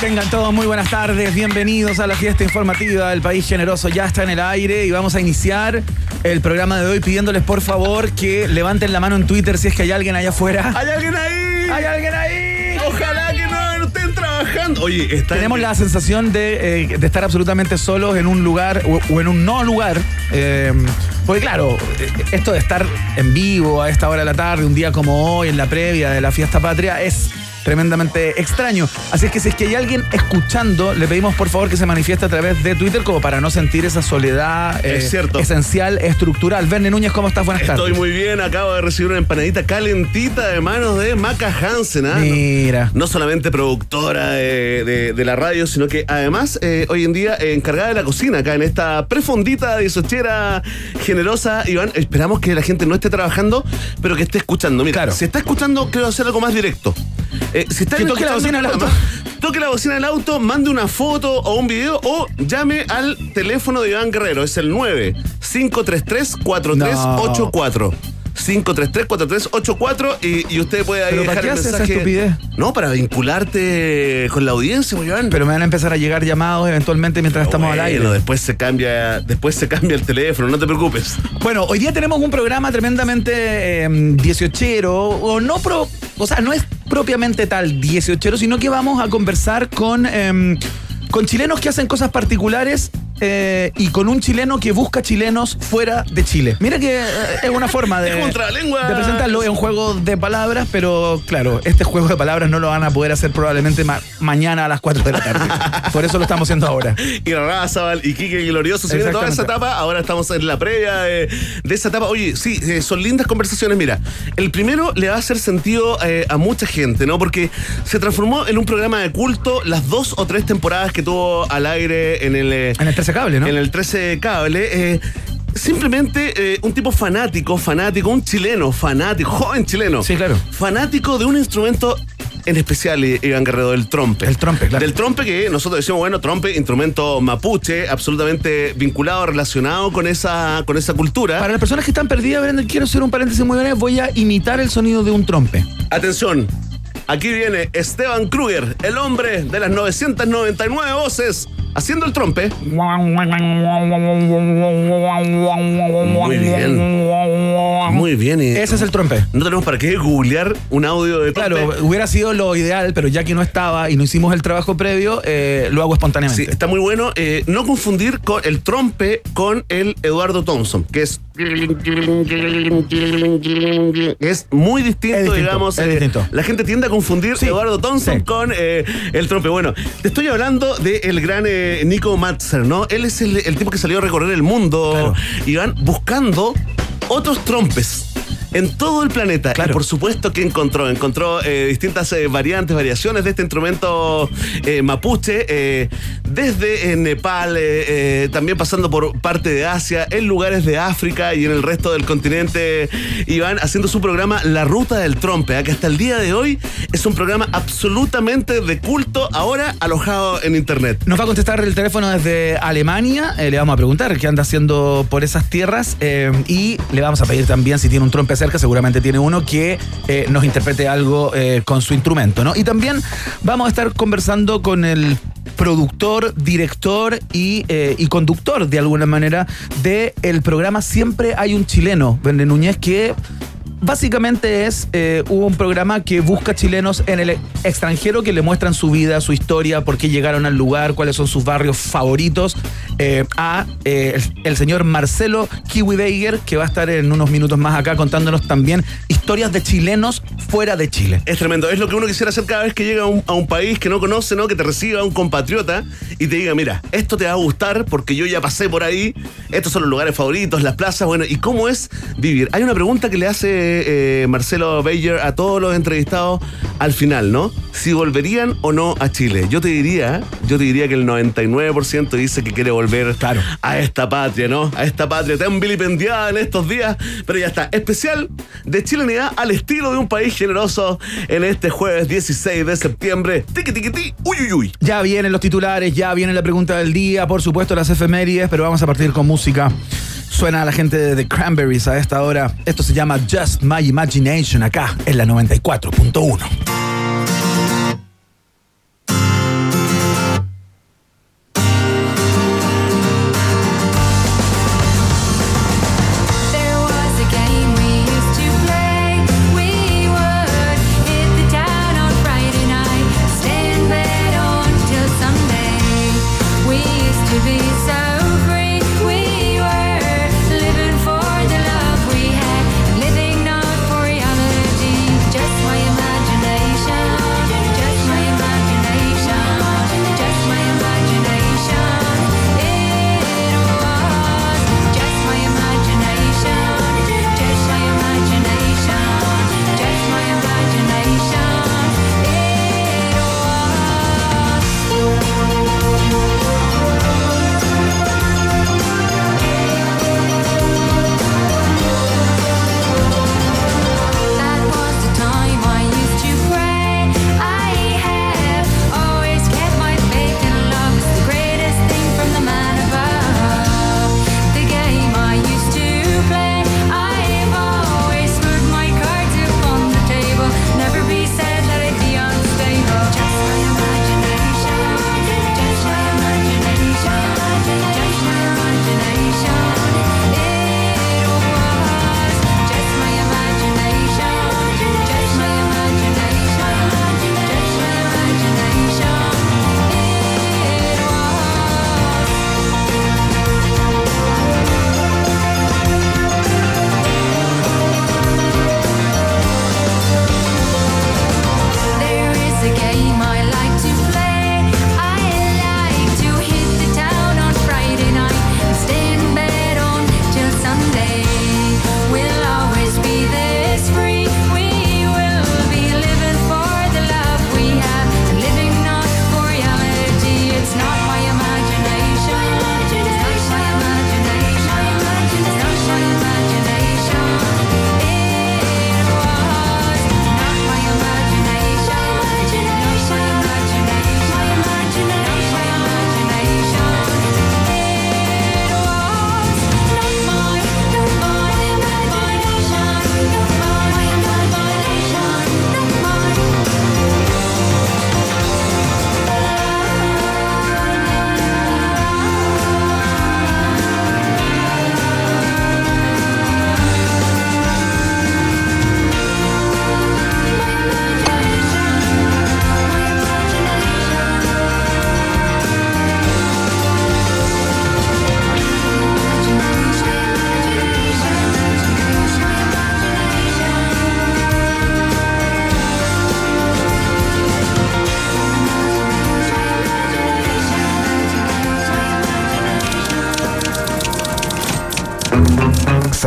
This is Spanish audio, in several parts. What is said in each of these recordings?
Tengan todos muy buenas tardes, bienvenidos a la fiesta informativa del País Generoso. Ya está en el aire y vamos a iniciar el programa de hoy pidiéndoles por favor que levanten la mano en Twitter si es que hay alguien allá afuera. ¡Hay alguien ahí! ¡Hay alguien ahí! Ojalá que no, estén trabajando. Oye, está Tenemos la sensación de, eh, de estar absolutamente solos en un lugar o, o en un no lugar. eh, porque claro, eh, esto de estar en vivo a esta hora de la tarde, un día como hoy, en la previa de la fiesta patria, es tremendamente extraño. Así es que si es que hay alguien escuchando, le pedimos por favor que se manifieste a través de Twitter como para no sentir esa soledad eh, Es cierto. esencial, estructural. Verne Núñez, ¿cómo estás? Buenas Estoy tardes. muy bien, acabo de recibir una empanadita calentita de manos de Maca Hansen. ¿ah? Mira. No solamente productora de, de- de la radio, sino que además eh, hoy en día eh, encargada de la cocina acá en esta prefondita disochera generosa. Iván, esperamos que la gente no esté trabajando, pero que esté escuchando. Mira, Claro. si está escuchando, quiero hacer algo más directo. Eh, si está Que toque la bocina del el auto. Toque la bocina del auto, mande una foto o un video o llame al teléfono de Iván Guerrero. Es el 9 533 4384 533-4384 y, y usted puede ahí ¿Pero para dejar qué el esa mensaje. estupidez? No, para vincularte con la audiencia, pues, Iván. Pero me van a empezar a llegar llamados eventualmente mientras estamos al aire. Bueno, después se cambia, después se cambia el teléfono, no te preocupes. Bueno, hoy día tenemos un programa tremendamente eh, dieciochero, o no pro, o sea, no es propiamente tal dieciochero, sino que vamos a conversar con, em, con chilenos que hacen cosas particulares eh, y con un chileno que busca chilenos fuera de Chile. Mira que eh, es una forma de, presentarlo, es un juego de palabras, pero claro, este juego de palabras no lo van a poder hacer probablemente ma- mañana a las 4 de la tarde. Por eso lo estamos haciendo ahora. Y Razabal y Kike Glorioso. Se viene toda esa etapa. Ahora estamos en la previa de, de esa etapa. Oye, sí, eh, son lindas conversaciones. Mira, el primero le va a hacer sentido a mucha gente, ¿no? Porque se transformó en un programa de culto las dos o tres temporadas que tuvo al aire en el. En el 13 cable, ¿no? En el 13 cable. eh, simplemente eh, un tipo fanático, fanático, un chileno, fanático, joven chileno. Sí, claro. Fanático de un instrumento en especial, I- Iván Guerrero, del trompe. El trompe, claro. Del trompe que nosotros decimos, bueno, trompe, instrumento mapuche, absolutamente vinculado, relacionado con esa, con esa cultura. Para las personas que están perdidas, quiero hacer un paréntesis muy breve. Voy a imitar el sonido de un trompe. Atención, aquí viene Esteban Kruger, el hombre de las 999 voces, haciendo el trompe. Muy bien. Muy bien. Y Ese es el trompe. no tenemos para qué googlear un audio de trompe. Claro, hubiera sido lo ideal, pero ya que no estaba y no hicimos el trabajo previo, eh, lo hago espontáneamente. Sí, está muy bueno. Eh, no confundir con el trompe con el Eduardo Thompson, que es. Es muy distinto, Es distinto, digamos. es eh, distinto. La gente tiende a confundir Sí, Eduardo Thompson sí. con eh, el trompe. Bueno, te estoy hablando del gran eh, Nico Matzer, ¿no? Él es el, el tipo que salió a recorrer el mundo, Claro. Iván, buscando otros trompes. En todo el planeta. Claro. Y por supuesto que encontró. Encontró eh, distintas eh, variantes, variaciones de este instrumento eh, mapuche. desde Nepal, también pasando por parte de Asia, en lugares de África y en el resto del continente. Y van haciendo su programa La Ruta del Trompe. Que hasta el día de hoy es un programa absolutamente de culto, ahora alojado en internet. Nos va a contestar el teléfono desde Alemania. le vamos a preguntar qué anda haciendo por esas tierras. y le vamos a pedir también si tiene un trompe cerca, seguramente tiene uno, que eh, nos interprete algo eh, con su instrumento. ¿no? Y también vamos a estar conversando con el productor, director y, eh, conductor, de alguna manera, del programa Siempre hay un chileno, Verne Núñez, que básicamente es eh, un programa que busca chilenos en el extranjero que le muestran su vida, su historia, por qué llegaron al lugar, cuáles son sus barrios favoritos, eh, a eh, el, señor Marcelo Kiwi Beiger, que va a estar en unos minutos más acá contándonos también historias de chilenos fuera de Chile. Es tremendo. Es lo que uno quisiera hacer cada vez que llega a un, a un país que no conoce, ¿no? Que te reciba un compatriota y te diga, mira, esto te va a gustar porque yo ya pasé por ahí, estos son los lugares favoritos, las plazas, bueno, ¿y cómo es vivir? Hay una pregunta que le hace eh, Marcelo Bayer a todos los entrevistados al final, ¿no? Si volverían o no a Chile. Yo te diría, yo te diría que el 99% dice que quiere volver Claro. a esta patria, ¿no? A esta patria tan vilipendiada en estos días, pero ya está. Especial de chilenidad al estilo de un país generoso en este jueves 16 de septiembre. Tiki tiki ti, uy uy uy. Ya vienen los titulares, ya viene la pregunta del día, por supuesto las efemérides, pero vamos a partir con música. Suena la gente de The Cranberries a esta hora. Esto se llama Just My Imagination acá en la 94.1.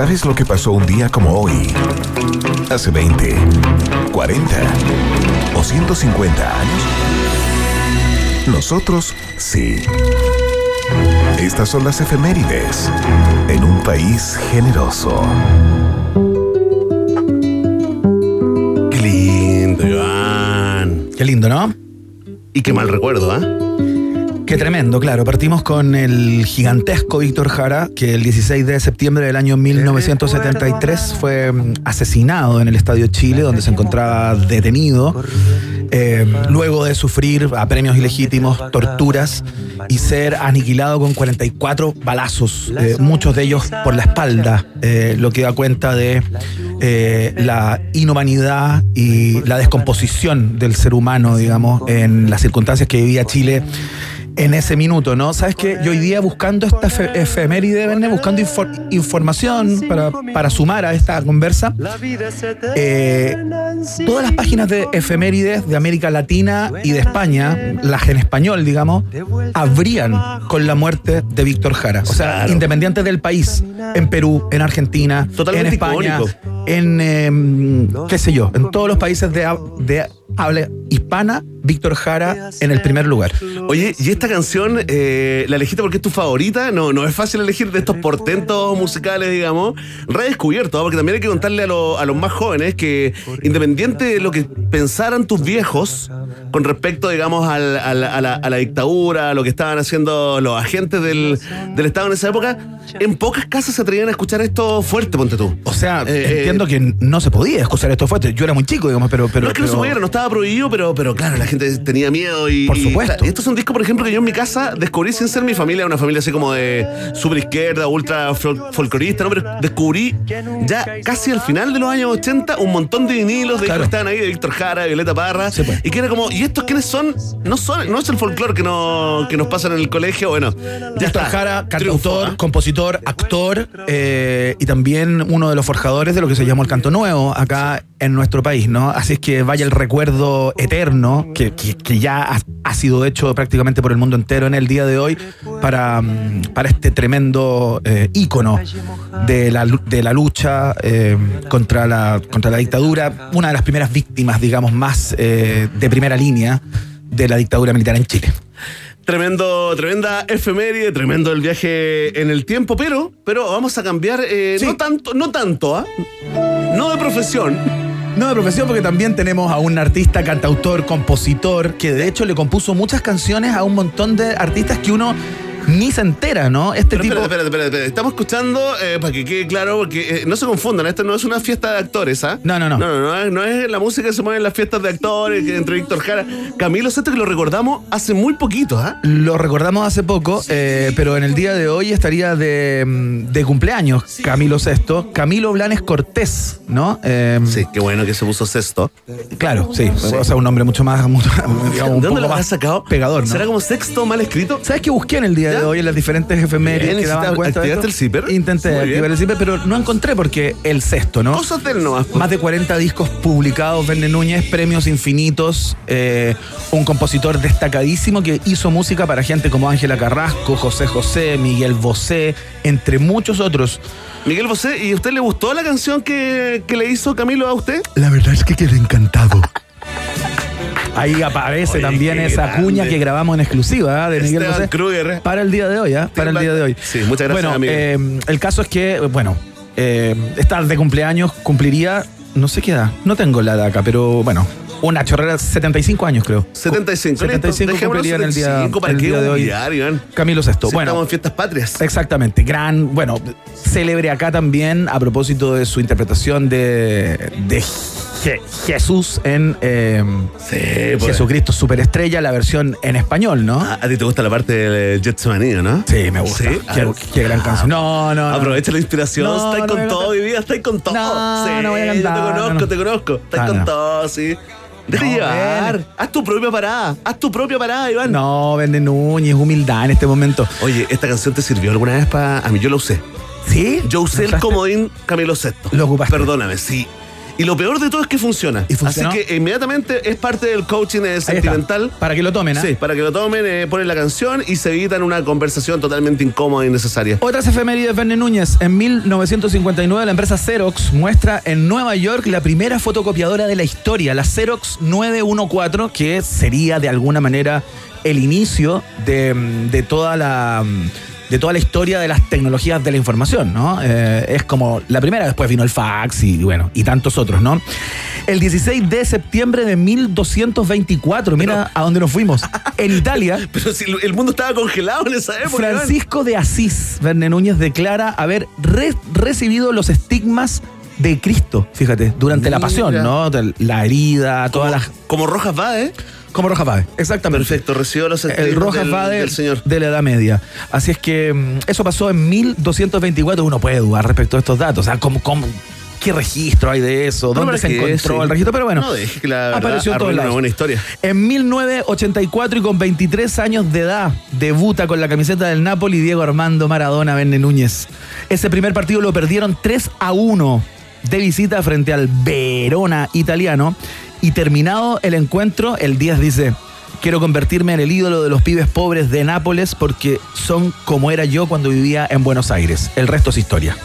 ¿Sabes lo que pasó un día como hoy? Hace 20, 40 o 150 años. Nosotros sí. Estas son las efemérides en un país generoso. Qué lindo, Iván. Qué lindo, ¿no? Y qué mal recuerdo, ¿ah? Qué tremendo, claro. Partimos con el gigantesco Víctor Jara, que el 16 de septiembre del año 1973 fue mm, asesinado en el Estadio Chile, donde se encontraba detenido, eh, luego de sufrir a premios ilegítimos, torturas y ser aniquilado con 44 balazos, eh, muchos de ellos por la espalda, eh, lo que da cuenta de la inhumanidad y la descomposición del ser humano, digamos, en las circunstancias que vivía Chile en ese minuto, ¿no? Sabes que yo hoy día buscando esta efe- efeméride, Verne, buscando infor- información para, para sumar a esta conversa, eh, todas las páginas de efemérides de América Latina y de España, las en español, digamos, abrían con la muerte de Víctor Jara. O sea, Claro. independiente del país, en Perú, en Argentina, Totalmente en España, icónico. en, eh, qué sé yo, en todos los países de habla hispana, Víctor Jara en el primer lugar. Oye, y esta canción eh, la elegiste porque es tu favorita. No, no es fácil elegir de estos portentos musicales, digamos. Redescubierto, ¿ah? porque también hay que contarle a, lo- a los más jóvenes que independiente de lo que pensaran tus viejos con respecto, digamos, al- al- a, la, a la dictadura, a lo que estaban haciendo los agentes del, del Estado en esa época, en pocas casas se atrevían a escuchar esto fuerte, ponte tú. O sea, Eh, entiendo que no se podía escuchar esto fuerte. Yo era muy chico, digamos, pero. pero no es que no se pero- pudiera, no estaba prohibido, pero, pero claro, la gente tenía miedo y. Por y- supuesto. y estos son discos, por ejemplo, que yo en mi casa descubrí sin ser mi familia, una familia así como de super izquierda, ultra fol- folclorista, ¿no? Pero descubrí ya casi al final de los años 80 un montón de vinilos de Claro. que estaban ahí, de Víctor Jara, Violeta Parra, Sí, pues. y que era como, ¿y estos quiénes son? No son, no es el folclore que, no, que nos pasan en el colegio, bueno, ya está. Jara, cantautor, ¿ah? compositor, actor eh, y también uno de los forjadores de lo que se llamó el canto nuevo acá en nuestro país, ¿no? Así es que vaya el recuerdo eterno que, que- que ya ha, ha sido hecho prácticamente por el mundo entero en el día de hoy para, mm, para este tremendo eh, ícono de la, de la lucha eh, contra, la, contra la dictadura, una de las primeras víctimas, digamos, más eh, de primera línea de la dictadura militar en Chile. Tremendo, tremenda efeméride, tremendo el viaje en el tiempo, pero, pero vamos a cambiar, eh, Sí. no tanto, no tanto, ¿ah? No de profesión. No de profesión, porque también tenemos a un artista, cantautor, compositor, que de hecho le compuso muchas canciones a un montón de artistas que uno ni se entera, ¿no? Este Pero tipo. espérate, espérate, espérate. Estamos escuchando, eh, para que quede claro, porque eh, no se confundan, esto no es una fiesta de actores, ¿ah? No, no, no. No, no, no, es, no es la música que se mueve en las fiestas de actores, que entre Víctor Jara. Camilo Sesto, que lo recordamos hace muy poquito, ¿ah? Lo recordamos hace poco, eh, pero en el día de hoy estaría de, mm, de cumpleaños Camilo VI, Camilo Blanes Cortés, ¿no? Eh, Sí, qué bueno que se puso sexto. Claro, sí. O sea, un nombre mucho más, mucho- digamos, ¿De dónde lo has sacado? pegador, ¿no? ¿Será como sexto mal escrito? ¿Sabes qué busqué en el día de ¿Ya? hoy en las diferentes efemérides que daban ¿hiciste- cuenta de esto? el zipper? Intenté Muy bien. activar el zipper, pero no encontré porque el sexto, ¿no? Cosas del nomás. pues. Más de 40 discos publicados, Verne Núñez, premios infinitos, eh, un compositor destacadísimo que hizo música para gente como Ángela Carrasco, José José, Miguel Bosé, entre muchos otros. Miguel Bosé, ¿y a usted le gustó la canción que, que le hizo Camilo a usted? La verdad es que quedé encantado. Ahí aparece Oye, también esa grande. cuña que grabamos en exclusiva ¿ah? de Miguel Esteban Bosé. Kruger. Para el día de hoy, ¿ah? Para el día de hoy. Sí, muchas gracias, Bueno, amigo. eh, el caso es que, bueno, eh, estar de cumpleaños cumpliría, no sé qué edad, no tengo la edad acá, pero bueno, una chorrera, 75 años creo. 75. 75 Listo, cumpliría en el día, 75, ¿para el día de hoy. Iván? Camilo VI. Si bueno, estamos en fiestas patrias. Exactamente, gran, bueno, célebre acá también a propósito de su interpretación de, de Je- Jesús en eh, Sí, pues. Jesucristo Superestrella, la versión en español, ¿no? Ah, A, ti te gusta la parte del Getsemaní, ¿no? Sí, me gusta. Sí. Qué, Ah, qué gran canción. No, no, no. Aprovecha la inspiración, No, estáis no con todo cantar. hoy día, estáis con todo. No, sí, no voy a yo te cantar, conozco, no, no. te conozco. Estáis Ah, con todo, sí. Deja No, llevar. ven. Haz tu propia parada. Haz tu propia parada, Iván. No, Vende Núñez, humildad en este momento. Oye, ¿esta canción te sirvió alguna vez para.? A mí yo la usé. ¿Sí? Yo usé el comodín Camilo Sesto. Lo ocupaste. Perdóname, sí. Y lo peor de todo es que funciona. ¿Y funcionó? Así que inmediatamente es parte del coaching eh, sentimental. Para que lo tomen, ¿ah? Sí, para que lo tomen, eh, ponen la canción y se evitan una conversación totalmente incómoda e innecesaria. Otras efemérides, Verne Núñez. En 1959, la empresa Xerox muestra en Nueva York la primera fotocopiadora de la historia, la Xerox 914, que sería de alguna manera el inicio de, de toda la de toda la historia de las tecnologías de la información, ¿no? Eh, es como la primera, después vino el fax y bueno, y tantos otros, ¿no? El 16 de septiembre de 1224, mira a dónde nos fuimos. En Italia, Pero si el mundo estaba congelado en esa época. Francisco de Asís Verne Núñez declara haber re- recibido los estigmas de Cristo, fíjate, durante la pasión, ¿no? La herida, todas las. Como Rojas va, ¿eh? Como Rojas Vade, exactamente. Perfecto, recibió los El Rojas del, Vade del señor. de la Edad Media. Así es que mm, eso pasó en 1224. Uno puede dudar respecto a estos datos. O sea, ¿cómo, cómo- qué registro hay de eso? ¿Dónde se encontró el registro? Pero bueno, No deje que la apareció arruine una buena historia. En 1984 y con 23 años de edad, debuta con la camiseta del Napoli Diego Armando Maradona Verne Núñez. Ese primer partido lo perdieron 3 a 1 de visita frente al Verona italiano. Y terminado el encuentro, el Díaz dice: Quiero convertirme en el ídolo de los pibes pobres de Nápoles porque son como era yo cuando vivía en Buenos Aires. El resto es historia.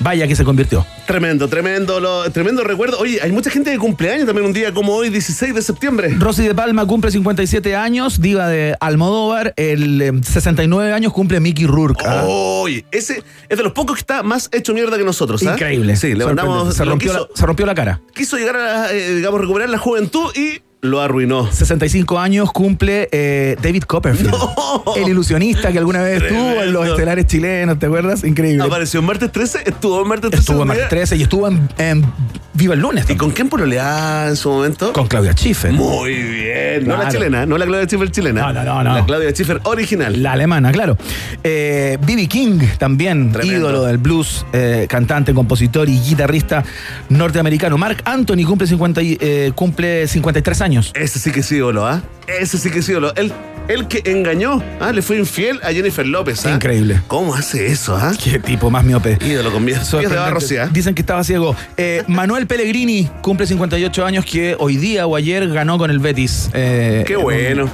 Vaya que se convirtió. Tremendo, tremendo, lo- tremendo recuerdo. Oye, hay mucha gente de cumpleaños también un día como hoy, 16 de septiembre. Rosy de Palma cumple 57 años, diva de Almodóvar. El eh, 69 años cumple Mickey Rourke. ¿ah? Oye, ese es de los pocos que está más hecho mierda que nosotros. ¿ah? Increíble. Sí, le mandamos. Sorprendente. Se lo rompió, quiso, la, se rompió la cara. quiso llegar a, eh, digamos, recuperar la juventud y lo arruinó. 65 años cumple eh, David Copperfield. No. El ilusionista que alguna vez estuvo en los estelares chilenos, ¿te acuerdas? Increíble. Apareció en martes 13, estuvo en martes 13. Estuvo en Martes día. 13 y estuvo en, en Viva el Lunes. ¿Y con quién pololeaba en su momento? Con Claudia Schiffer. Muy bien. No la chilena, no la Claudia Schiffer chilena. No, no, no, no. La Claudia Schiffer original. La alemana, claro. Eh, B.B. King, también Tremendo. ídolo del blues, eh, cantante, compositor y guitarrista norteamericano. Mark Anthony cumple, 50 y- eh, cumple 53 años. Ese sí que es ídolo, ¿ah? Ese sí que es ídolo. El, el que engañó, ¿ah? Le fue infiel a Jennifer López, ¿ah? Increíble. ¿Cómo hace eso, ah? Qué tipo más miope. Ídolo con pies, pies de barro, sí, ¿ah? Dicen que estaba ciego. Eh, Manuel Pellegrini cumple 58 años que hoy día o ayer ganó con el Betis. Eh, Qué bueno. Un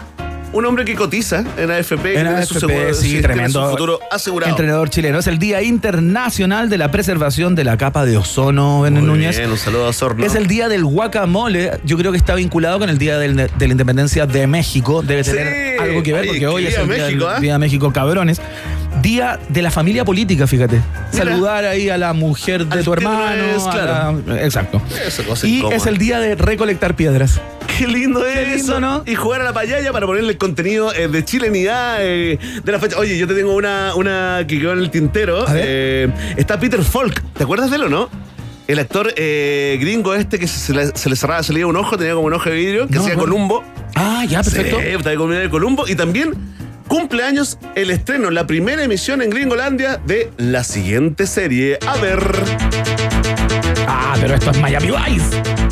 hombre que cotiza en AFP. En tiene su AFP, seguro- sí, tremendo. su futuro asegurado. Entrenador chileno. Es el Día Internacional de la Preservación de la Capa de Ozono, Muy Núñez. bien, un saludo a Sorno. Es el día del guacamole. Yo creo que está vinculado con el día del- de la independencia de México. Debe tener Sí. algo que ver porque hoy es día el día, México, del- ¿ah? día de México, cabrones. Día de la familia política, fíjate. Saludar ahí a la mujer de Al tu hermano. es, claro. la- exacto. Y incómoda. es el día de recolectar piedras. Qué lindo es Qué lindo, eso, ¿no? Y jugar a la payaya para ponerle el contenido eh, de chilenidad eh, de la fecha. Oye, yo te tengo una, una que quedó en el tintero. Eh, está Peter Falk. ¿Te acuerdas de él o no? El actor gringo este que se le, se le cerraba, se le iba un ojo, tenía como un ojo de vidrio, que No, hacía bueno. Columbo. Ah, ya, perfecto. Sí, comunidad de Columbo. Y también cumpleaños el estreno, la primera emisión en Gringolandia de la siguiente serie. A ver. Ah, pero esto es Miami Vice.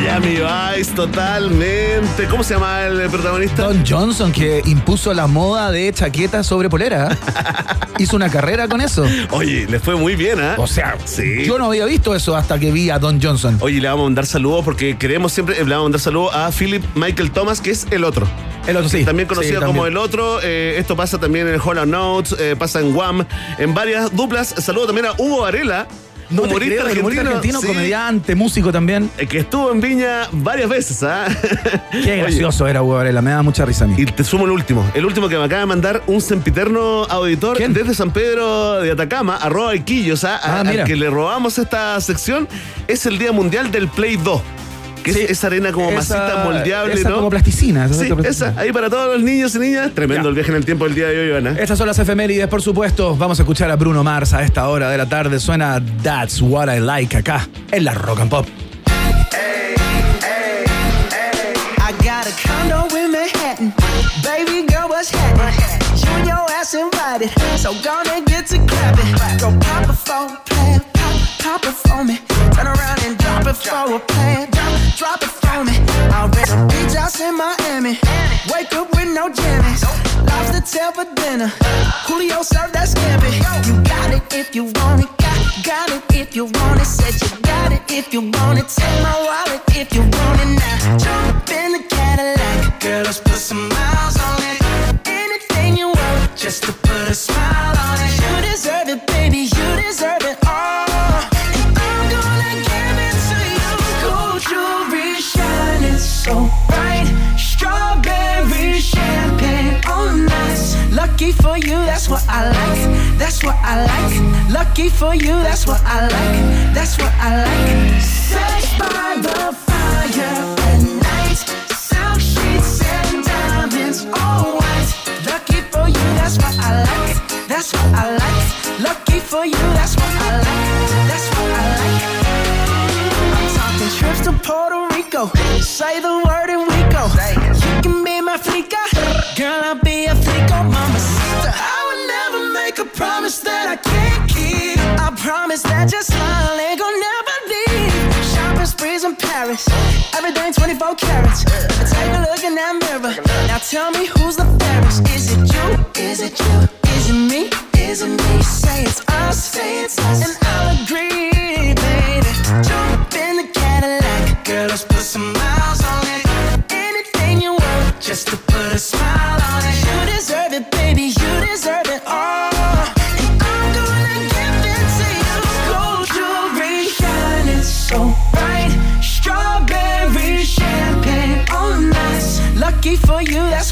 Miami Vice, totalmente. ¿Cómo se llama el protagonista? Don Johnson, que impuso la moda de chaqueta sobre polera. Hizo una carrera con eso. Oye, le fue muy bien, ¿ah? O sea, Sí. yo no había visto eso hasta que vi a Don Johnson. Oye, le vamos a mandar saludos porque queremos siempre, le vamos a mandar saludos a Philip Michael Thomas, que es el otro. El otro sí. También conocido Sí, como el otro. Eh, esto pasa también en Hollow Notes, eh, pasa en Guam, en varias duplas. Saludo también a Hugo Varela, No humorista creo, el humorista argentino, sí, comediante, músico también. eh, que estuvo en Viña varias veces, ¿ah? Qué Oye, gracioso era Hugo Varela, me da mucha risa a mí. Y te sumo el último. El último que me acaba de mandar un sempiterno auditor ¿Quién? desde San Pedro de Atacama, arroba Iquillo, o sea, a- Ah, al que le robamos esta sección, es el Día Mundial del Play 2. Que Sí, es esa arena como esa- masita moldeable, esa ¿no? como plasticina. esa Sí, plasticina. esa, ahí para todos los niños y niñas. Tremendo Ya. el viaje en el tiempo del día de hoy, Ivana. Estas son las efemérides, por supuesto. Vamos a escuchar a Bruno Mars a esta hora de la tarde. Suena That's What I Like acá, en la Rock and Pop. I got a condo in Manhattan. Baby girl, what's happening? You and your ass invited. So gonna get to clapping. Go pop a plan. Pop, it for me. Turn around and drop it for a plan. Drop, drop it for me. I'll rent a beach house in Miami. Wake up with no jammies. Lobster tail for dinner. Julio served that scampi. You got it if you want it. Got, got it if you want it. Said you got it if you want it. Take my wallet if you want it now. Jump in I like. Lucky for you, that's what I like. That's what I like. Sex by the fire at night. Silk sheets and diamonds, all white. Lucky for you, that's what I like. That's what I like. Lucky for you, that's what I like. That's what I like. I'm talking trips to Puerto Rico. Say the tell me who's the fairest. Is it you? Is it you? Is it me? Is it me? Say it's us. Say it's us. And I'll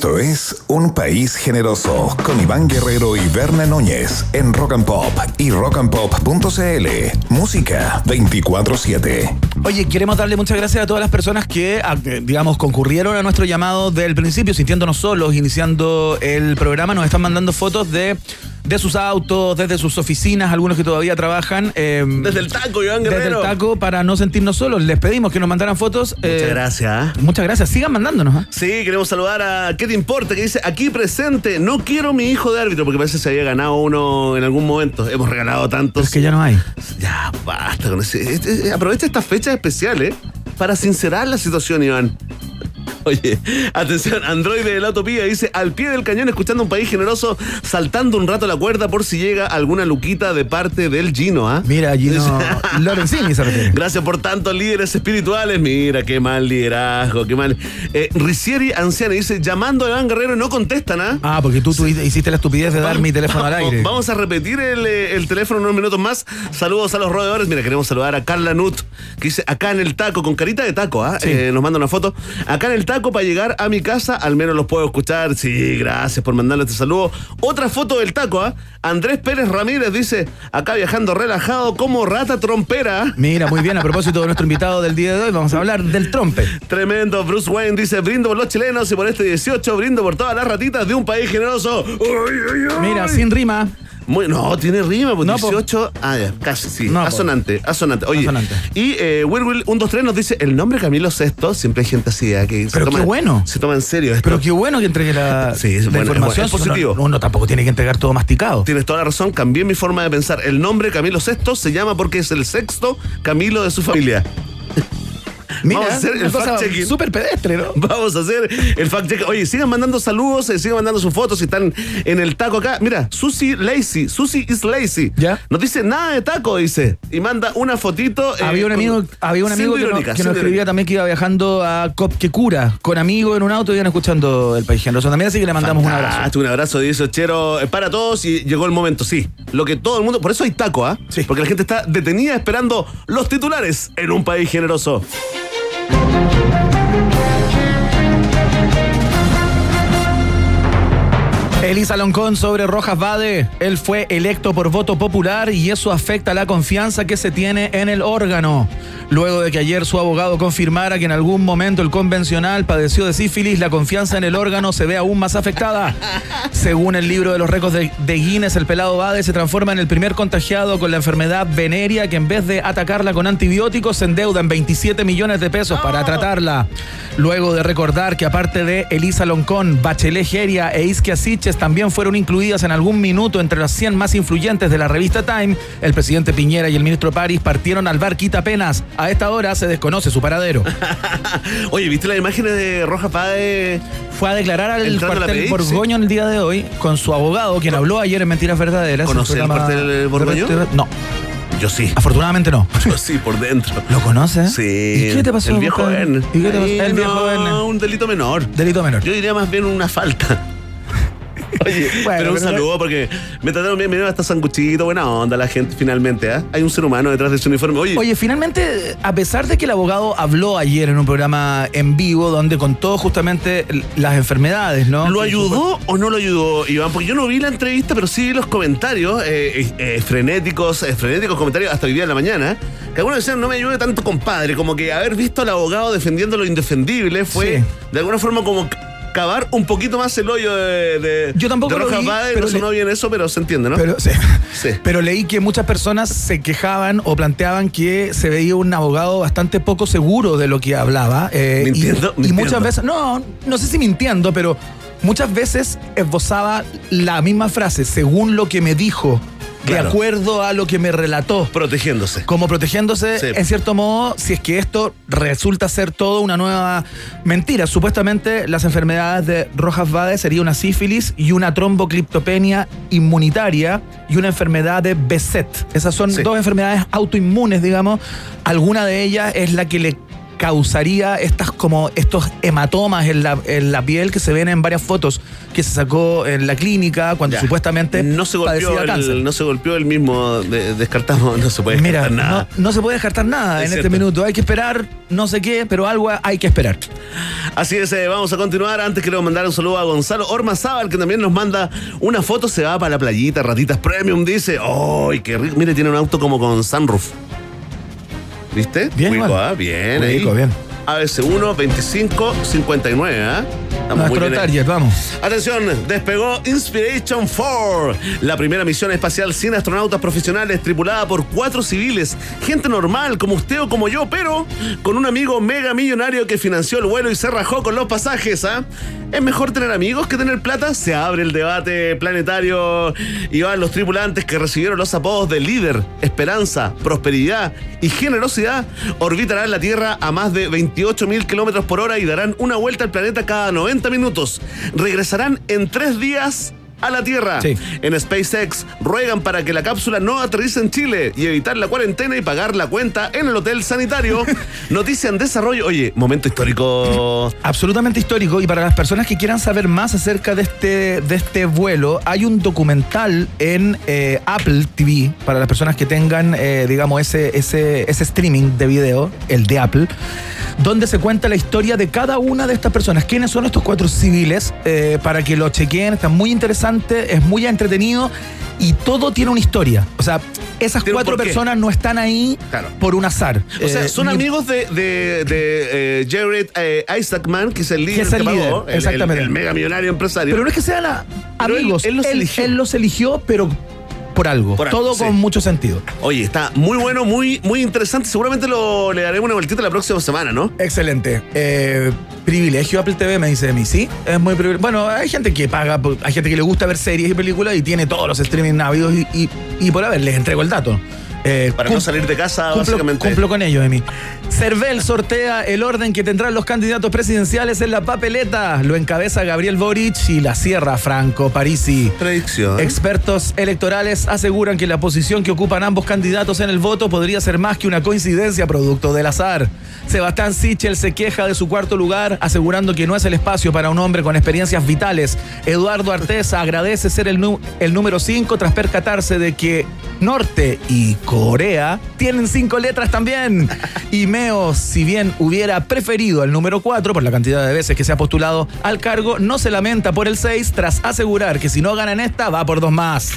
Esto es Un País Generoso con Iván Guerrero y Berna Núñez en Rock and Pop y rockandpop.cl. Música 24-7. Oye, queremos darle muchas gracias a todas las personas que, a- eh, digamos, concurrieron a nuestro llamado del principio, sintiéndonos solos, iniciando el programa. Nos están mandando fotos de, de sus autos, desde sus oficinas, algunos que todavía trabajan. eh, Desde el taco, Iván desde Guerrero. el taco para no sentirnos solos. Les pedimos que nos mandaran fotos. Muchas eh, gracias. ¿ah? Muchas gracias. Sigan mandándonos. ¿ah? Sí, queremos saludar a ¿Qué te importa? Que dice, aquí presente, no quiero mi hijo de árbitro, porque parece que se había ganado uno en algún momento. Hemos regalado tantos. es que ya no hay. Ya, basta con ese. este- este- aprovecha estas fechas especiales para sincerar la situación, Iván. Oye, atención, Android de la Utopía dice, al pie del cañón escuchando un país generoso, saltando un rato la cuerda por si llega alguna luquita de parte del Gino, ¿ah? Mira, Gino Lorenzini se refiere. Gracias por tantos líderes espirituales. Mira, qué mal liderazgo, qué mal. Eh, Ricieri Anciana dice, llamando a Iván Guerrero y no contestan, ¿ah? Ah, porque tú, tú hiciste la estupidez de dar mi teléfono al aire. Vamos a repetir el, eh, el teléfono unos minutos más. Saludos a los roedores. Mira, queremos saludar a Carla Nut, que dice acá en el taco, con carita de taco, ¿ah? Sí. Eh, nos manda una foto. Acá en el taco para llegar a mi casa, al menos los puedo escuchar. Sí, gracias por mandarle este saludo. Otra foto del taco, ¿ah? Andrés Pérez Ramírez dice, acá viajando relajado como rata trompera. Mira, muy bien, a propósito de nuestro invitado del día de hoy, vamos a hablar del trompe. Tremendo, Bruce Wayne dice, brindo por los chilenos y por este 18, brindo por todas las ratitas de un país generoso. Mira, sin rima. Muy- no, tiene rima, pues No, po. 18. Ah, ya, casi, sí. No, po. asonante, asonante. Oye, Asonante. y eh, Will Will 123 nos dice el nombre Camilo VI. Siempre hay gente así, ¿eh? que se Pero qué toma, bueno. Se toma en serio esto. Pero qué bueno que entregue la, Sí, es la bueno, es información. bueno, es positivo. Uno, uno tampoco tiene que entregar todo masticado. Tienes toda la razón, cambié mi forma de pensar. El nombre Camilo VI se llama porque es el sexto Camilo de su familia. Mira, Vamos a hacer el fact-checking. Súper pedestre, ¿no? Vamos a hacer el fact check. Oye, sigan mandando saludos, eh, sigan mandando sus fotos si están en el taco acá. Mira, Susi Lazy, Susi is lazy. ¿Ya? No dice nada de taco, dice. Y manda una fotito. eh, había un amigo, había un amigo siendo que, nos- siendo escribía también que iba viajando a Copquecura con amigos en un auto y iban escuchando el país generoso también, así que le mandamos un abrazo. Fantástico, Un abrazo, dice Ochero, eh, para todos y llegó el momento, sí. Lo que todo el mundo, por eso hay taco, ¿ah? Sí. Porque la gente está detenida esperando los titulares en un país generoso. Thank you. Elisa Loncón sobre Rojas Bade. Él fue electo por voto popular y eso afecta la confianza que se tiene en el órgano. Luego de que ayer su abogado confirmara que en algún momento el convencional padeció de sífilis, la confianza en el órgano se ve aún más afectada. Según el libro de los récords de, de Guinness, el pelado Bade se transforma en el primer contagiado con la enfermedad venérea que en vez de atacarla con antibióticos se endeuda en 27 millones de pesos para tratarla. Luego de recordar que aparte de Elisa Loncón, Bachelet Geria e Isquia También fueron incluidas en algún minuto entre las 100 más influyentes de la revista Time, el presidente Piñera y el ministro París partieron al bar Quita Penas. A esta hora se desconoce su paradero. Oye, ¿viste las imágenes de Roja Pade? Fue a declarar al cuartel Borgoño en el día de hoy con su abogado, quien habló ayer en Mentiras Verdaderas. ¿Conoce el cuartel Borgoño? No, Yo sí. afortunadamente no. Yo sí, por dentro. ¿Lo conoces? Sí. ¿Y qué te pasó? El viejo? Ben. ¿Y qué te pasó? El viejo no, Ben. un delito menor. Delito menor. Yo diría más bien una falta. Oye, Bueno, pero un pero- saludo porque me trataron bien, me dieron hasta sanguchito, buena onda la gente finalmente, ¿ah? Hay un ser humano detrás de ese uniforme. Oye, Oye, finalmente, a pesar de que el abogado habló ayer en un programa en vivo donde contó justamente las enfermedades, ¿no? ¿lo ayudó o no lo ayudó, Iván? Porque yo no vi la entrevista, pero sí vi los comentarios eh, eh, eh, frenéticos, eh, frenéticos comentarios hasta hoy día en la mañana. Que algunos decían, no me ayude tanto, compadre. Como que haber visto al abogado defendiendo lo indefendible fue, Sí. de alguna forma, como cavar un poquito más el hoyo de, de Yo tampoco de lo vi, Bade, pero no sonó le- bien eso, pero se entiende, ¿no? Pero, sí. Sí. pero leí que muchas personas se quejaban o planteaban que se veía un abogado bastante poco seguro de lo que hablaba. eh, y- Mintiendo, y, mintiendo. muchas veces, no, no sé si mintiendo, pero muchas veces esbozaba la misma frase, según lo que me dijo, Claro. de acuerdo a lo que me relató. Protegiéndose. como protegiéndose, Sí. en cierto modo, si es que esto resulta ser todo una nueva mentira. Supuestamente las enfermedades de Rojas Bade sería una sífilis y una trombocliptopenia inmunitaria y una enfermedad de Beset. Esas son Sí. dos enfermedades autoinmunes, digamos. Alguna de ellas es la que le causaría estas como estos hematomas en la, en la piel que se ven en varias fotos que se sacó en la clínica cuando Ya. supuestamente no se golpeó cáncer. el, no se golpeó el mismo de- descartamos no se puede Mira, descartar nada no, no se puede descartar nada Es en cierto. este minuto. Hay que esperar, no sé qué, pero algo hay que esperar. Así es, eh, vamos a continuar. Antes quiero mandar un saludo a Gonzalo Ormazábal, que también nos manda una foto. Se va para la playita, ratitas premium. Dice, ¡ay, qué rico! Mire, tiene un auto como con sunroof. ¿Viste? Bien. ¿ah? Bien, ahí. bien. ABC1 25 59, ¿ah? Estamos muy Nuestro ahí. target, vamos. Atención, despegó Inspiration 4, la primera misión espacial sin astronautas profesionales, tripulada por cuatro civiles, gente normal como usted o como yo, pero con un amigo mega millonario que financió el vuelo y se rajó con los pasajes. ¿ah? ¿Es mejor tener amigos que tener plata? Se abre el debate planetario y van los tripulantes que recibieron los apodos de líder, esperanza, prosperidad y generosidad, orbitarán la Tierra a más de 28 mil kilómetros por hora y darán una vuelta al planeta cada 90 minutos. Regresarán en tres días a la Tierra. Sí. En SpaceX ruegan para que la cápsula no aterrice en Chile y evitar la cuarentena y pagar la cuenta en el hotel sanitario. Noticia en desarrollo. Oye, momento histórico. Absolutamente histórico y para las personas que quieran saber más acerca de este, de este vuelo, hay un documental en eh, Apple TV, para las personas que tengan, eh, digamos, ese, ese, ese streaming de video, el de Apple, donde se cuenta la historia de cada una de estas personas. ¿Quiénes son estos cuatro civiles? Eh, para que lo chequeen, está muy interesante, es muy entretenido y todo tiene una historia. O sea, esas cuatro personas no están ahí Claro. por un azar. O sea, son ni- amigos de, de, de, eh, Jared eh, Isaacman, que es el líder Que es el pagó, líder, el- el- exactamente. El, mega millonario empresario. Pero no es que sean él- amigos. él los eligió. él los eligió, pero por algo. Por algo, Todo sí. con mucho sentido. Oye, está muy bueno, muy, muy interesante. Seguramente lo, le daremos una vueltita la próxima semana, ¿no? Excelente. Eh, privilegio Apple TV, me dice de mí. Sí, es muy privilegio. Bueno, hay gente que paga, hay gente que le gusta ver series y películas y tiene todos los streaming habidos y, y, y por haber, les entrego el dato. Eh, Para no salir de casa, Cumplo, básicamente. cumplo con ello, Emi. Cervel sortea el orden que tendrán los candidatos presidenciales en la papeleta. Lo encabeza Gabriel Boric y la cierra Franco Parisi. Predicción. Expertos electorales aseguran que la posición que ocupan ambos candidatos en el voto podría ser más que una coincidencia producto del azar. Sebastián Sichel se queja de su cuarto lugar, asegurando que no es el espacio para un hombre con experiencias vitales. Eduardo Arteza agradece ser el número 5 tras percatarse de que Norte y Corea tienen cinco letras también. Y Meo, si bien hubiera preferido el número 4 por la cantidad de veces que se ha postulado al cargo, no se lamenta por el 6 tras asegurar que si no gana en esta va por dos más.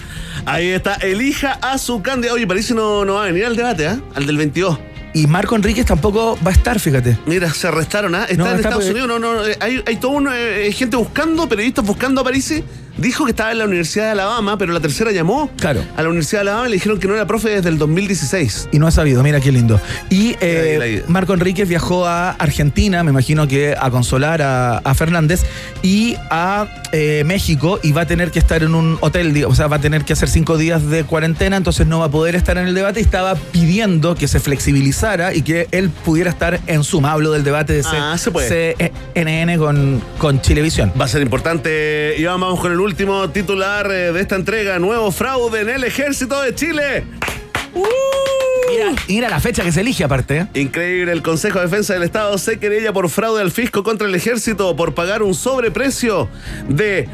Ahí está, elija a su candidato. Oye, parece no, no va a venir al debate, ¿ah? Al del 22. Y Marco Enríquez tampoco va a estar, fíjate. Mira, se arrestaron, ¿ah? Está No, en está Estados Unidos, no, no, eh, hay, hay toda una eh, gente buscando, periodistas buscando a Parisi. Dijo que estaba en la Universidad de Alabama, pero la tercera llamó Claro. a la Universidad de Alabama y le dijeron que no era profe desde el 2016. Y no ha sabido, mira qué lindo. Y eh, Ahí. Marco Enríquez viajó a Argentina, me imagino que a consolar a, a Fernández, y a eh, México, y va a tener que estar en un hotel, digo, o sea, va a tener que hacer cinco días de cuarentena, entonces no va a poder estar en el debate, y estaba pidiendo que se flexibilizara y que él pudiera estar en Zoom. Hablo del debate de Ah. CNN con, con Chilevisión. Va a ser importante. Y vamos con el último titular eh, de esta entrega. Nuevo fraude en el ejército de Chile. Mira, y mira la fecha que se elige aparte. ¿eh? Increíble, el Consejo de Defensa del Estado se querella por fraude al fisco contra el ejército por pagar un sobreprecio de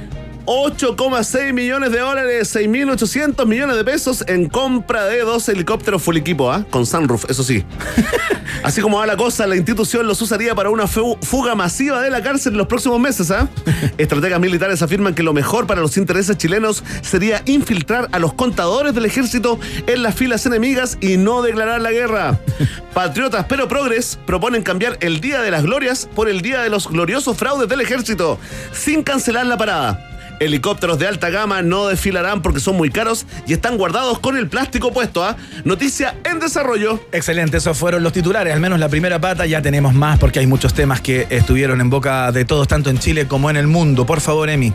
8,6 millones de dólares, 6.800 millones de pesos en compra de dos helicópteros full equipo, ¿ah? con sunroof, eso sí. Así como va la cosa, la institución los usaría para una fu- fuga masiva de la cárcel en los próximos meses. ¿ah? Estrategas militares afirman que lo mejor para los intereses chilenos sería infiltrar a los contadores del ejército en las filas enemigas y no declarar la guerra. Patriotas pero progres proponen cambiar el Día de las Glorias por el Día de los gloriosos fraudes del ejército, sin cancelar la parada. Helicópteros de alta gama no desfilarán porque son muy caros y están guardados con el plástico puesto. ¿ah? Noticia en desarrollo. Excelente, esos fueron los titulares, al menos la primera pata, ya tenemos más porque hay muchos temas que estuvieron en boca de todos, tanto en Chile como en el mundo. Por favor, Emi.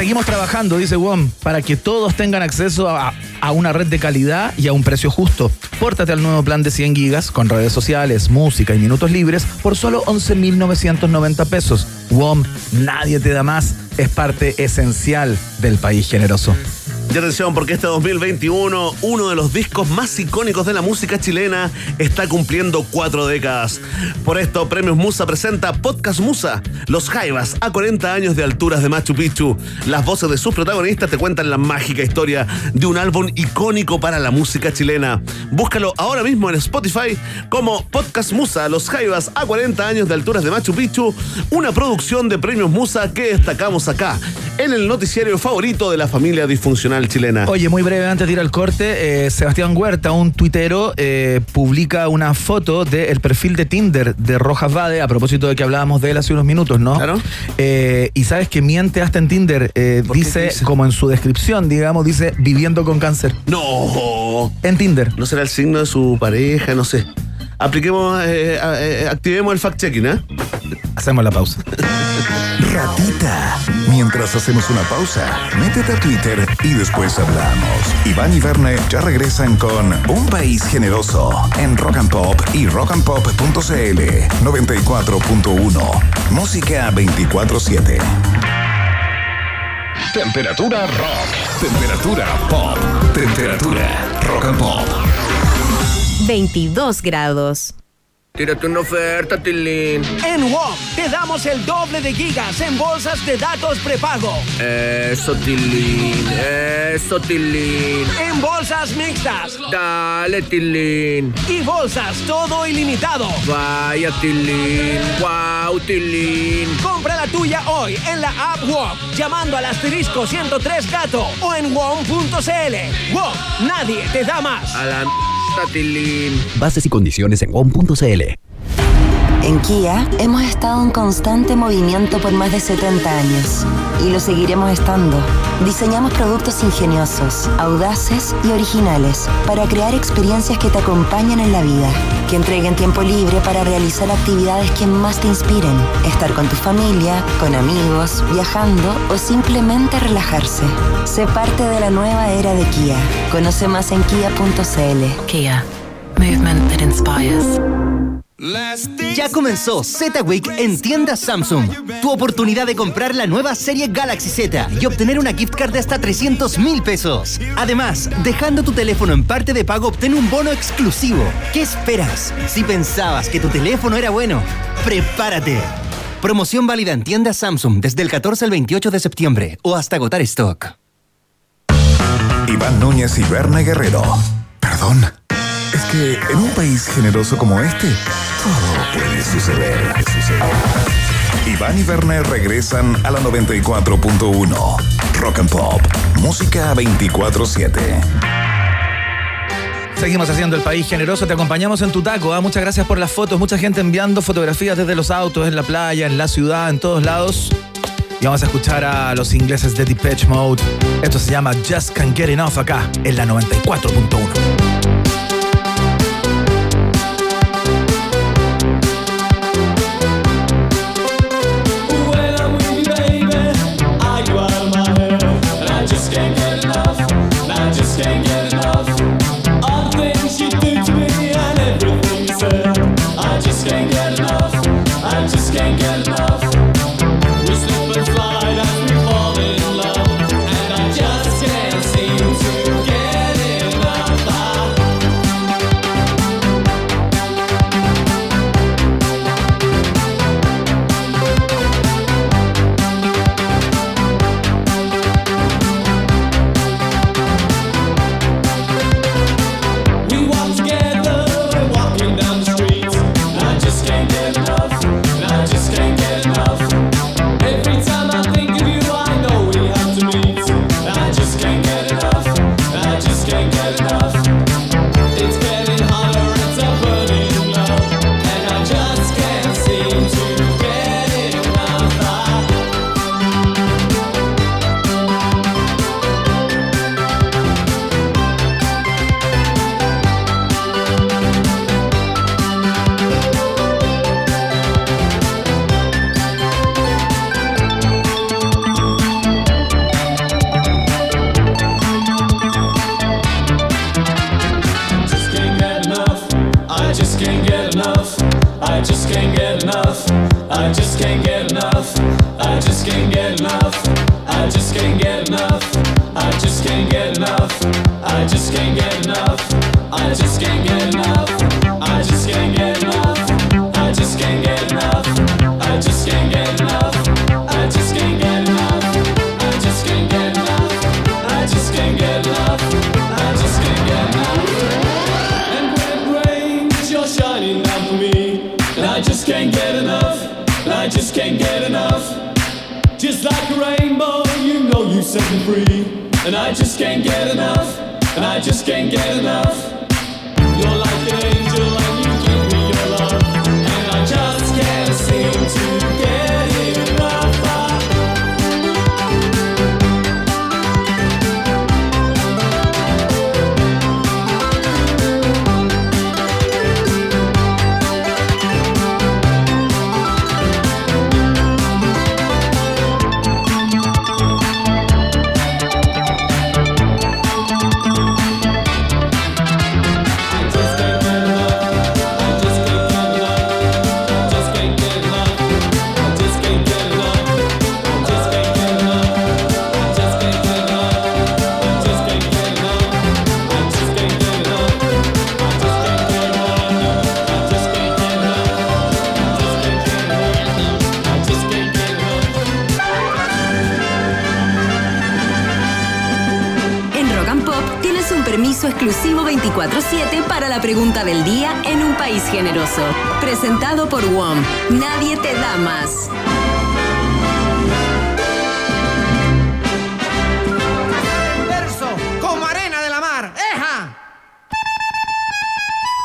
Seguimos trabajando, dice WOM, para que todos tengan acceso a, una red de calidad y a un precio justo. Pórtate al nuevo plan de 100 gigas con redes sociales, música y minutos libres por solo 11.990 pesos. WOM, nadie te da más, es parte esencial del país generoso. Y atención, porque este 2021, uno de los discos más icónicos de la música chilena, está cumpliendo cuatro décadas. Por esto, Premios Musa presenta Podcast Musa, Los Jaivas, a 40 años de alturas de Machu Picchu. Las voces de sus protagonistas te cuentan la mágica historia de un álbum icónico para la música chilena. Búscalo ahora mismo en Spotify como Podcast Musa, Los Jaivas, a 40 años de alturas de Machu Picchu, una producción de Premios Musa que destacamos acá, en el noticiario favorito de la familia disfuncional chilena. Oye, muy breve antes de ir al corte, eh, Sebastián Huerta, un tuitero, eh, publica una foto del perfil de Tinder de Rojas Vade, a propósito de que hablábamos de él hace unos minutos, ¿no? Claro. Eh, y sabes que miente hasta en Tinder, eh, ¿Por qué? dice, ¿Qué dice? como en su descripción, digamos, dice viviendo con cáncer. No, En Tinder. no será el signo de su pareja, no sé. Apliquemos, eh, eh, activemos el fact-checking, ¿eh? Hacemos la pausa. Ratita. Mientras hacemos una pausa, métete a Twitter y después hablamos. Iván y Verne ya regresan con Un País Generoso en Rock and Pop y rockandpop.cl 94.1. Música 24-7. Temperatura rock. Temperatura pop. Temperatura rock and pop. 22 grados. Tírate una oferta, Tilín. En WOM te damos el doble de gigas en bolsas de datos prepago. Eso, Tilín. Eso, Tilín. En bolsas mixtas Dale, Tilín. y bolsas todo ilimitado. Vaya, Tilín. Wow, Tilín. Compra la tuya hoy en la app WOM llamando al asterisco 103 gato o en WOM.cl. WOM, nadie te da más. A la m***, Tilín. Bases y condiciones en WOM.cl. En Kia hemos estado en constante movimiento por más de 70 años y lo seguiremos estando. Diseñamos productos ingeniosos, audaces y originales para crear experiencias que te acompañen en la vida, que entreguen tiempo libre para realizar actividades que más te inspiren, estar con tu familia, con amigos, viajando o simplemente relajarse. Sé parte de la nueva era de Kia. Conoce más en kia.cl. Kia. Movement that inspires. Ya comenzó Z Week en tiendas Samsung. Tu oportunidad de comprar la nueva serie Galaxy Z y obtener una gift card de hasta 300 mil pesos. Además, dejando tu teléfono en parte de pago, obtén un bono exclusivo. ¿Qué esperas? Si pensabas que tu teléfono era bueno, prepárate. Promoción válida en tiendas Samsung desde el 14 al 28 de septiembre o hasta agotar stock. Iván Núñez y Berna Guerrero. Perdón. Es que en un país generoso como este, todo puede suceder. Iván y Werner regresan a la 94.1. Rock and Pop. Música 24-7. Seguimos haciendo el país generoso, te acompañamos en tu taco. ¿ah? Muchas gracias por las fotos, mucha gente enviando fotografías desde los autos, en la playa, en la ciudad, en todos lados. Y vamos a escuchar a los ingleses de Depeche Mode. Esto se llama Just Can't Get Enough acá, en la 94.1. enough. I just can't get enough. I just can't get enough. I just can't get enough. I just can't get enough. I just can't get enough. Free. And I just can't get enough. And I just can't get enough. You're like an angel exclusivo 24-7 para la pregunta del día en un país generoso. Presentado por WOM. Nadie te da más. Verso como arena de la mar. ¡Eja!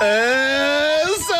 ¡Eso!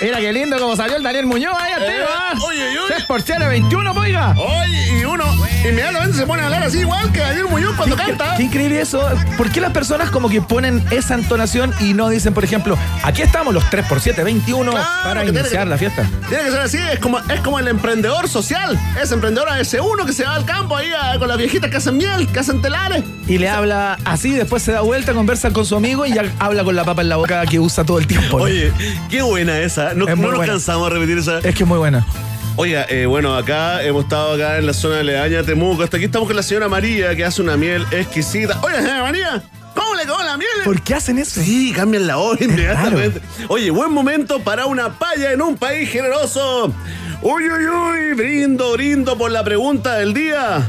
Mira qué lindo como salió el Daniel Muñoz ahí, Eh, tío. ¿ah? oye, oye. 3 por 7, 21, oiga. Oye, y uno inmediatamente se pone a hablar así igual que Daniel Muñoz cuando canta. Qué increíble eso. ¿Por qué las personas como que ponen esa entonación y no dicen, por ejemplo, aquí estamos los 3 por 7, 21 Claro, para iniciar que- la fiesta? Tiene que ser así, es como, es como el emprendedor social. Ese emprendedor a ese uno que se va al campo ahí a- con las viejitas que hacen miel, que hacen telares. Y le habla así, después se da vuelta, conversa con su amigo y ya habla con la papa en la boca que usa todo el tiempo. ¿no? Oye, qué buena esa. No, Es no nos buena. cansamos de repetir esa. Es que es muy buena. Oiga, eh, bueno, acá hemos estado acá en la zona de Leaña, Temuco. Hasta aquí estamos con la señora María, que hace una miel exquisita. Oiga, señora María, ¿cómo le quedó la miel? ¿Por qué hacen eso? Sí, cambian la hora inmediatamente. Oye, buen momento para una palla en un país generoso. Uy, uy, uy, brindo, brindo por la pregunta del día.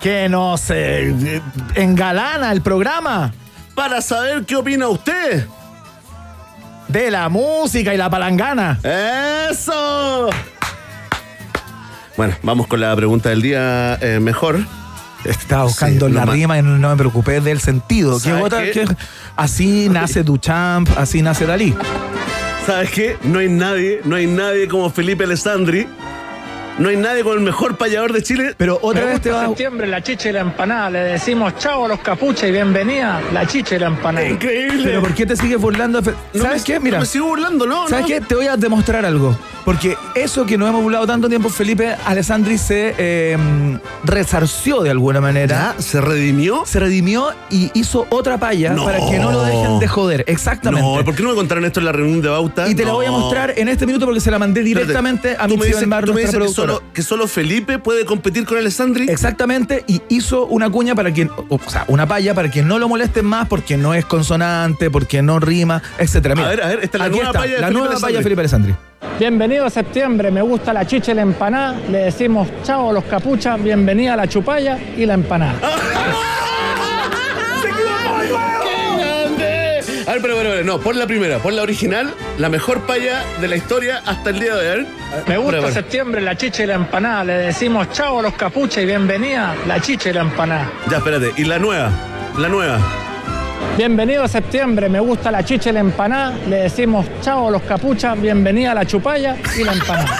que nos eh, engalana el programa Para saber qué opina usted. de la música y la palangana. ¡Eso! Bueno, vamos con la pregunta del día eh, mejor. Estaba buscando Sí, la rima y no me preocupé del sentido. ¿Qué ¿Sabes otra? qué? Así nace Duchamp, así nace Dalí. ¿Sabes qué? No hay nadie, no hay nadie como Felipe Alessandri. No hay nadie con el mejor payador de Chile. Pero otra Me vez te va septiembre, la chicha y la empanada. Le decimos chao a los capuchas y bienvenida la chicha y la empanada. Increíble. Pero ¿por qué te sigues burlando? Fe- No ¿Sabes me- qué? Mira. No me sigo burlando, no. ¿Sabes no. qué? Te voy a demostrar algo. Porque eso que nos hemos burlado tanto tiempo, Felipe Alessandri se eh, resarció de alguna manera. ¿Ya? ¿Se redimió? Se redimió y hizo otra palla No. para que no lo dejen de joder. Exactamente. No, ¿por qué no me contaron esto en la reunión de Bauta? y te la voy a No. mostrar en este minuto porque se la mandé directamente Espérate, a mi dices, Bar, nuestra que solo, que solo Felipe puede competir con Alessandri. Exactamente, y hizo una cuña para que, o sea, una palla para que no lo molesten más porque no es consonante, porque no rima, etcétera. Mira, A ver, a ver, esta es la nueva está, palla de la Felipe nueva Alessandri. palla de Felipe Alessandri. Bienvenido a septiembre, me gusta la chicha y la empanada. Le decimos chao a los capuchas, bienvenida a la chupalla y la empanada. A ver, pero, pero, pero, no, pon la primera, pon la original, la mejor palla de la historia hasta el día de hoy. Me gusta septiembre, la chicha y la empanada. Le decimos chao a los capuchas y bienvenida la chicha y la empanada. Ya, espérate, y la nueva, la nueva. Bienvenido a septiembre, me gusta la chicha y la empanada. Le decimos chao a los capuchas, bienvenida a la chupalla y la empanada.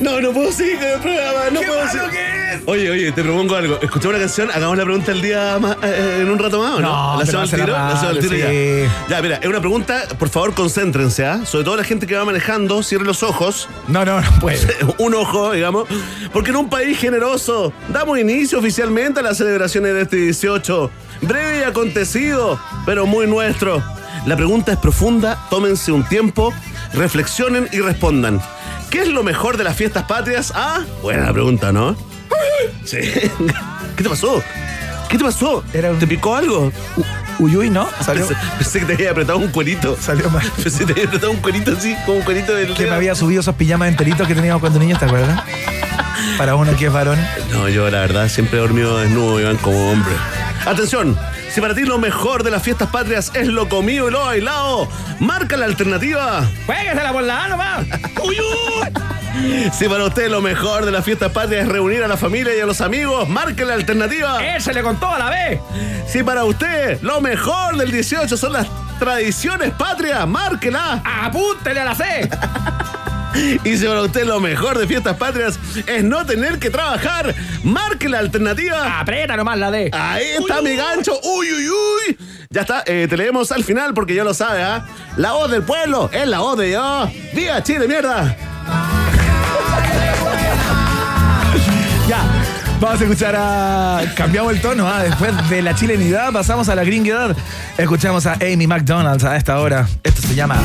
No, no puedo seguir con el programa, no ¡Qué puedo malo seguir. que es! Oye, oye, te propongo algo. Escuchamos una canción, hagamos la pregunta del día más, eh, en un rato más, ¿o no? No, ¿La pero hacemos al tiro? ¿La hacemos al tiro sí. ya? Ya, mira, es una pregunta, por favor, concéntrense, ¿ah? Sobre todo la gente que va manejando, cierre los ojos. No, no, no puede. un ojo, digamos, porque en un país generoso damos inicio oficialmente a las celebraciones de este 18. Breve y acontecido, pero muy nuestro. La pregunta es profunda, tómense un tiempo, reflexionen y respondan. ¿Qué es lo mejor de las fiestas patrias? Ah, buena pregunta, ¿no? Sí. ¿Qué te pasó? ¿Qué te pasó? Era un- ¿Te picó algo? Uyuy, ¿no? Salió, Pensé, pensé que te había apretado un cuerito. salió mal. Pensé que te había apretado un cuerito así, como un cuerito del Que me dedo. había subido esos pijamas enteritos que teníamos cuando niños, ¿te acuerdas? Para uno que es varón. No, yo la verdad siempre he dormido desnudo, Iván, como hombre. Atención, si para ti lo mejor de las fiestas patrias es lo comido y lo bailado, marca la alternativa. ¡Juéguesela por la mano, más! ¡Uy, Si para usted lo mejor de las fiestas patrias es reunir a la familia y a los amigos, marque la alternativa. ¡Échale con toda la vez! Si para usted lo mejor del 18 son las tradiciones patrias, márquela. ¡Apúntele a la C! Y si para usted lo mejor de fiestas patrias es no tener que trabajar, marque la alternativa. ¡Aprieta nomás la D! Ahí está mi gancho. Uy, uy, uy. Ya está, eh, te leemos al final porque ya lo sabe, ¿ah? La voz del pueblo es la voz de yo. ¡Viva Chile, mierda! Vamos a escuchar a. Cambiamos el tono, ¿ah? después de la chilenidad pasamos a la gringuedad. Escuchamos a Amy McDonald's a esta hora. Esto se llama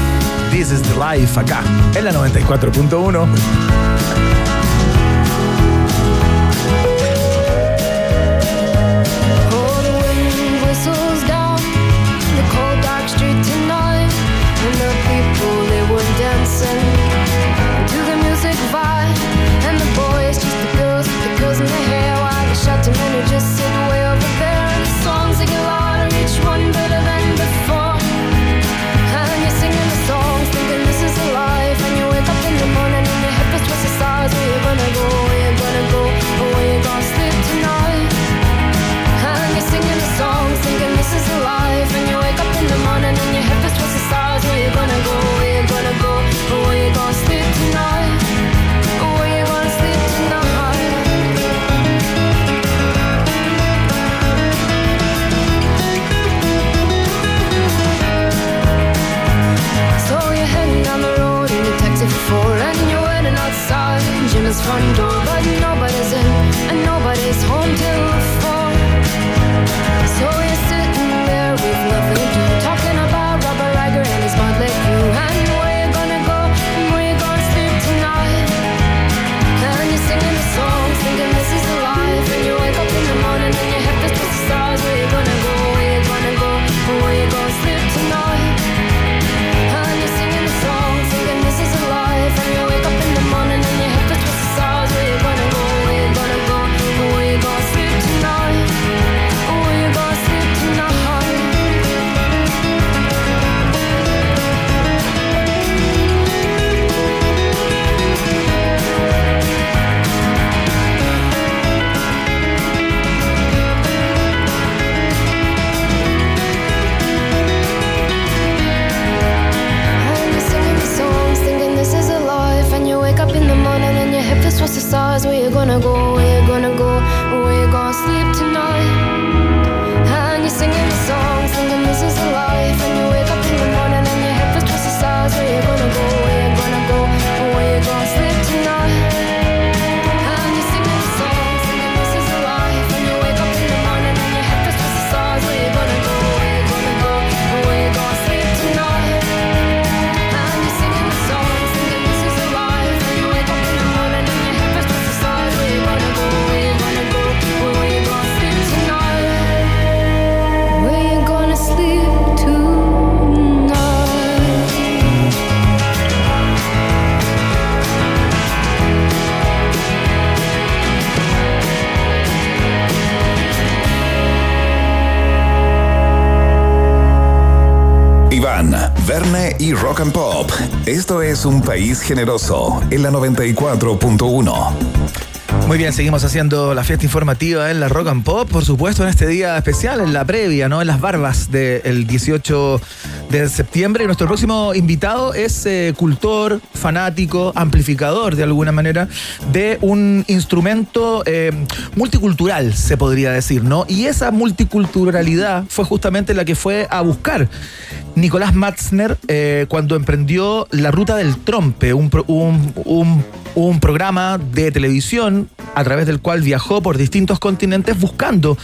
This is the Life acá, en la 94.1. 看着 the stars. Where you gonna go? Where you gonna go? Verne y Rock and Pop. Esto es un país generoso en la 94.1. Muy bien, seguimos haciendo la fiesta informativa en la Rock and Pop, por supuesto, en este día especial, en la previa, ¿no? En las barbas del 18 de septiembre. Y nuestro próximo invitado es eh, cultor, fanático, amplificador, de alguna manera, de un instrumento eh, multicultural, se podría decir, ¿no? Y esa multiculturalidad fue justamente la que fue a buscar Nicolás Matzner eh, cuando emprendió la ruta del trompe, un, un- un- un programa de televisión a través del cual viajó por distintos continentes buscando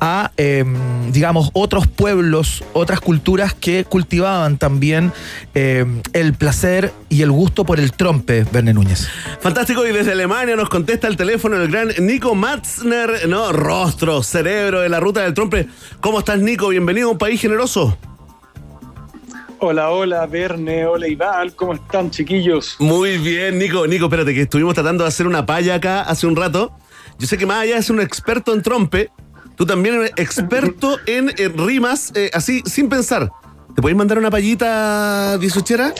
a, eh, digamos, otros pueblos, otras culturas que cultivaban también eh, el placer y el gusto por el trompe, Verne Núñez. Fantástico, y desde Alemania nos contesta el teléfono el gran Nico Matzner, ¿no? Rostro, cerebro de la ruta del trompe. ¿Cómo estás, Nico? Bienvenido a un país generoso. Hola, hola, Verne, hola Iván, ¿cómo están, chiquillos? Muy bien, Nico. Nico, espérate, que estuvimos tratando de hacer una palla acá hace un rato. Yo sé que más allá es un experto en trompe, tú también eres experto en, rimas, eh, así, sin pensar. ¿Te podéis mandar una pallita, disochera?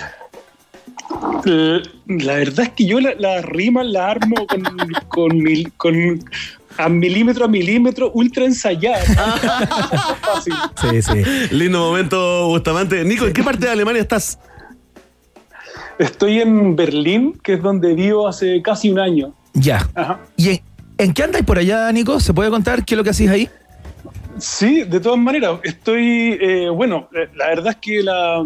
L- La verdad es que yo la, la rima la armo con, con, mil- con a milímetro a milímetro, ultra ensayada. Fácil. Sí, sí. Lindo momento, Bustamante. Nico, ¿en qué parte de Alemania estás? Estoy en Berlín, que es donde vivo hace casi un año. Ya. Ajá. ¿Y en, en qué andáis por allá, Nico? ¿Se puede contar qué es lo que hacéis ahí? Sí, de todas maneras, estoy, eh, bueno, la verdad es que la,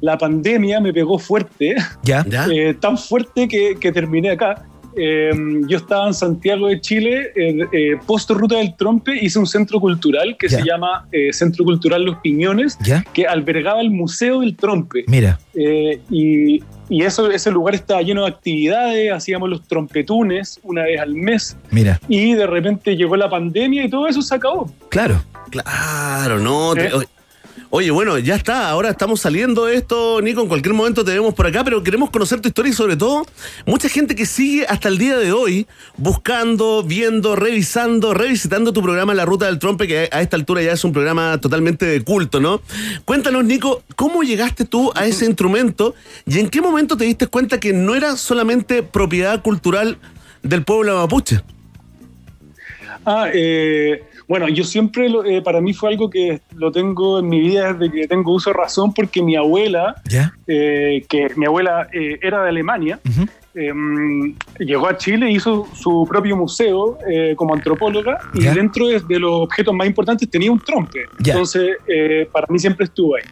la pandemia me pegó fuerte, Ya. Eh, tan fuerte que, que terminé acá. Eh, yo estaba en Santiago de Chile, eh, eh, post Ruta del Trompe, hice un centro cultural que Ya. se llama eh, Centro Cultural Los Piñones, Ya. que albergaba el Museo del Trompe. Mira. Eh, y y eso, ese lugar estaba lleno de actividades, hacíamos los trompetunes una vez al mes, Mira. y de repente llegó la pandemia y todo eso se acabó. Claro. Claro, no. ¿Eh? Oye, bueno, ya está. Ahora estamos saliendo de esto, Nico. En cualquier momento te vemos por acá, pero queremos conocer tu historia y sobre todo mucha gente que sigue hasta el día de hoy buscando, viendo, revisando, revisitando tu programa La Ruta del Trompe, que a esta altura ya es un programa totalmente de culto, ¿no? Cuéntanos, Nico, ¿cómo llegaste tú a ese instrumento y en qué momento te diste cuenta que no era solamente propiedad cultural del pueblo mapuche? Ah, eh, bueno, yo siempre, lo- eh, para mí fue algo que lo tengo en mi vida desde que tengo uso de razón, porque mi abuela, eh, que mi abuela eh, era de Alemania, eh, llegó a Chile, hizo su propio museo eh, como antropóloga y dentro de, de los objetos más importantes tenía un trompe. Entonces, eh, para mí siempre estuvo ahí.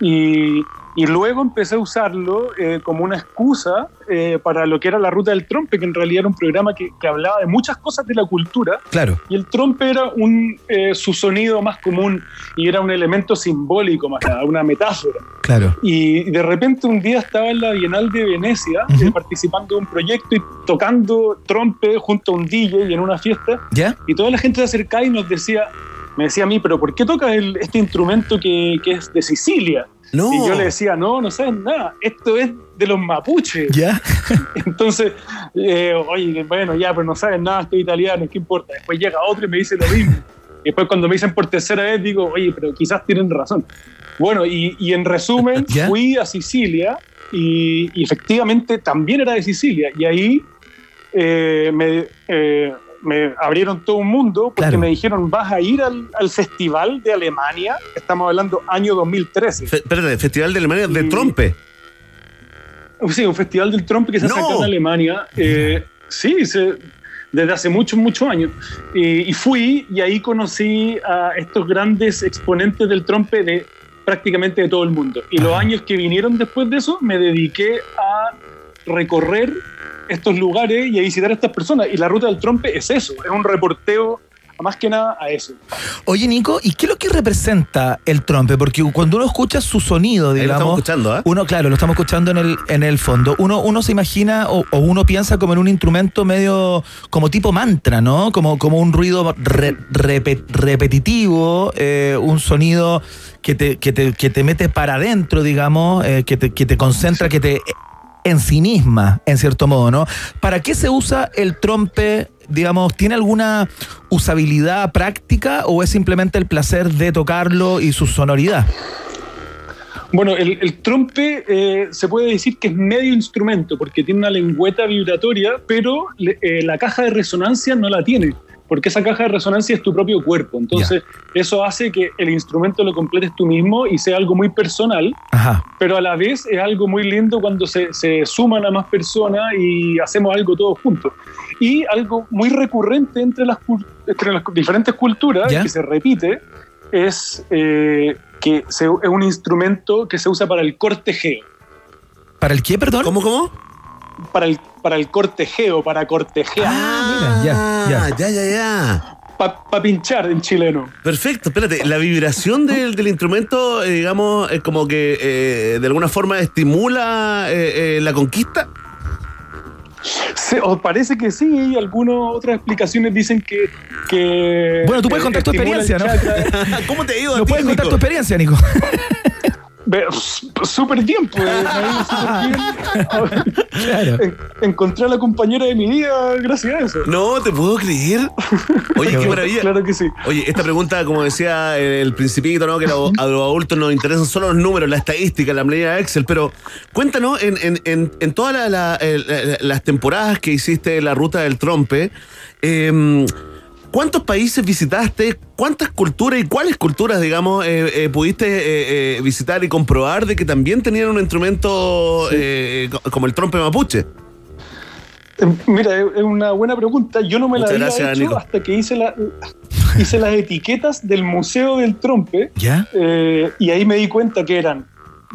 Y, y luego empecé a usarlo eh, como una excusa eh, para lo que era la ruta del trompe, que en realidad era un programa que, que hablaba de muchas cosas de la cultura. Claro. Y el trompe era un, eh, su sonido más común y era un elemento simbólico más nada, una metáfora. Claro. Y de repente un día estaba en la Bienal de Venecia Ujú. eh, participando de un proyecto y tocando trompe junto a un DJ y en una fiesta. ¿Ya? Y toda la gente se acercaba y nos decía, me decía a mí, pero ¿por qué tocas este instrumento que, que es de Sicilia? No. Y yo le decía, no, no sabes nada, esto es de los mapuches. ¿Ya? Entonces, eh, oye, bueno, ya, pero no sabes nada, estoy italiano, ¿qué importa? Después llega otro y me dice lo mismo. Y después cuando me dicen por tercera vez, digo, oye, pero quizás tienen razón. Bueno, y, y en resumen, ¿Ya? fui a Sicilia y, y efectivamente también era de Sicilia. Y ahí eh, me, eh, me abrieron todo un mundo porque Claro. me dijeron, vas a ir al, al festival de Alemania, estamos hablando año 2013. Fe- Festival de Alemania de Y- Trompe. Sí, un festival del trompe que se No. acá en Alemania. Eh, Sí, se- desde hace muchos, muchos años. Y, y fui y ahí conocí a estos grandes exponentes del trompe de prácticamente de todo el mundo. Y los años que vinieron después de eso, me dediqué a recorrer estos lugares y a visitar a estas personas. Y la ruta del trompe es eso, es un reporteo más que nada a eso. Oye, Nico, ¿y qué es lo que representa el trompe? Porque cuando uno escucha su sonido, Ahí lo digamos. estamos escuchando, ¿ah? Uno, claro, lo estamos escuchando en el, en el fondo. Uno, uno se imagina o, o uno piensa como en un instrumento medio como tipo mantra, ¿no? Como, como un ruido re- repe- repetitivo, eh, un sonido que te, que te, que te mete para adentro, digamos, eh, que, te, que te concentra, que te ensimisma, en cierto modo, ¿no? ¿Para qué se usa el trompe? Digamos, ¿tiene alguna usabilidad práctica o es simplemente el placer de tocarlo y su sonoridad? Bueno, el, trompe eh, se puede decir que es medio instrumento porque tiene una lengüeta vibratoria, pero eh, la caja de resonancia no la tiene, porque esa caja de resonancia es tu propio cuerpo. Entonces, eso hace que el instrumento lo completes tú mismo y sea algo muy personal, Ajá. pero a la vez es algo muy lindo cuando se, se suman a más personas y hacemos algo todos juntos. Y algo muy recurrente entre las, entre las diferentes culturas, ¿Ya? que se repite, es eh, que se- es un instrumento que se usa para el cortejeo. ¿Para el qué, perdón? ¿Cómo, cómo? Para el, para el cortejeo, para cortejear. Ah, ya, ya, ya, ya. Para pinchar en chileno. Perfecto, espérate, la vibración del, del instrumento, eh, digamos, es como que eh, de alguna forma estimula eh, eh, la conquista. Se- os parece que sí, y algunas otras explicaciones dicen que. que Bueno, tú puedes contar tu experiencia, ¿no? ¿Cómo te a ¿No puedes contar tu experiencia, Nico? Súper bien, pues. me ha ido súper bien. Claro. En- Encontré a la compañera de mi vida gracias a eso. No, te puedo creer. Oye, qué maravilla. Claro que sí. Oye, esta pregunta, como decía el principito, ¿no? Que lo- a los adultos nos interesan solo los números, la estadística, la planilla de Excel, pero cuéntanos, en, en, en, en todas la- la- el- la- las temporadas que hiciste la ruta del trompe, eh, ¿cuántos países visitaste? ¿Cuántas culturas y cuáles culturas, digamos, eh, eh, pudiste eh, visitar y comprobar de que también tenían un instrumento co- como el trompe mapuche? Mira, es una buena pregunta. Yo no me Muchas la había gracias, hecho Nico. hasta que hice, la, hice las etiquetas del Museo del Trompe. ¿Ya? Y ahí me di cuenta que eran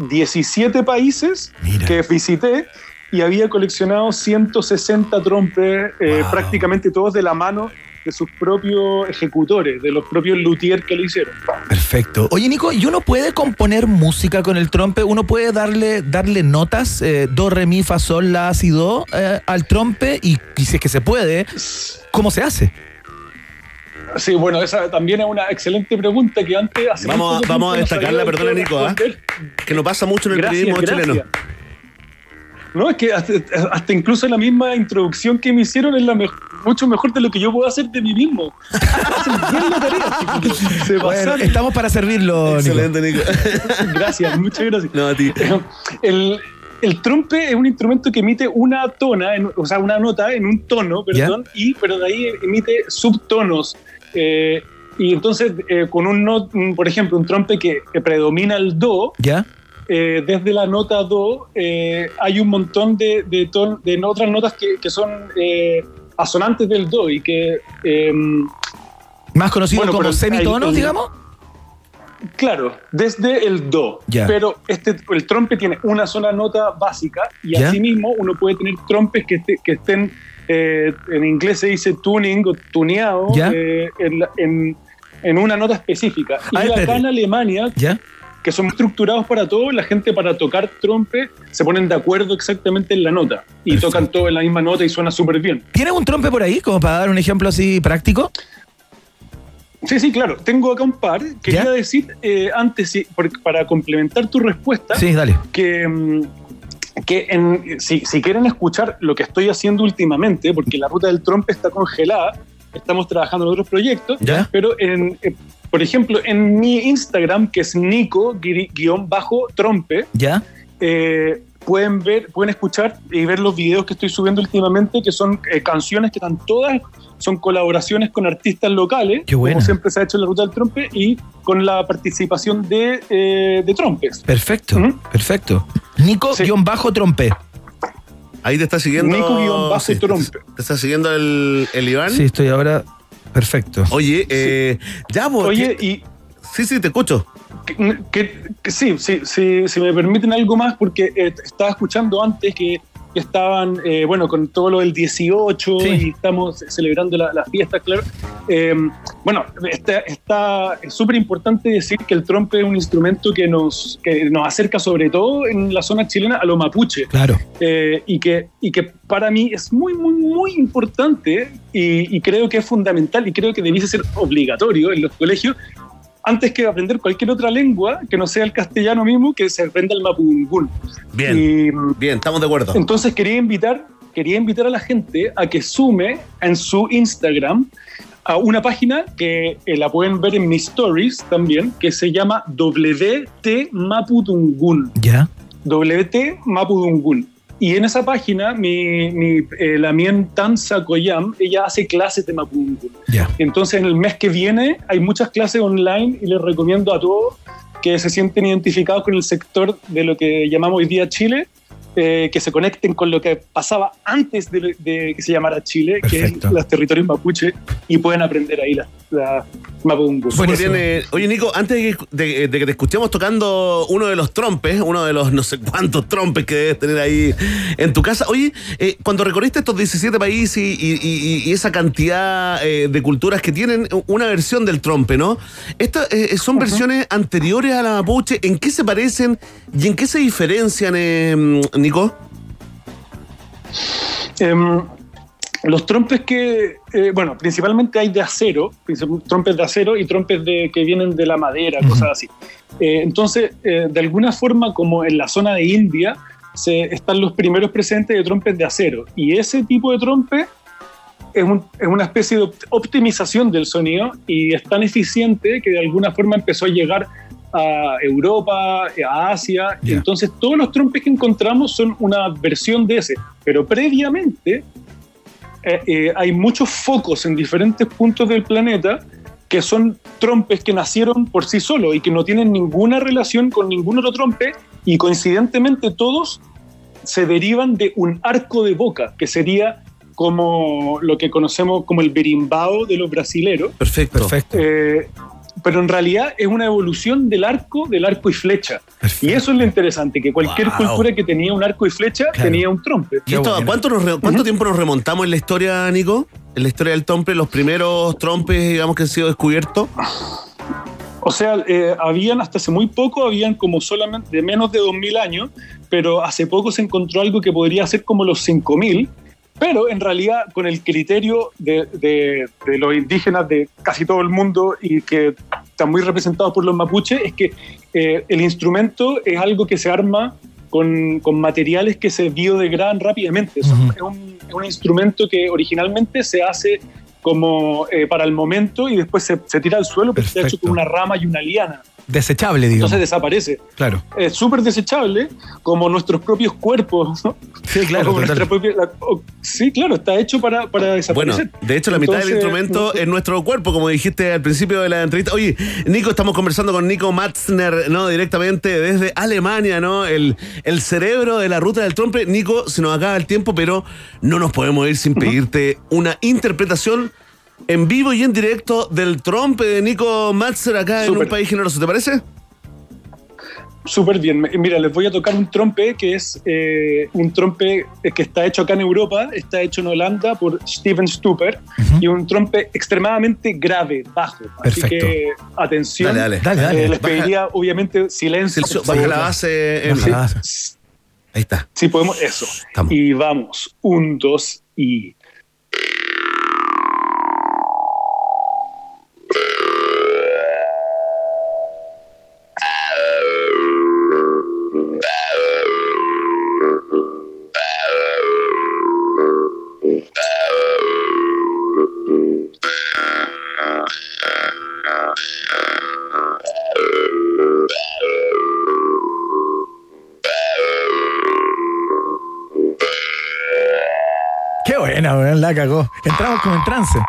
17 países que visité y había coleccionado 160 trompes, Wow. prácticamente todos de la mano de sus propios ejecutores, de los propios luthiers que lo hicieron. Perfecto. Oye, Nico, ¿y uno puede componer música con el trompe? ¿Uno puede darle, darle notas, eh, do, re, mi, fa, sol, la, si, do, eh, al trompe? Y, y si es que se puede, ¿cómo se hace? Sí, bueno, esa también es una excelente pregunta que antes... Hace Vamos a, vamos a destacarla, perdona Nico, responder. que no pasa mucho en el Gracias, periodismo gracias. chileno. No, es que hasta, hasta incluso la misma introducción que me hicieron es la mej- mucho mejor de lo que yo puedo hacer de mí mismo. Hacen bien la tarea, chicos. Se Bueno, estamos para servirlo, Nico. Excelente, Nico. Gracias, muchas gracias. No, a ti. El, el trompe es un instrumento que emite una tona, en- o sea, una nota en un tono, perdón, y pero de ahí emite subtonos. Eh, y entonces, eh, con un, not- un- por ejemplo, un trompe que, que predomina el do, ¿Ya? eh, desde la nota do eh, hay un montón de, de, ton- de otras notas que, que son eh, asonantes del do y que... eh, Más conocido Bueno, como semitonos, hay- digamos. Claro, desde el do. Pero este, el trompe tiene una sola nota básica y asimismo uno puede tener trompes que, este- que estén, eh, en inglés se dice tuning o tuneado, eh, en, en- en una nota específica. Y Ah, acá en Alemania. Que son estructurados para todo, la gente para tocar trompe se ponen de acuerdo exactamente en la nota y tocan todo en la misma nota y suena súper bien. ¿Tienes un trompe por ahí, como para dar un ejemplo así práctico? Sí, sí, claro. Tengo acá un par. Quería decir eh, antes, sí, para complementar tu respuesta, Sí, dale. que, mm, que en- si, si quieren escuchar lo que estoy haciendo últimamente, porque la ruta del trompe está congelada, estamos trabajando en otros proyectos, ¿Ya? pero en, eh, por ejemplo, en mi Instagram, que es Nico-trompe, ¿Ya? eh, pueden ver, pueden escuchar y ver los videos que estoy subiendo últimamente, que son eh, canciones que están todas, son colaboraciones con artistas locales, Qué como siempre se ha hecho en la ruta del trompe, y con la participación de, eh, de trompes. Perfecto, Ujú. perfecto. Nico-trompe. Ahí te está siguiendo. Nico-bajo sí, te- trompe. ¿Te está siguiendo el, el Iván? Sí, estoy ahora perfecto. Oye, eh, ya, vos. Oye, ¿qué- y Sí, sí, te escucho. que, que- que sí, sí, sí, si me permiten algo más, porque eh, estaba escuchando antes que, que estaban, eh, bueno, con todo lo del 18 Sí. y estamos celebrando la, la fiesta, claro. Eh, bueno, está, está es súper importante decir que el trompe es un instrumento que nos, que nos acerca sobre todo en la zona chilena a los mapuche. Claro. Eh, y, que, y que para mí es muy, muy, muy importante y, y creo que es fundamental y creo que debiese ser obligatorio en los colegios antes que aprender cualquier otra lengua que no sea el castellano mismo, que se aprenda el mapudungún. Bien, Y, bien, estamos de acuerdo. entonces quería invitar, quería invitar a la gente a que sume en su Instagram a una página que eh, la pueden ver en mis stories también, que se llama WT Mapudungún. ¿Ya? WT Mapudungún. Y en esa página, mi, mi, eh, la Mien Tanza Koyam, ella hace clases de Mapudungún. Ya. Entonces, en el mes que viene hay muchas clases online y les recomiendo a todos que se sienten identificados con el sector de lo que llamamos hoy día Chile, eh, que se conecten con lo que pasaba antes de, de que se llamara Chile, Perfecto. que es los territorios mapuche, y pueden aprender ahí la, la eh, oye, Nico, antes de que, de- de que te escuchemos tocando uno de los trompes, uno de los no sé cuántos trompes que debes tener ahí en tu casa, oye, eh, cuando recorriste estos 17 países y, y- y- y esa cantidad eh, de culturas que tienen una versión del trompe, ¿no? Estas eh, son versiones anteriores a la mapuche. ¿En qué se parecen y en qué se diferencian, eh, Nico? Em, los trompes que, eh, bueno, principalmente hay de acero, trompes de acero y trompes de, que vienen de la madera, cosas así. Eh, entonces, eh, de alguna forma, como en la zona de India, se, están los primeros presentes de trompes de acero. Y ese tipo de trompe es, un- es una especie de opt- optimización del sonido y es tan eficiente que de alguna forma empezó a llegar a Europa, a Asia. Entonces, todos los trompes que encontramos son una versión de ese. Pero previamente eh, eh, hay muchos focos en diferentes puntos del planeta que son trompes que nacieron por sí solos y que no tienen ninguna relación con ningún otro trompe y coincidentemente todos se derivan de un arco de boca, que sería como lo que conocemos como el berimbau de los brasileros. Perfecto. Perfecto. Eh, pero en realidad es una evolución del arco, del arco y flecha. Y eso es lo interesante, que cualquier Wow. cultura que tenía un arco y flecha Claro. tenía un trompe. ¿Y esto, cuánto, nos cuánto tiempo nos remontamos en la historia, Nico? En la historia del trompe, los primeros trompes, digamos, que han sido descubiertos. O sea, eh, habían hasta hace muy poco, habían como solamente de menos de 2.000 años, pero hace poco se encontró algo que podría ser como los 5.000, pero en realidad con el criterio de, de- de los indígenas de casi todo el mundo y que están muy representados por los mapuches, es que eh, el instrumento es algo que se arma con, con materiales que se biodegradan rápidamente. Es un- es, un, es un instrumento que originalmente se hace como eh, para el momento y después se, se tira al suelo porque está hecho Perfecto. con una rama y una liana. Desechable, digamos. Entonces desaparece. claro. Es súper desechable, como nuestros propios cuerpos. ¿no? Sí, claro, propia- la- o- sí, claro, está hecho para, para Bueno, desaparecer. de hecho, la mitad del instrumento es nuestro cuerpo, como dijiste al principio de la entrevista. Oye, Nico, estamos conversando con Nico Matzner, ¿no? Directamente desde Alemania, ¿no? El, el cerebro de la ruta del trompe. Nico, se nos acaba el tiempo, pero no nos podemos ir sin pedirte una interpretación en vivo y en directo del trompe de Nico Matzner acá en un país generoso. ¿Te parece? Súper bien. Mira, les voy a tocar un trompe que es eh, un trompe que está hecho acá en Europa, está hecho en Holanda por Steven Stuper y un trompe extremadamente grave, bajo. Así Perfecto. que atención. Dale, dale. Dale, dale. Eh, les Baja- pediría, obviamente, silencio. Silencio, baja la base. Baja la base. Ahí está. Si podemos, eso. Estamos. Y vamos, un, dos y. buena, weón, la cagó. Entramos como en trance.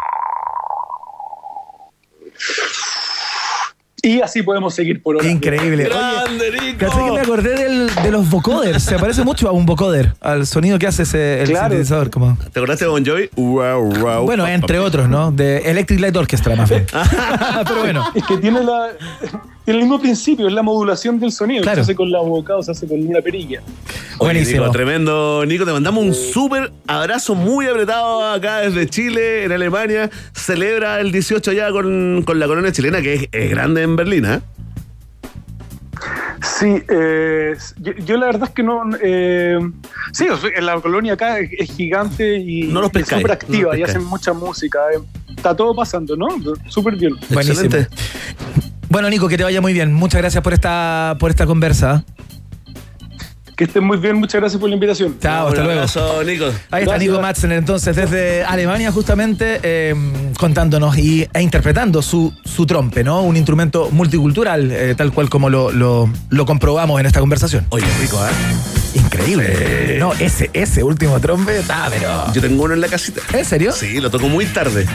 Y así podemos seguir por horas. Increíble. ¡Grande, Oye, Nico! ¿cachai que me acordé del- de los vocoders? Se parece mucho a un vocoder, al sonido que hace ese, el Claro. sintetizador. Como. ¿Te acordaste de Bon Jovi? Wow, wow. Bueno, entre otros, ¿no? De Electric Light Orchestra, más bien. Pero bueno. Es que tiene, la, el mismo principio, es la modulación del sonido. Claro. Se hace con la boca o se hace con una perilla. Oye, Buenísimo. Nico, tremendo, Nico. Te mandamos un súper abrazo muy apretado acá desde Chile, en Alemania. Celebra el 18 ya con, con la colonia chilena, que es, es grande en Berlín, ¿eh? Sí, eh, yo, yo la verdad es que no. eh, sí, la colonia acá es, es gigante y No los es pescáis, súper no activa los y hacen mucha música. eh. Está todo pasando, ¿no? Súper bien. Buenísimo. Excelente. Bueno, Nico, que te vaya muy bien. Muchas gracias por esta, por esta conversa. Que estén muy bien, muchas gracias por la invitación. Chao, hasta luego. abrazo, Nico. Ahí está Gracias. Nico Matzen, entonces, desde Alemania, justamente, eh, contándonos y, e interpretando su, su trompe, ¿no? Un instrumento multicultural, eh, tal cual como lo, lo- lo comprobamos en esta conversación. Oye, rico, ¿eh? Increíble. No, ese, ese último trompe está, pero. Yo tengo uno en la casita. ¿En serio? Sí, lo toco muy tarde.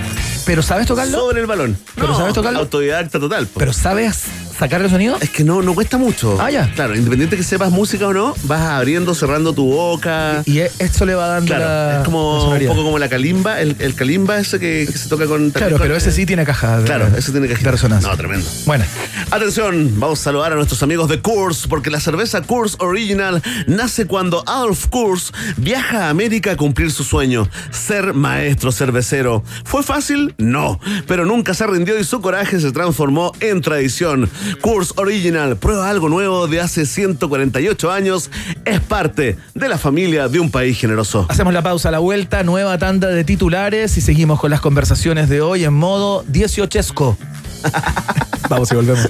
¿Pero sabes tocarlo? Sobre el balón. ¿Pero No, sabes tocarlo? Autodidacta total. po. ¿Pero sabes sacarle sonido? Es que no, no cuesta mucho. Ah, ya. Claro, independiente que sepas música o no, vas abriendo, cerrando tu boca. Y esto le va dando Claro, la. es la como un poco como la calimba, el, el calimba ese que, que se toca con Claro, pero ese sí tiene caja. de- Claro, ese tiene que de resonancia. No, tremendo. Bueno, Atención, vamos a saludar a nuestros amigos de Coors, porque la cerveza Coors Original nace cuando Adolf Coors viaja a América a cumplir su sueño, ser maestro cervecero. ¿Fue fácil? No, pero nunca se rindió y su coraje se transformó en tradición. Coors Original, prueba algo nuevo de hace 148 años, es parte de la familia de un país generoso. hacemos la pausa a la vuelta, nueva tanda de titulares y seguimos con las conversaciones de hoy en modo 18esco. Vamos y volvemos.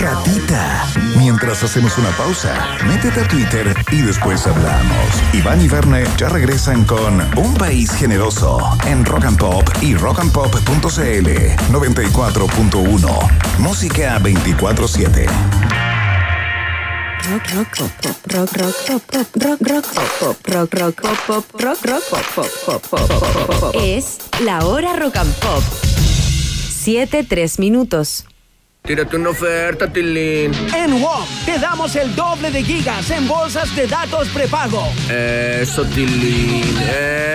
Ratita. Mientras hacemos una pausa, métete a Twitter y después hablamos. Iván y Verne ya regresan con Un País Generoso en Rock and Pop y rockandpop.cl 94.1. Música 24-7. Rock, rock, pop, pop, rock, rock, pop, pop, rock, rock, pop, pop, rock, rock, pop, pop, rock, rock, pop, pop, pop, pop. Es la hora rock and pop. Siete, tres minutos. Tírate una oferta, Tilín. En WOM te damos el doble de gigas en bolsas de datos prepago. Eso, Tilín.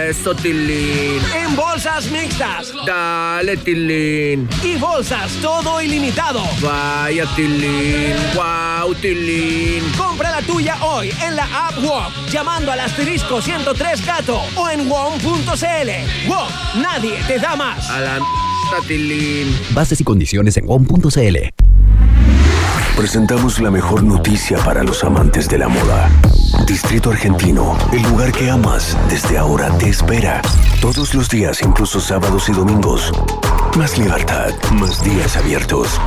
Eso, Tilín. En bolsas mixtas Dale, Tilín. y bolsas todo ilimitado. Vaya, Tilín. Wow, Tilín. Compra la tuya hoy en la app WOM llamando al asterisco 103 gato o en WOM.cl. WOM, nadie te da más. A la Bases y condiciones en WOM.cl. Presentamos la mejor noticia para los amantes de la moda. Distrito Argentino, el lugar que amas, desde ahora te espera. Todos los días, incluso sábados y domingos. Más libertad, más días abiertos.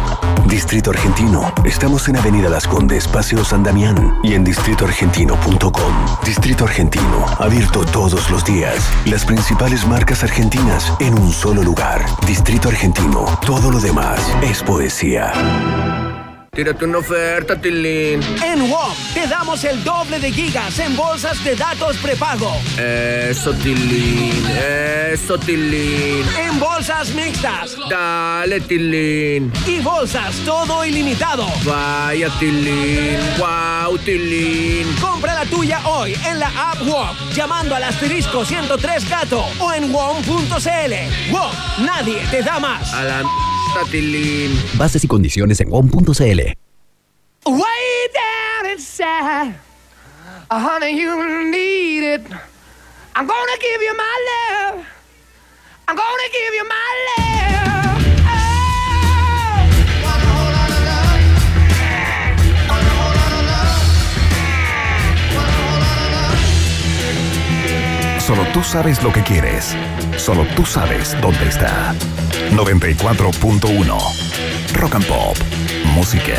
Distrito Argentino, estamos en Avenida Las Condes, Paseo San Damián y en distritoargentino.com. Distrito Argentino, abierto todos los días. Las principales marcas argentinas en un solo lugar. Distrito Argentino, todo lo demás es poesía. Tírate una oferta, Tilín. En WOM te damos el doble de gigas en bolsas de datos prepago. Eso, Tilín. Eso, Tilín. En bolsas mixtas Dale, Tilín. y bolsas todo ilimitado. Vaya, Tilín. Wow, Tilín. Compra la tuya hoy en la app WOM llamando al asterisco 103 gato o en WOM.cl. WOM, nadie te da más. A la Bases y condiciones en WOM.cl. Way down inside, honey, you need it. I'm gonna give you my love. I'm gonna give you my love. Solo tú sabes lo que quieres. Solo tú sabes dónde está. 94.1. Rock and Pop. Música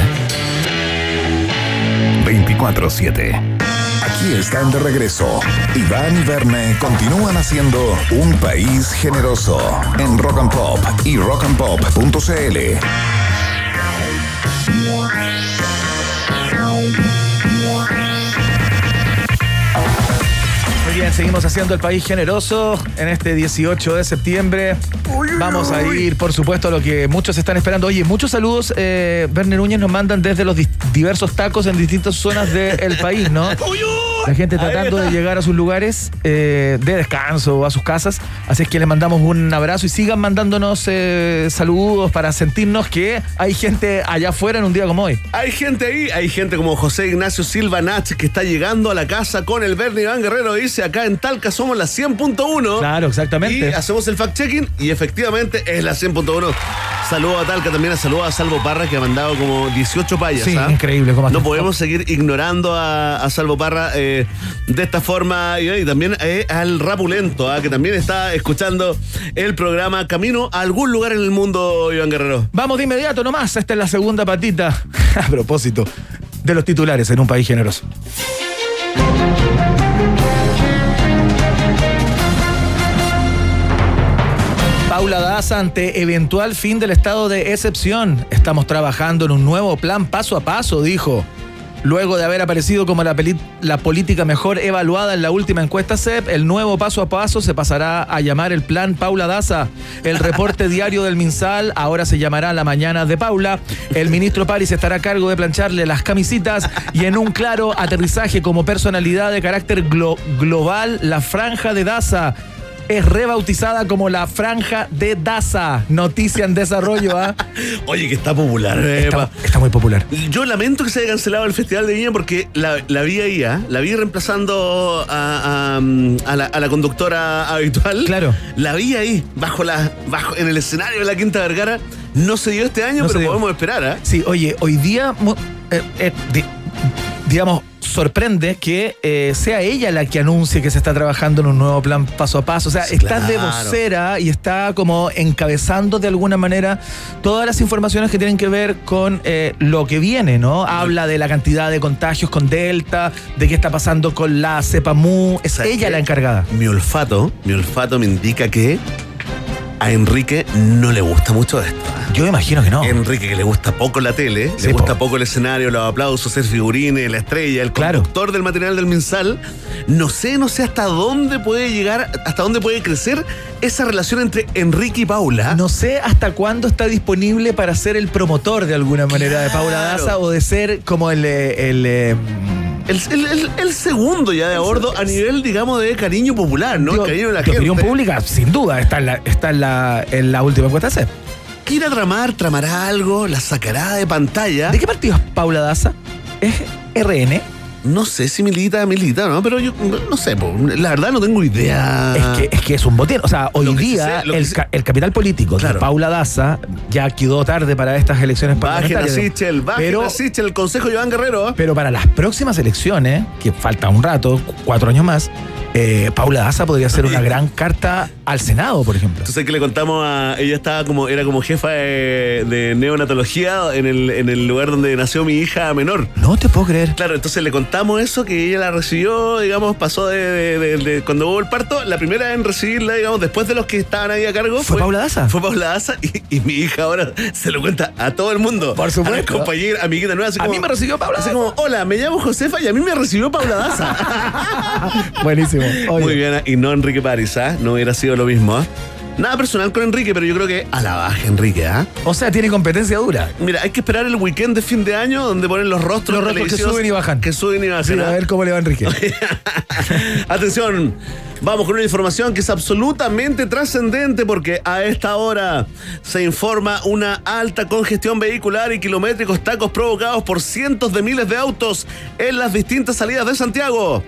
24-7. Aquí están de regreso. Iván y Verne continúan haciendo un país generoso en Rock and Pop y rockandpop.cl. bien, seguimos haciendo el país generoso en este 18 de septiembre. Vamos a ir, por supuesto, a lo que muchos están esperando. Oye, muchos saludos, eh, Werner Núñez, nos mandan desde los diversos tacos en distintas zonas del país, ¿no? La gente tratando de llegar a sus lugares eh, de descanso o a sus casas. Así es que les mandamos un abrazo y sigan mandándonos eh, saludos para sentirnos que hay gente allá afuera en un día como hoy. Hay gente ahí, hay gente como José Ignacio Silva Nach que está llegando a la casa con el Bernie Iván Guerrero. Dice acá en Talca somos la 100.1. Claro, exactamente. Y hacemos el fact-checking y efectivamente es la 100.1. Saludo a Talca también, saludo a Salvo Parra que ha mandado como 18 payas. Sí, ¿ah? increíble. cómo No podemos seguir ignorando a, a Salvo Parra eh, de esta forma y, y también eh, al Rapulento, ¿ah? que también está escuchando el programa Camino a algún lugar en el mundo, Iván Guerrero. Vamos de inmediato nomás. Esta es la segunda patita, a propósito, de los titulares en un país generoso. Paula Daza ante eventual fin del estado de excepción. Estamos trabajando en un nuevo plan paso a paso, dijo. Luego de haber aparecido como la, política mejor evaluada en la última encuesta CEP, el nuevo paso a paso se pasará a llamar el Plan Paula Daza. El reporte diario del MinSal ahora se llamará La Mañana de Paula. El ministro París estará a cargo de plancharle las camisitas y en un claro aterrizaje como personalidad de carácter glo- global, la Franja de Daza es rebautizada como la Franja de Daza. Noticia en desarrollo, ¿ah? Oye, que está popular. eh, Está, muy popular. Yo lamento que se haya cancelado el Festival de Viña porque la, la vi ahí, ¿ah? la vi reemplazando a, a- a la, a la conductora habitual. Claro. La vi ahí, bajo la, bajo, en el escenario de la Quinta Vergara. No se dio este año, No pero podemos esperar. ¿ah? Sí, oye, hoy día, eh, eh, di- digamos, sorprende que eh, sea ella la que anuncie que se está trabajando en un nuevo plan paso a paso. O sea, Sí, está de claro. vocera y está como encabezando de alguna manera todas las informaciones que tienen que ver con eh, lo que viene, ¿no? Habla de la cantidad de contagios con Delta, de qué está pasando con la cepa mu. Es ¿Sabes ella la encargada. Mi olfato, mi olfato me indica que a Enrique no le gusta mucho esto. Yo imagino que no. Enrique, que le gusta poco la tele, Sí, le gusta po. poco el escenario, los aplausos, ser figurines, la estrella, el Claro. conductor del material del Minsal. No sé, no sé hasta dónde puede llegar, hasta dónde puede crecer esa relación entre Enrique y Paula. No sé hasta cuándo está disponible para ser el promotor de alguna manera de Paula. Daza o de ser como el, eh, el, eh, El, el- el- el segundo ya de a bordo a nivel, digamos, de cariño popular, ¿no? digo, el cariño de la gente. opinión pública, sin duda, está en la, está en la, en la última encuesta CEP. ¿Qué irá a tramar? ¿Tramará algo? ¿La sacará de pantalla? ¿De qué partido es Paula Daza? ¿Es RN? No sé si milita, milita, ¿no? Pero yo no sé, po, la verdad no tengo idea. Es, que, es que es un botín. O sea, hoy día sé- el, el capital político de Claro. Paula Daza ya quedó tarde para estas elecciones Bajen a parlamentarias. Sichel, bajen pero, a Sichel, el consejo Joan Guerrero. pero para las próximas elecciones, que falta un rato, cu- cuatro años más, eh, Paula Daza podría ser una gran carta al Senado, por ejemplo. Entonces que le contamos a. Ella estaba como, era como jefa de, de neonatología en el, en el lugar donde nació mi hija menor. No te puedo creer. Claro, entonces le contamos eso, que ella la recibió, digamos, pasó de, de- de- de- cuando hubo el parto, la primera en recibirla, digamos, después de los que estaban ahí a cargo. ¿Fue Paula Daza? Fue Paula Daza y, y mi hija ahora se lo cuenta a todo el mundo. Por A supuesto. las compañeras, amiguitas nuevas. así A como- mí me recibió Paula Así como, hola, me llamo Josefa y a mí me recibió Paula Daza. Buenísimo. Oye. Muy bien, y no Enrique París, ¿ah? No hubiera sido lo mismo, ¿ah? Nada personal con Enrique, pero yo creo que a la baja, Enrique, ¿ah? O sea, tiene competencia dura. Mira, hay que esperar el weekend de fin de año donde ponen los rostros, Los rostros que suben y bajan. Que suben y bajan. Sí, ¿ah? a ver cómo le va a Enrique. Atención, vamos con una información que es absolutamente trascendente porque a esta hora se informa una alta congestión vehicular y kilométricos tacos provocados por cientos de miles de autos en las distintas salidas de Santiago.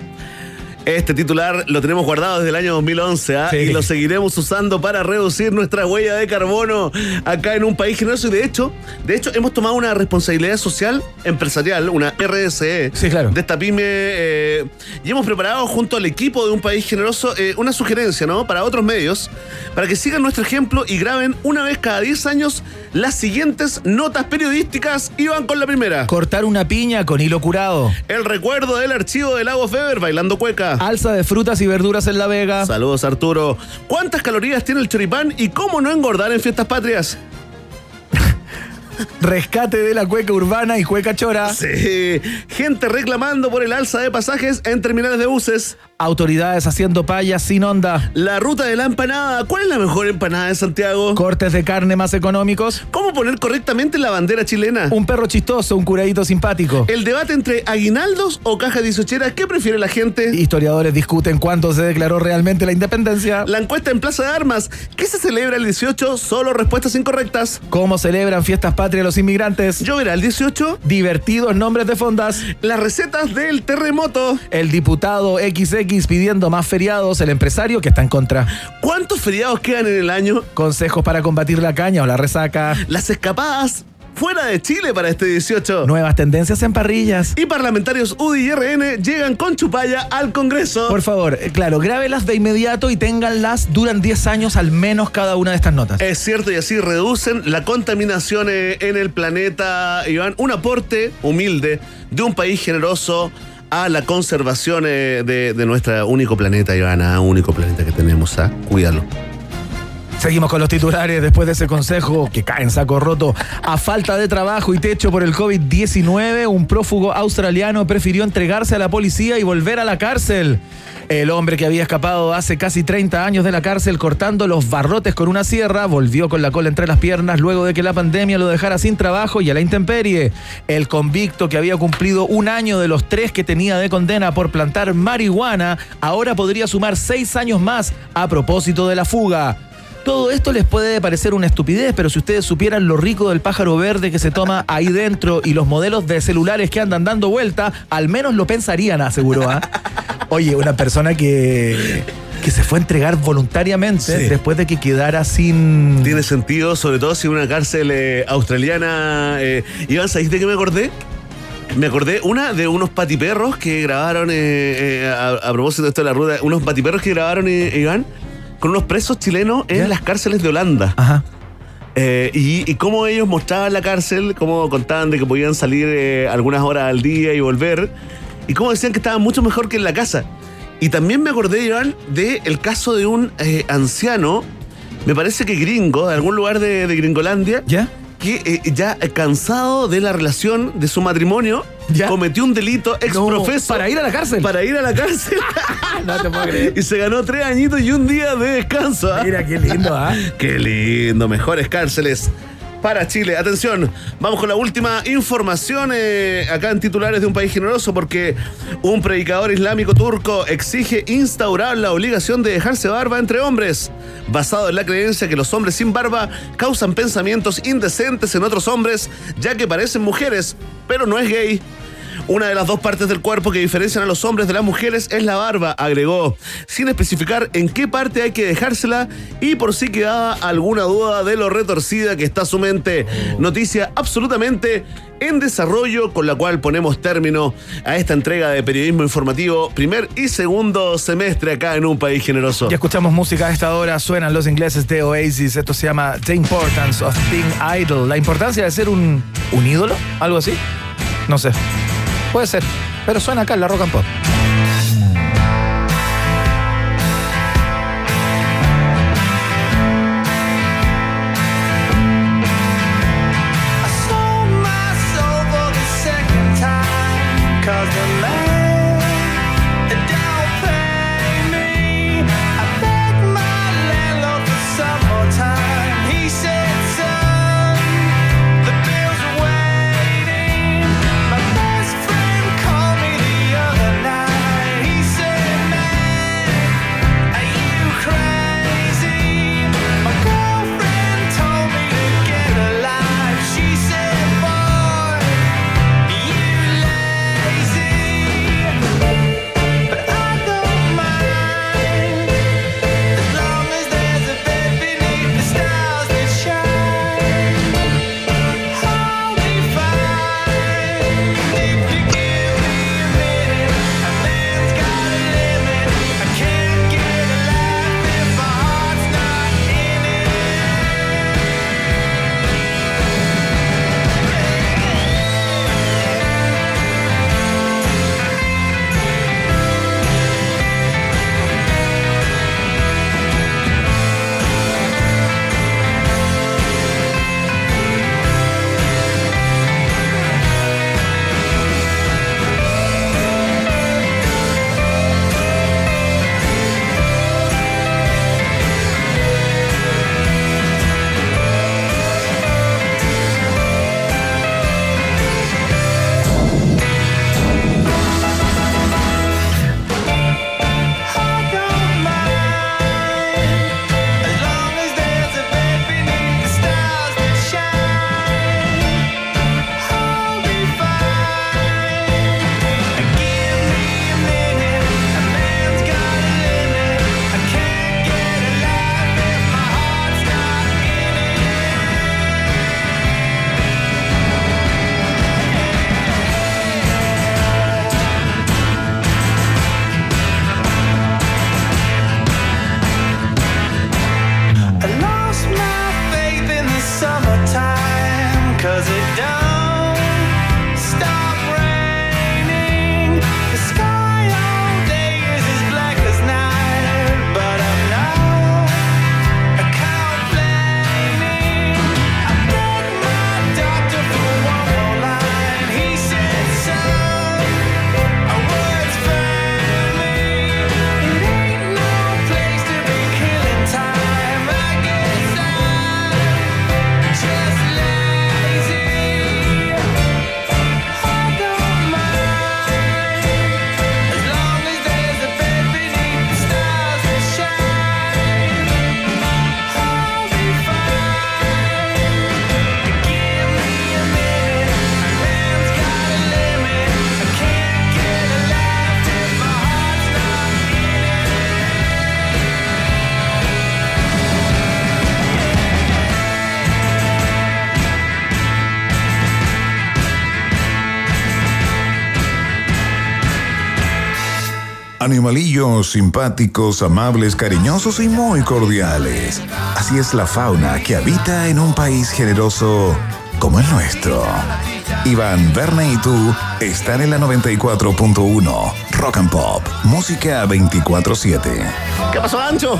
Este titular lo tenemos guardado desde el año 2011 ¿ah? Sí. y lo seguiremos usando para reducir nuestra huella de carbono acá en un país generoso y de hecho, de hecho hemos tomado una responsabilidad social empresarial, una RSE Sí, claro. de esta pyme eh, y hemos preparado junto al equipo de un país generoso eh, una sugerencia, ¿no? Para otros medios, para que sigan nuestro ejemplo y graben una vez cada 10 años las siguientes notas periodísticas y van con la primera. Cortar una piña con hilo curado. El recuerdo del archivo de Lago Feber bailando cueca. Alza de frutas y verduras en La Vega. Saludos Arturo. ¿Cuántas calorías tiene el choripán y cómo no engordar en fiestas patrias? Rescate de la cueca urbana y cueca chora. Sí. Gente reclamando por el alza de pasajes en terminales de buses. Autoridades haciendo payas sin onda. La ruta de la empanada. ¿Cuál es la mejor empanada de Santiago? Cortes de carne más económicos. ¿Cómo poner correctamente la bandera chilena? Un perro chistoso, un curadito simpático. El debate entre aguinaldos o caja dieciocheras, ¿qué prefiere la gente? Historiadores discuten cuándo se declaró realmente la independencia. La encuesta en Plaza de Armas. ¿Qué se celebra el 18? Solo respuestas incorrectas. ¿Cómo celebran fiestas patrias los inmigrantes? ¿Lloverá el 18? Divertidos nombres de fondas. Las recetas del terremoto. El diputado XX pidiendo más feriados. El empresario que está en contra. ¿Cuántos feriados quedan en el año? Consejos para combatir la caña o la resaca. Las escapadas fuera de Chile para este 18. Nuevas tendencias en parrillas. Y parlamentarios UDI y RN llegan con chupalla al Congreso. Por favor, eh, claro, grábelas de inmediato y ténganlas, duran 10 años al menos cada una de estas notas. Es cierto, y así reducen la contaminación eh, en el planeta, Iván. Un aporte humilde de un país generoso a la conservación eh, de, de nuestro único planeta, Ivana, único planeta que tenemos. ¿ah? Cuídalo. Seguimos con los titulares después de ese consejo que cae en saco roto. A falta de trabajo y techo por el COVID-19, un prófugo australiano prefirió entregarse a la policía y volver a la cárcel. El hombre que había escapado hace casi 30 años de la cárcel cortando los barrotes con una sierra volvió con la cola entre las piernas luego de que la pandemia lo dejara sin trabajo y a la intemperie. El convicto que había cumplido un año de los tres que tenía de condena por plantar marihuana ahora podría sumar seis años más a propósito de la fuga. Todo esto les puede parecer una estupidez, pero si ustedes supieran lo rico del pájaro verde que se toma ahí dentro y los modelos de celulares que andan dando vuelta, al menos lo pensarían, aseguró. ¿ah? Oye, una persona que, que se fue a entregar voluntariamente Sí. después de que quedara sin... Tiene sentido, sobre todo si una cárcel eh, australiana. Eh, Iván, ¿sabéis de qué me acordé? Me acordé una de unos patiperros que grabaron, eh, eh, a, a propósito de esto de la ruta, unos patiperros que grabaron, eh, Iván, con unos presos chilenos en las cárceles de Holanda. Ajá. Eh, y, y cómo ellos mostraban la cárcel, cómo contaban de que podían salir eh, algunas horas al día y volver, y cómo decían que estaban mucho mejor que en la casa. Y también me acordé, Iván, del caso de un eh, anciano, me parece que gringo, de algún lugar de, de Gringolandia, ¿Ya? que ya cansado de la relación, de su matrimonio, cometió un delito ex No, profeso. para ir a la cárcel. Para ir a la cárcel. no te puedo creer. Y se ganó tres añitos y un día de descanso. ¿ah? Mira, qué lindo, ¿ah? Qué lindo, mejores cárceles para Chile. Atención, vamos con la última información eh, acá en titulares de un país generoso porque un predicador islámico turco exige instaurar la obligación de dejarse barba entre hombres, basado en la creencia que los hombres sin barba causan pensamientos indecentes en otros hombres, ya que parecen mujeres, pero no es gay. Una de las dos partes del cuerpo que diferencian a los hombres de las mujeres es la barba, agregó, sin especificar en qué parte hay que dejársela y por si quedaba alguna duda de lo retorcida que está su mente. Noticia absolutamente en desarrollo con la cual ponemos término a esta entrega de periodismo informativo primer y segundo semestre acá en un país generoso. Ya escuchamos música a esta hora, suenan los ingleses de Oasis, esto se llama The Importance of Being Idol, la importancia de ser un, un ídolo, algo así, no sé, puede ser, pero suena acá en la rock and pop. Animalillos simpáticos, amables, cariñosos y muy cordiales. Así es la fauna que habita en un país generoso como el nuestro. Iván, Verne y tú están en la 94.1 Rock and Pop, música 24/7. ¿Qué pasó, Ancho?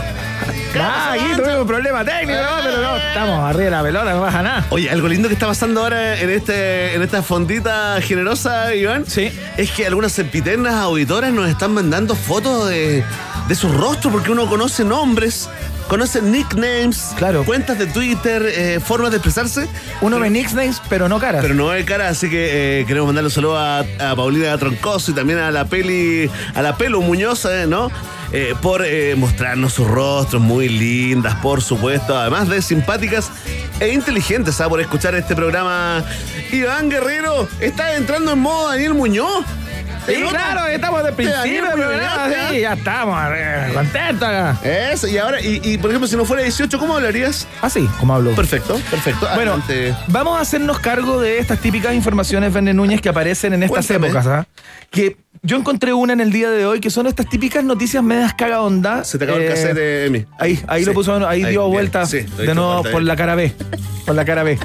Ah, aquí tuvimos un problema técnico, ¿no? pero no, estamos arriba de la pelota, no pasa nada. Oye, algo lindo que está pasando ahora en este en esta fondita generosa, Iván, sí. es que algunas sempiternas auditoras nos están mandando fotos de, de sus rostros porque uno conoce nombres, conoce nicknames, claro. cuentas de Twitter, eh, formas de expresarse. Uno ve nicknames, pero no caras. Pero no ve cara, así que eh, queremos mandarle un saludo a, a Paulina Troncoso y también a la peli, a la Pelo Muñoz, eh, ¿no? Eh, por eh, mostrarnos sus rostros muy lindas, por supuesto, además de simpáticas e inteligentes, ¿ah? por escuchar este programa. Iván Guerrero, está entrando en modo Daniel Muñoz. Sí, claro, estamos de principio del programa, ¿ah? sí, ya estamos, eh, contentos acá. Eso, y ahora, y, y, por ejemplo, si no fuera 18, ¿cómo hablarías? Así, como hablo. Perfecto, perfecto. Bueno, Adelante. vamos a hacernos cargo de estas típicas informaciones, Verne Núñez, que aparecen en estas Cuéntame. épocas. ¿ah? Que yo encontré una en el día de hoy, que son estas típicas noticias medias caga onda. Se te acabó el cassette de Emi. Ahí, ahí lo puso, ahí, Ahí, dio bien. vuelta Sí, de nuevo por la cara B. Por la cara B.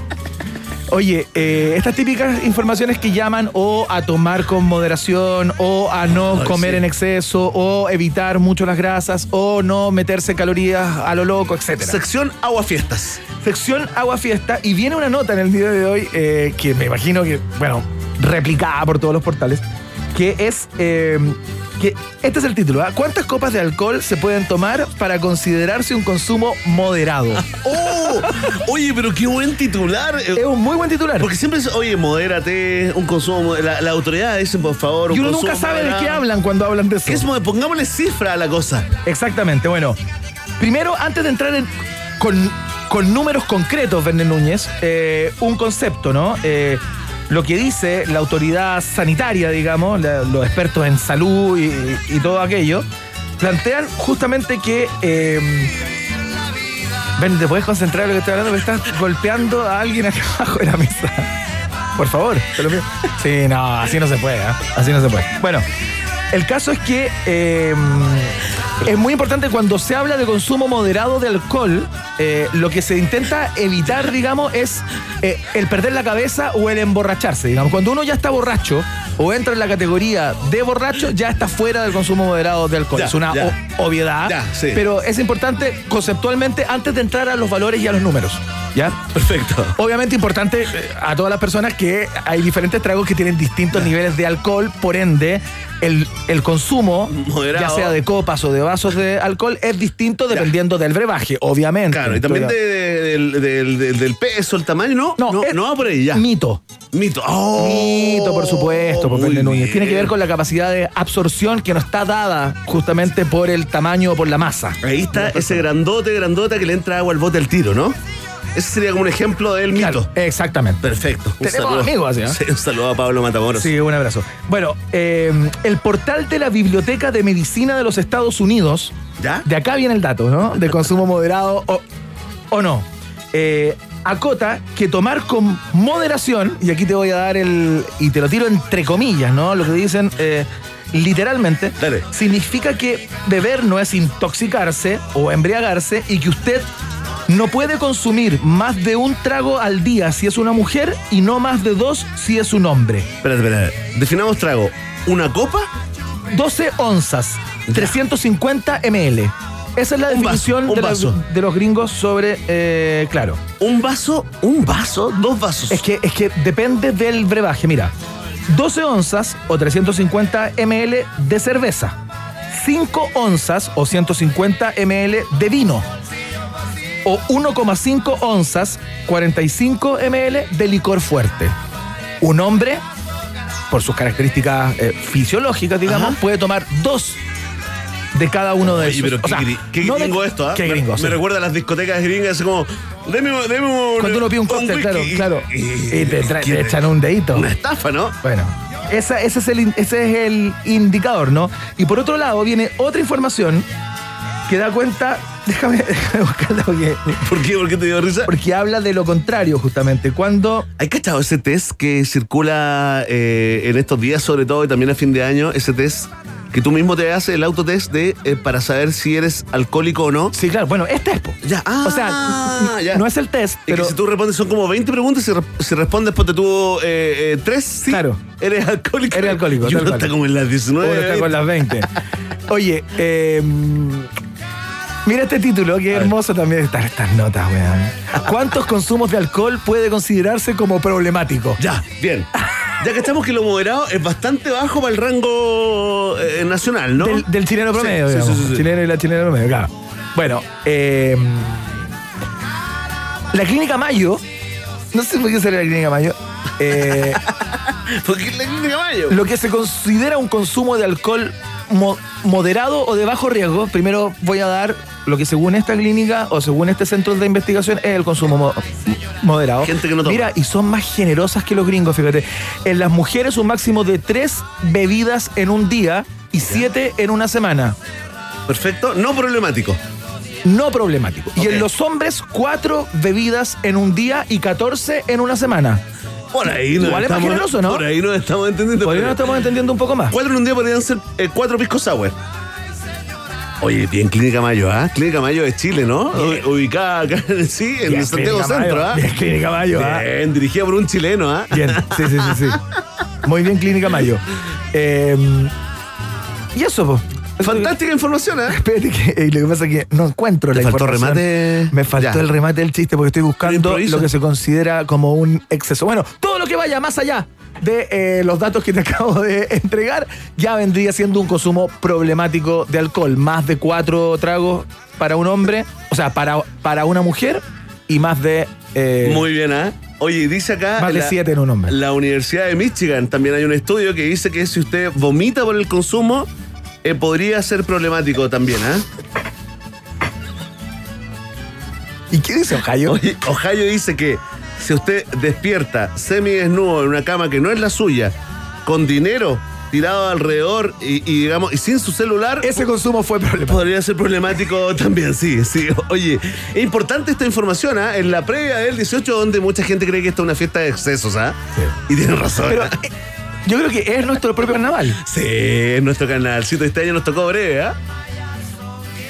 Oye, eh, estas típicas informaciones que llaman o a tomar con moderación, o a no Ay, comer sí. en exceso, o evitar mucho las grasas, o no meterse calorías a lo loco, etcétera. Sección Agua Fiestas. Sección Agua Fiesta y viene una nota en el día de hoy eh, que me imagino que, bueno, replicada por todos los portales, que es eh, que este es el título. ¿ah? ¿Cuántas copas de alcohol se pueden tomar para considerarse un consumo moderado? ¡Oh! Oye, pero qué buen titular. Es un muy buen titular. Porque siempre es, oye, modérate, un consumo. mo- La, la autoridad dicen, por favor, un Y uno consumo nunca sabe de qué hablan cuando hablan de eso. ¿Qué es mo- Pongámosle cifra a la cosa. Exactamente, bueno. Primero, antes de entrar en- con, con números concretos, Verne Núñez, eh, un concepto, ¿no? Eh, lo que dice la autoridad sanitaria, digamos, los expertos en salud y, todo aquello, plantean justamente que... Eh, Ven, ¿te puedes concentrar en lo que estoy hablando? Porque estás golpeando a alguien acá abajo de la mesa. Por favor, te lo. Sí, no, así no se puede, ¿ah? Así no se puede. Bueno, el caso es que eh, es muy importante cuando se habla de consumo moderado de alcohol, eh, lo que se intenta evitar, digamos, es eh, el perder la cabeza o el emborracharse. Digamos, cuando uno ya está borracho o entra en la categoría de borracho, ya está fuera del consumo moderado de alcohol. Ya, es una ya. obviedad, Ya, sí. pero es importante conceptualmente antes de entrar a los valores y a los números. ¿Ya? Perfecto. Obviamente importante eh, a todas las personas que hay diferentes tragos que tienen distintos niveles de alcohol, por ende, el, el consumo, Moderado. ya sea de copas o de vasos de alcohol, es distinto dependiendo del brebaje, obviamente. Claro, y también de- del, del- del- peso, el tamaño, ¿no? No, no, es- no va por ahí ya. Mito. Mito. Oh, Mito, por supuesto, por muy Verne Núñez. Tiene que ver con la capacidad de absorción que no está dada justamente por el tamaño o por la masa. Ahí está ese grandote, grandota que le entra agua al bote al tiro, ¿no? Ese sería como un ejemplo del mito. Exactamente. Perfecto. Un Tenemos saludo. amigos así, ¿eh? Sí, un saludo a Pablo Matamoros. Sí, un abrazo. Bueno, eh, el portal de la Biblioteca de Medicina de los Estados Unidos, ¿Ya? de acá viene el dato, ¿no? De consumo moderado o, o no. Eh, acota que tomar con moderación, y aquí te voy a dar el, y te lo tiro entre comillas, ¿no? Lo que dicen eh, literalmente, Dale. significa que beber no es intoxicarse o embriagarse y que usted no puede consumir más de un trago al día si es una mujer y no más de dos si es un hombre. Espérate, espérate. Definamos trago. ¿Una copa? 12 onzas, 350 ml. Esa es la Un definición de, los gringos sobre, eh, claro. ¿Un vaso? ¿Un vaso? ¿Dos vasos? Es que, es que depende del brebaje. Mira, 12 onzas o 350 ml de cerveza. 5 onzas o 150 ml de vino. O 1,5 onzas, 45 ml de licor fuerte. Un hombre, por sus características eh, fisiológicas, digamos, Ajá. puede tomar dos de cada uno de Oye, esos. pero O qué, sea, qué no de- gringo esto, ¿ah? Qué gringo, Me, sí. recuerda a las discotecas gringas, así como, deme, deme un. Cuando uno pide un cóctel, claro, claro. Y, te, te echan un dedito. Una estafa, ¿no? Bueno, esa- ese, es el, ese es el indicador, ¿no? Y por otro lado viene otra información que da cuenta, déjame, déjame buscarla porque, ¿Por qué? ¿Por qué te dio risa? porque habla de lo contrario justamente. Cuando ¿Hay cachado ese test que circula eh, en estos días, sobre todo, y también a fin de año? Ese test que tú mismo te haces el autotest de eh, para saber si eres alcohólico o no. Sí, claro. Bueno, es. po. Ya, ah, o sea, ya. no es el test, Y pero. que si tú respondes son como 20 preguntas, si, re- si respondes pues te tuvo eh, eh, tres, sí, Claro. eres alcohólico. Eres alcohólico, Y uno está como en las 19. Uno está con las 20. Oye, eh, mira este título, que hermoso también estas, estas notas, weón. ¿Cuántos consumos de alcohol puede considerarse como problemático? Ya, bien. Ya que estamos que lo moderado es bastante bajo para el rango eh, nacional, ¿no? Del, del chileno promedio, sí, sí, digamos. sí, sí. Chileno y la chilena promedio, claro. Bueno, eh, la clínica Mayo, no sé por qué será la clínica Mayo, eh, Porque la clínica Mayo. lo que se considera un consumo de alcohol mo- moderado o de bajo riesgo, primero voy a dar lo que según esta clínica o según este centro de investigación es el consumo mo- moderado. Gente que no toma. Mira, y son más generosas que los gringos, fíjate. En las mujeres un máximo de tres bebidas en un día y siete en una semana. Perfecto, no problemático. No problemático. Y en los hombres, cuatro bebidas en un día y 14 en una semana. Por ahí nos Igual es más estamos, generoso, ¿no? Por ahí nos estamos entendiendo. Por ahí pero- nos estamos entendiendo un poco más. Cuatro en un día podrían ser eh, cuatro pisco sour. Oye, bien Clínica Mayo, ¿ah? Clínica Mayo de Chile, ¿no? U- Ubicada acá en sí, en Bien, Santiago Clínica Centro, Mayo. ¿ah? Bien, Clínica Mayo, ¿ah? Bien, dirigida por un chileno, ¿ah? Bien, sí, sí, sí, sí. Muy bien, Clínica Mayo. Eh, y eso, po. Fantástica información, ¿eh? Espérate que eh, lo que pasa es que no encuentro ¿Te la faltó información. remate? Me faltó Ya. el remate del chiste porque estoy buscando lo que se considera como un exceso. Bueno, todo lo que vaya más allá de eh, los datos que te acabo de entregar ya vendría siendo un consumo problemático de alcohol. Más de cuatro tragos para un hombre, o sea, para, para una mujer y más de... eh, Muy bien, ¿ah? Oye, dice acá. Más de la- siete en un hombre. La Universidad de Michigan también hay un estudio que dice que si usted vomita por el consumo, eh, podría ser problemático también, ¿ah? ¿Y qué dice Ohio? Oye, Ohio dice que si usted despierta semidesnudo en una cama que no es la suya, con dinero tirado alrededor y, y, digamos y sin su celular, Ese consumo fue problemático. podría ser problemático también, sí, sí. Oye, es importante esta información, ¿ah? En la previa del 18, donde mucha gente cree que esta es una fiesta de excesos, ¿ah? Y tienen razón. Pero eh, yo creo que es nuestro propio carnaval. Sí, en nuestro canalcito este año nos tocó breve, ¿ah?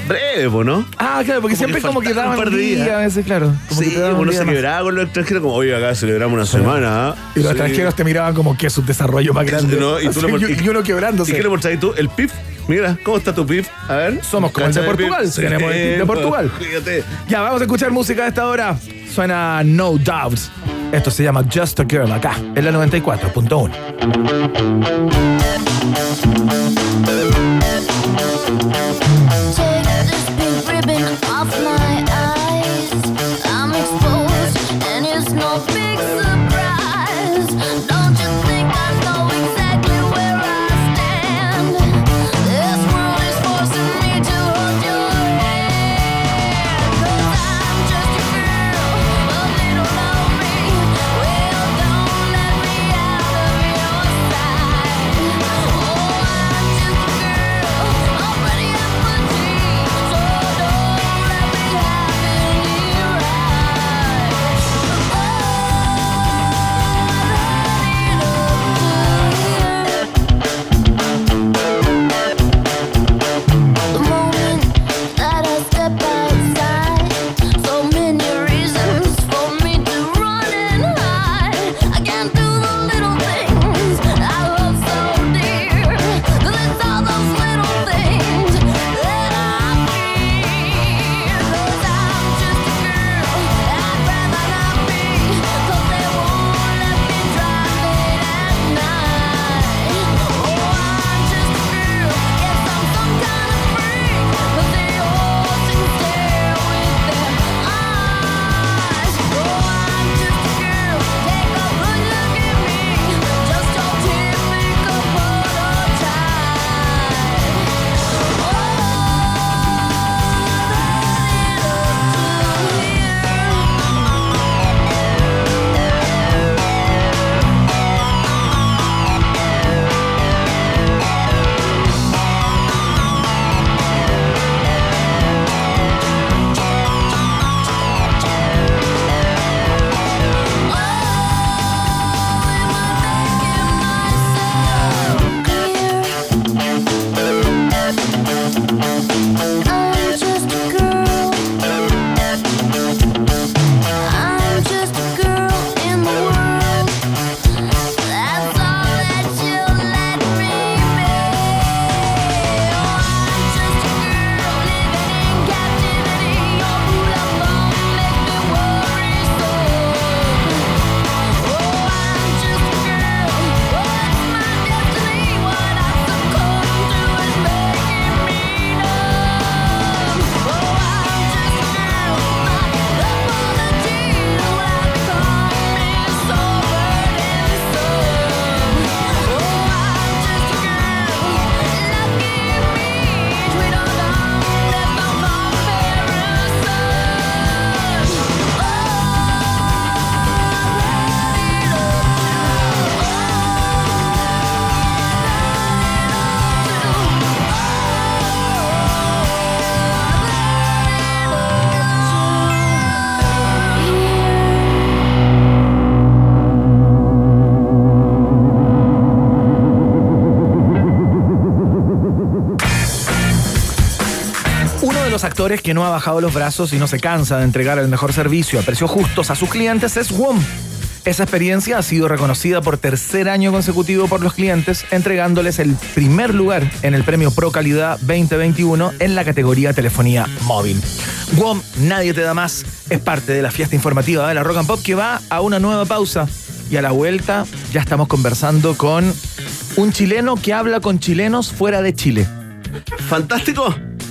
Breve, po, ¿no? Ah, claro, porque Como siempre que como que daban un par de días. a veces, claro. Como sí, que uno con los extranjeros como, oye, acá celebramos una semana, ¿ah? Y los Sí. extranjeros te miraban como que es un desarrollo más grande. No, y, tú Así, lo- y, y uno quebrándose. ¿Y qué le mostráis tú? ¿El PIF? Mira, ¿cómo está tu PIF? A ver. Somos como el de ¿Cacha Portugal, tenemos el de Portugal. Fíjate. Ya, vamos a escuchar música a esta hora. Suena No Doubt. Esto se llama Just a Girl acá, en la 94.1. que no ha bajado los brazos y no se cansa de entregar el mejor servicio a precios justos a sus clientes es WOM. Esa experiencia ha sido reconocida por tercer año consecutivo por los clientes, entregándoles el primer lugar en el premio Pro Calidad 2021 en la categoría telefonía móvil. WOM, nadie te da más, es parte de la fiesta informativa de la Rock and Pop que va a una nueva pausa. Y a la vuelta ya estamos conversando con un chileno que habla con chilenos fuera de Chile. Fantástico,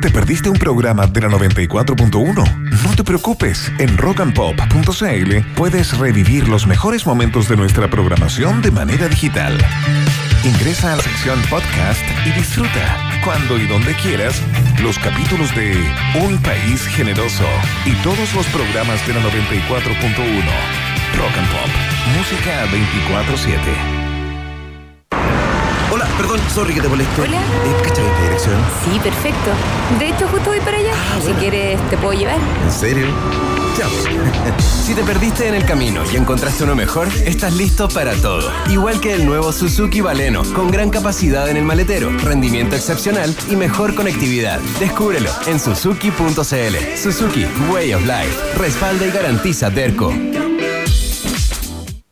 ¿Te perdiste un programa de la 94.1? No te preocupes, en rockandpop.cl puedes revivir los mejores momentos de nuestra programación de manera digital. Ingresa a la sección podcast y disfruta, cuando y donde quieras, los capítulos de Un País Generoso y todos los programas de la 94.1. Rock and Pop, música 24-7. Perdón, sorry que te moleste. Hola. Eh, ¿Cachai esta dirección? Sí, perfecto. De hecho, justo voy para allá. si quieres, te puedo llevar. ¿En serio? Ya. si te perdiste en el camino y encontraste uno mejor, estás listo para todo. Igual que el nuevo Suzuki Baleno, con gran capacidad en el maletero, rendimiento excepcional y mejor conectividad. Descúbrelo en suzuki.cl. Suzuki Way of Life. Respalda y garantiza Derco.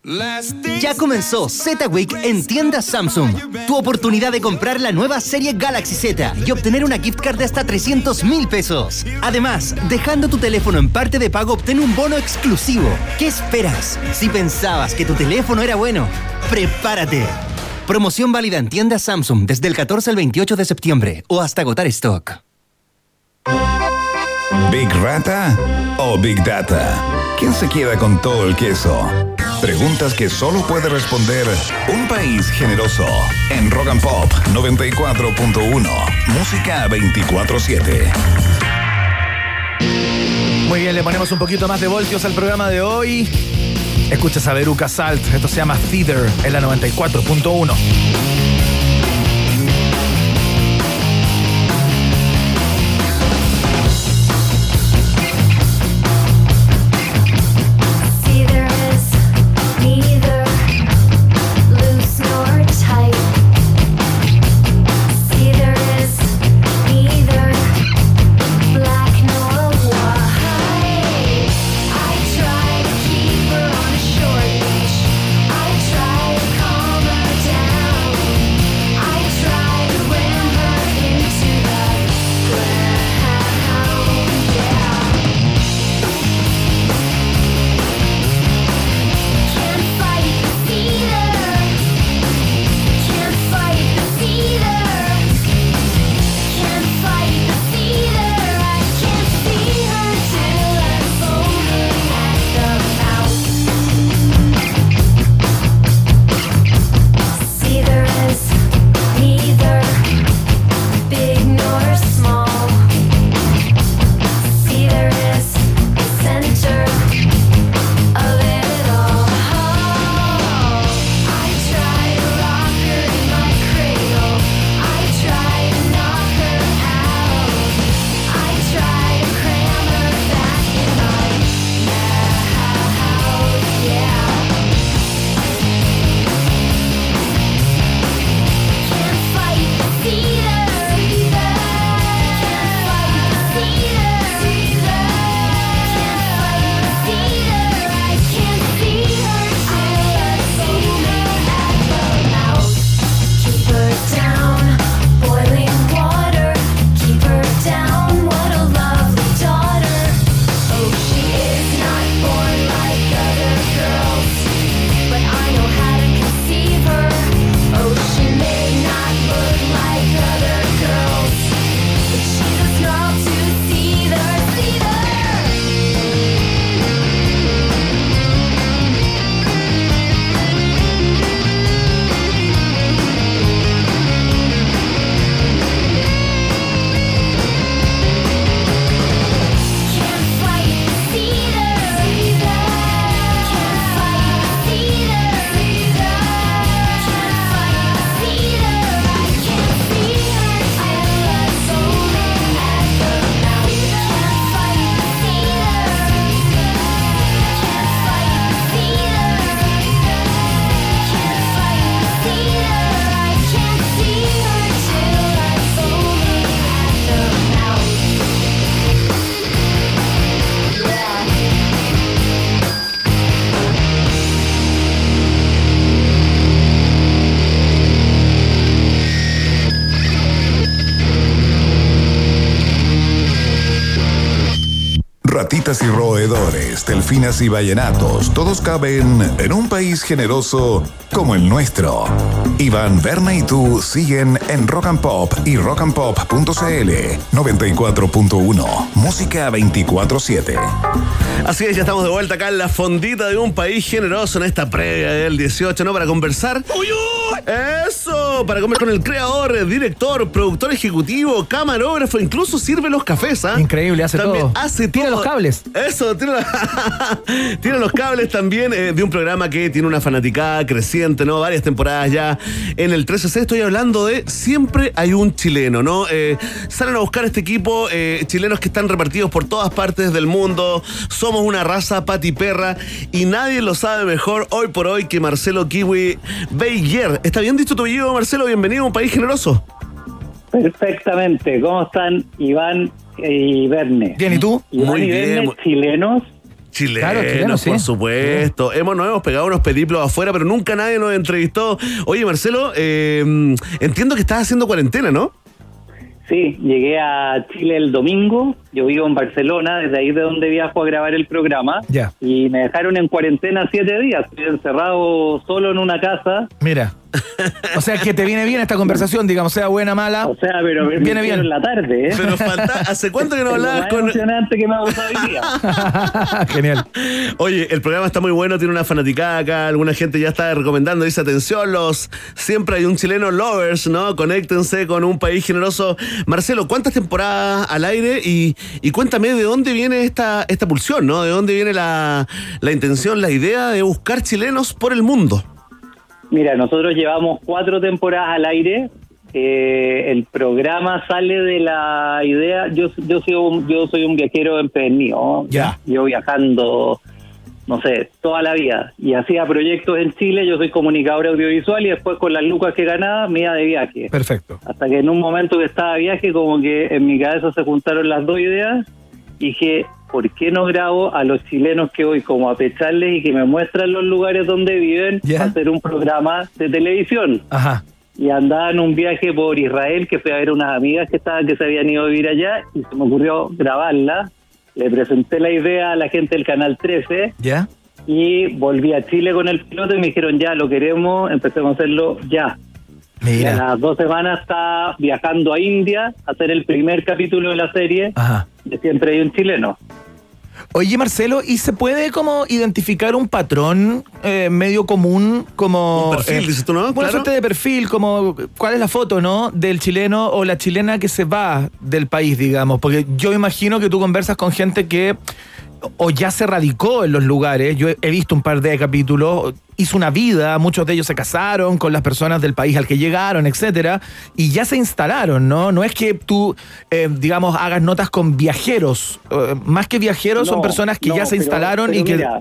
Ya comenzó Z Week en tiendas Samsung. Tu oportunidad de comprar la nueva serie Galaxy Z y obtener una gift card de hasta 300 mil pesos. Además, dejando tu teléfono en parte de pago, obtén un bono exclusivo. ¿Qué esperas? Si pensabas que tu teléfono era bueno, prepárate. Promoción válida en tiendas Samsung desde el 14 al 28 de septiembre o hasta agotar stock. ¿Big Rata o Big Data? ¿Quién se queda con todo el queso? Preguntas que solo puede responder un país generoso en Rock and Pop 94.1. Música 24-7. Muy bien, le ponemos un poquito más de voltios al programa de hoy. Escuchas a Veruca Salt. Esto se llama Feeder en la 94.1. roedores, delfinas y vallenatos, todos caben en un país generoso como el nuestro. Iván, Berna y tú siguen en Rock and Pop y rockandpop.cl 94.1. Música 24-7. Así es, ya estamos de vuelta acá en la fondita de un país generoso en esta previa del 18, ¿no? Para conversar. Eso, para comer con el creador, director, productor ejecutivo, camarógrafo, incluso sirve los cafés, ¿ah? Increíble, hace También todo. Hace Tiene todo. los cables. Eso, tiene, la- los cables también eh, de un programa que tiene una fanaticada creciente, ¿no? Varias temporadas ya en el 13C. Estoy hablando de Siempre hay un chileno, ¿no? Eh, salen a buscar este equipo, eh, chilenos que están repartidos por todas partes del mundo. Somos una raza patiperra y nadie lo sabe mejor hoy por hoy que Marcelo Kiwi Beyer. ¿Está bien dicho tu apellido, Marcelo? Bienvenido a un país generoso. Perfectamente. ¿Cómo están Iván y Verne? Bien, ¿y tú? Iván Muy y bien, Verne, chilenos. Chilenos, Claro, chilenos, sí. por supuesto. Hemos, nos hemos pegado unos periplos afuera, pero nunca nadie nos entrevistó. Oye, Marcelo, eh, entiendo que estás haciendo cuarentena, ¿no? Sí, llegué a Chile el domingo. Yo vivo en Barcelona, desde ahí de donde viajo a grabar el programa. Ya. Y me dejaron en cuarentena siete días. Estoy encerrado solo en una casa. Mira. O sea que te viene bien esta conversación, digamos, sea buena, mala. O sea, pero me viene bien. hicieron la tarde, ¿eh? Pero falta, ¿hace cuánto que no hablabas más con.? emocionante que me ha pasado hoy día. Genial. Oye, el programa está muy bueno, tiene una fanaticada acá, alguna gente ya está recomendando, dice atención, los siempre hay un chileno lovers, ¿no? Conéctense con un país generoso. Marcelo, ¿cuántas temporadas al aire? Y, y cuéntame de dónde viene esta, esta pulsión, ¿no? ¿De dónde viene la, la intención, la idea de buscar chilenos por el mundo? Mira, nosotros llevamos cuatro temporadas al aire. Eh, el programa sale de la idea. Yo, yo, soy, un, yo soy un viajero empedernido. Ya. Yo viajando, no sé, toda la vida. Y hacía proyectos en Chile. Yo soy comunicador audiovisual y después con las lucas que ganaba me iba de viaje. Perfecto. Hasta que en un momento que estaba de viaje, como que en mi cabeza se juntaron las dos ideas. Dije, ¿por qué no grabo a los chilenos que voy como a pecharles y que me muestran los lugares donde viven para hacer un programa de televisión? Ajá. Y andaba en un viaje por Israel que fui a ver unas amigas que estaban que se habían ido a vivir allá y se me ocurrió grabarla. Le presenté la idea a la gente del Canal 13 ¿Ya? y volví a Chile con el piloto y me dijeron ya, lo queremos, empecemos a hacerlo ya. Y a Mira. las dos semanas está viajando a India a hacer el primer capítulo de la serie Ajá. de Siempre hay un chileno. Oye, Marcelo, ¿y se puede como identificar un patrón eh, medio común como... Un perfil, dices tú, ¿no? Una Claro. suerte de perfil, como cuál es la foto, ¿no? Del chileno o la chilena que se va del país, digamos. Porque yo imagino que tú conversas con gente que o ya se radicó en los lugares. Yo he- visto un par de capítulos, hizo una vida, muchos de ellos se casaron con las personas del país al que llegaron, etcétera, y ya se instalaron, ¿no? No es que tú, eh, digamos, hagas notas con viajeros. Eh, más que viajeros, son personas que no, ya se pero- instalaron pero y que. mira,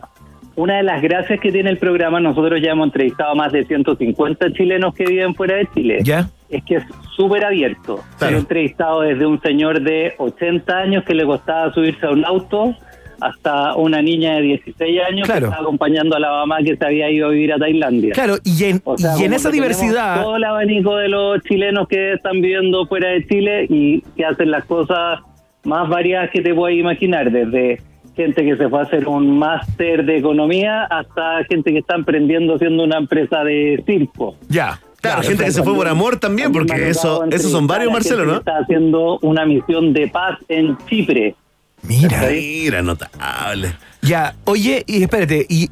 una de las gracias que tiene el programa, nosotros ya hemos entrevistado a más de 150 chilenos que viven fuera de Chile. ¿Ya? Es que es súper abierto. Claro. He entrevistado desde un señor de 80 años que le costaba subirse a un auto hasta una niña de 16 años Claro. que estaba acompañando a la mamá que se había ido a vivir a Tailandia. Claro, y en, O sea, y en como esa diversidad. Todo el abanico de los chilenos que están viviendo fuera de Chile y que hacen las cosas más variadas que te puedas imaginar, desde gente que se fue a hacer un máster de economía hasta gente que está emprendiendo haciendo una empresa de circo. Ya. Claro, gente que se fue por amor también, porque eso, esos son varios, Marcelo, ¿no? Está haciendo una misión de paz en Chipre. Mira. Mira, notable. Ya, oye, y espérate, y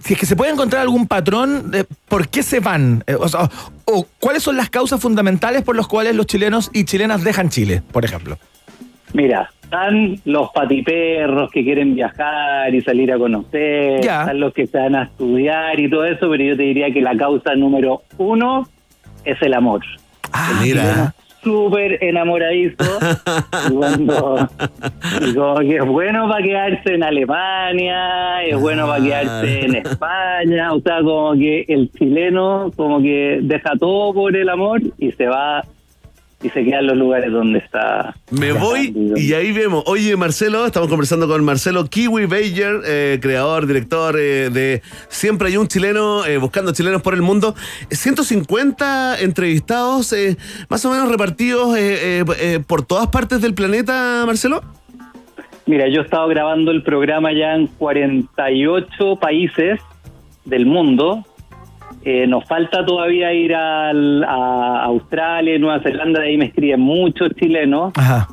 si es que se puede encontrar algún patrón de por qué se van, Eh, o, sea, o cuáles son las causas fundamentales por las cuales los chilenos y chilenas dejan Chile, por ejemplo. Mira, están los patiperros que quieren viajar y salir a conocer, Ya. están los que se van a estudiar y todo eso, pero yo te diría que la causa número uno es el amor. Ah, Mira. Súper enamoradizo y, cuando- como que es bueno para quedarse en Alemania, es bueno para quedarse en España, o sea, como que el chileno como que deja todo por el amor y se va y se queda en los lugares donde está. Me voy y ahí vemos. Oye, Marcelo, estamos conversando con Marcelo Kiwi Bayer, eh, creador, director eh, de Siempre hay un chileno, eh, buscando chilenos por el mundo. 150 entrevistados, eh, más o menos repartidos por todas partes del planeta, Marcelo. Mira, yo he estado grabando el programa ya en 48 países del mundo. Eh, nos falta todavía ir al- a Australia, Nueva Zelanda, de ahí me escriben muchos chilenos. Ajá.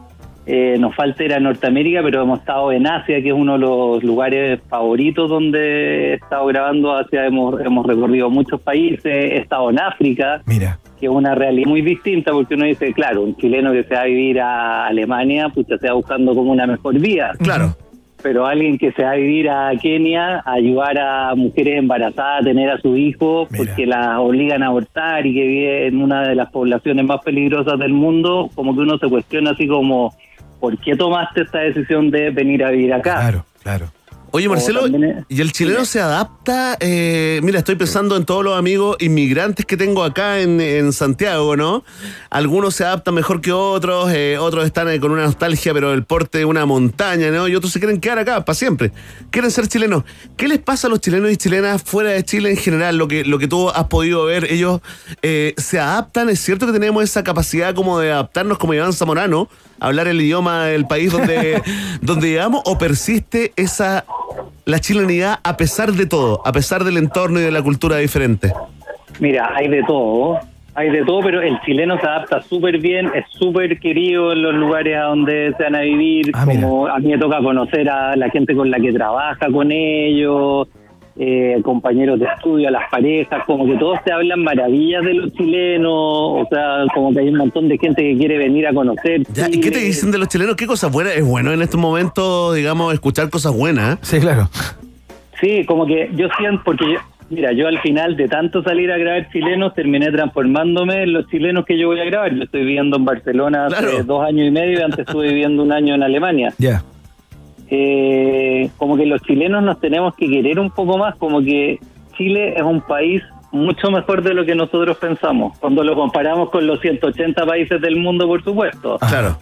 Eh, nos falta ir a Norteamérica, pero hemos estado en Asia, que es uno de los lugares favoritos donde he estado grabando. Asia hemos, hemos recorrido muchos países, he estado en África, Mira. que es una realidad muy distinta, porque uno dice, claro, un chileno que se va a vivir a Alemania, pues se va buscando como una mejor vida. Claro. Pero alguien que se va a vivir a Kenia, a ayudar a mujeres embarazadas a tener a su hijo, porque las obligan a abortar y que vive en una de las poblaciones más peligrosas del mundo, como que uno se cuestiona así como, ¿por qué tomaste esta decisión de venir a vivir acá? Claro, claro. Oye, Marcelo, ¿y el chileno se adapta? Eh, mira, estoy pensando en todos los amigos inmigrantes que tengo acá en, en Santiago, ¿no? Algunos se adaptan mejor que otros, eh, otros están eh, con una nostalgia, pero el porte de una montaña, ¿no? Y otros se quieren quedar acá para siempre. Quieren ser chilenos. ¿Qué les pasa a los chilenos y chilenas fuera de Chile en general? Lo que, lo que tú has podido ver, ellos se adaptan. Es cierto que tenemos esa capacidad como de adaptarnos como Iván Zamorano, hablar el idioma del país donde, donde llegamos, o persiste esa la chilenidad a pesar de todo, a pesar del entorno y de la cultura diferente? Mira, hay de todo, hay de todo, pero el chileno se adapta súper bien, es súper querido en los lugares a donde se van a vivir, como a mí me toca conocer a la gente con la que trabaja con ellos, eh, compañeros de estudio, a las parejas, como que todos te hablan maravillas de los chilenos, o sea, como que hay un montón de gente que quiere venir a conocer. Ya, ¿Y qué te dicen de los chilenos? ¿Qué cosas buenas? Es bueno en estos momentos, digamos, escuchar cosas buenas. ¿eh? Sí, claro. Sí, como que yo siento, porque yo, mira, yo al final de tanto salir a grabar chilenos, terminé transformándome en los chilenos que yo voy a grabar. Yo estoy viviendo en Barcelona hace dos años y medio y antes estuve viviendo un año en Alemania. Ya. Eh, como que los chilenos nos tenemos que querer un poco más, como que Chile es un país mucho mejor de lo que nosotros pensamos, cuando lo comparamos con los 180 países del mundo, por supuesto. Claro.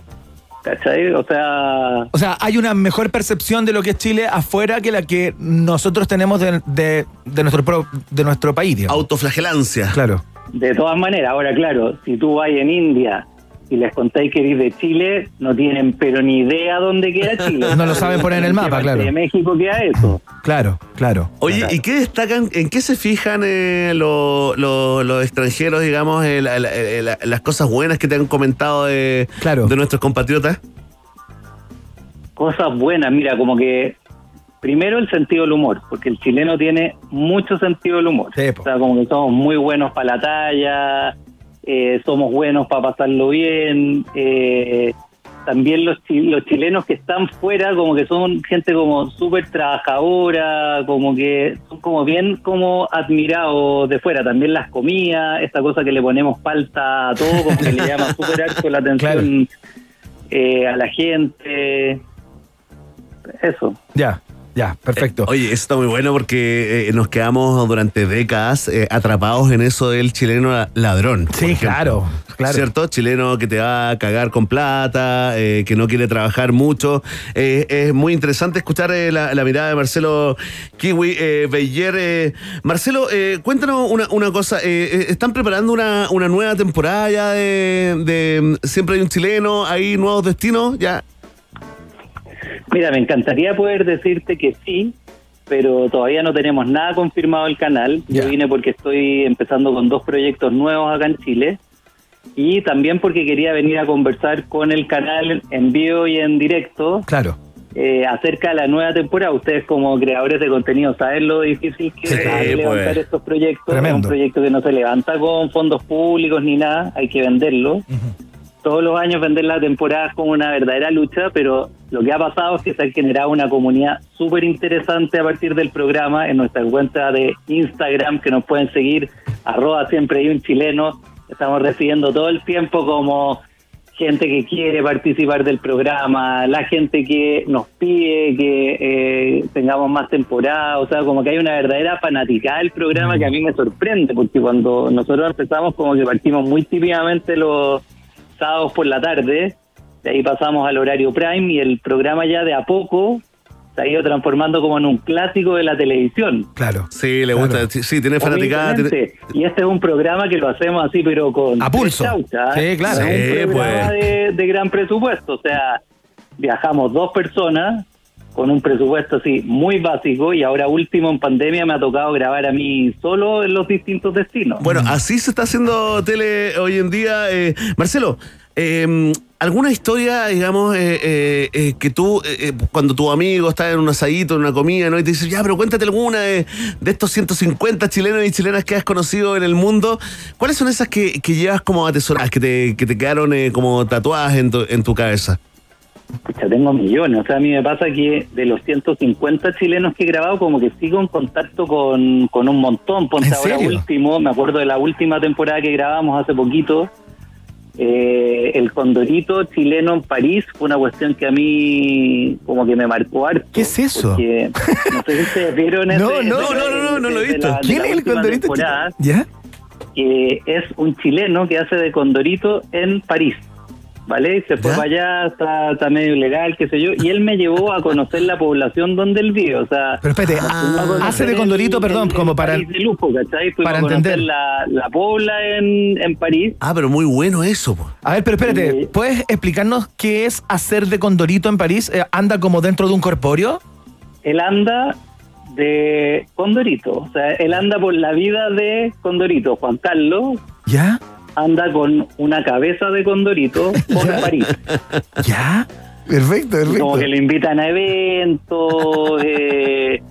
¿Cachai? O sea, O sea, hay una mejor percepción de lo que es Chile afuera que la que nosotros tenemos de, de- de nuestro, pro- de nuestro país. digamos. Autoflagelancia. Claro. De todas maneras, ahora claro, si tú vas en India y les contáis que eres de Chile, no tienen pero ni idea dónde queda Chile. No lo saben poner en el mapa, claro. De México queda eso. Claro, claro. Oye, ¿y qué destacan, en qué se fijan eh, lo- lo- los extranjeros, digamos, eh, la- la- la- las cosas buenas que te han comentado de, de nuestros compatriotas? Cosas buenas, mira, como que primero el sentido del humor, porque el chileno tiene mucho sentido del humor. o sea, como que somos muy buenos para la talla, eh, somos buenos para pasarlo bien. eh, también los, los chilenos que están fuera, como que son gente como súper trabajadora, como que son como bien como admirados de fuera. También las comidas, esta cosa que le ponemos falta a todo, como que le llama súper harto la atención eh, a la gente. Eso. Ya, ya, perfecto. Oye, eso está muy bueno porque eh, nos quedamos durante décadas eh, atrapados en eso del chileno la- ladrón. Sí, claro, claro. ¿Cierto? Chileno que te va a cagar con plata, eh, que no quiere trabajar mucho. Eh, es muy interesante escuchar eh, la, la mirada de Marcelo Kiwi eh, Beller. Eh, Marcelo, eh, cuéntanos una, una cosa. eh, eh, ¿Están preparando una, una nueva temporada ya de, de Siempre hay un chileno? ¿Hay nuevos destinos? Ya. Mira, me encantaría poder decirte que sí, pero todavía no tenemos nada confirmado el canal. Yo vine porque estoy empezando con dos proyectos nuevos acá en Chile y también porque quería venir a conversar con el canal en vivo y en directo Claro. eh, acerca de la nueva temporada. Ustedes como creadores de contenido saben lo difícil que es levantar pues. estos proyectos. Es Tremendo. un proyecto que no se levanta con fondos públicos ni nada, hay que venderlo. Todos los años vender la temporada es como una verdadera lucha, pero lo que ha pasado es que se ha generado una comunidad súper interesante a partir del programa en nuestra cuenta de Instagram, que nos pueden seguir, arroba siempre hay un chileno. Estamos recibiendo todo el tiempo como gente que quiere participar del programa, la gente que nos pide que eh, tengamos más temporada, o sea, como que hay una verdadera fanaticada del programa que a mí me sorprende, porque cuando nosotros empezamos como que partimos muy típidamente los sábados por la tarde, de ahí pasamos al horario prime y el programa ya de a poco se ha ido transformando como en un clásico de la televisión. Claro. Sí, le gusta. Sí, sí, tiene fanaticada. tiene-. Y este es un programa que lo hacemos así, pero con A pulso. ¿eh? Sí, claro. Sí, un programa pues. de, de gran presupuesto. O sea, viajamos dos personas con un presupuesto así muy básico y ahora último en pandemia me ha tocado grabar a mí solo en los distintos destinos. Bueno, así se está haciendo tele hoy en día. eh, Marcelo, eh, ¿alguna historia, digamos, eh, eh, eh, que tú, cuando tu amigo está en un asadito, en una comida, ¿no? Y te dice, ya, pero cuéntate alguna de, de estos 150 chilenos y chilenas que has conocido en el mundo. ¿Cuáles son esas que, que llevas como atesoradas, que te, que te quedaron como tatuadas en tu, en tu cabeza? Pucha, tengo millones. O sea, a mí me pasa que de los 150 chilenos que he grabado, como que sigo en contacto con, con un montón. Ponte ¿En ahora serio? último, me acuerdo de la última temporada que grabamos hace poquito. eh, el condorito chileno en París fue una cuestión que a mí como que me marcó harto. ¿Qué es eso? Porque, no sé si ustedes vieron ese- No, no, ese- no, no, no, no lo he visto. la- ¿Quién es el condorito temporada, ¿Ya? que es un chileno que hace de condorito en París. ¿Vale? Y se fue para allá, está, está medio ilegal, qué sé yo. Y él me llevó a conocer la población donde él vive. O sea, Pero espérate, nos fuimos a conocer hace de condorito, perdón, como para- de lujo, ¿cachai? Fuimos para entender. La, la pobla en, en París. Ah, pero muy bueno eso. po. A ver, pero espérate, ¿puedes explicarnos qué es hacer de Condorito en París? Eh, ¿Anda como dentro de un corpóreo? Él anda de Condorito. O sea, él anda por la vida de Condorito. Juan Carlos ¿Ya? Anda con una cabeza de Condorito por París. ¿Ya? Perfecto, Como que le invitan a eventos, eh,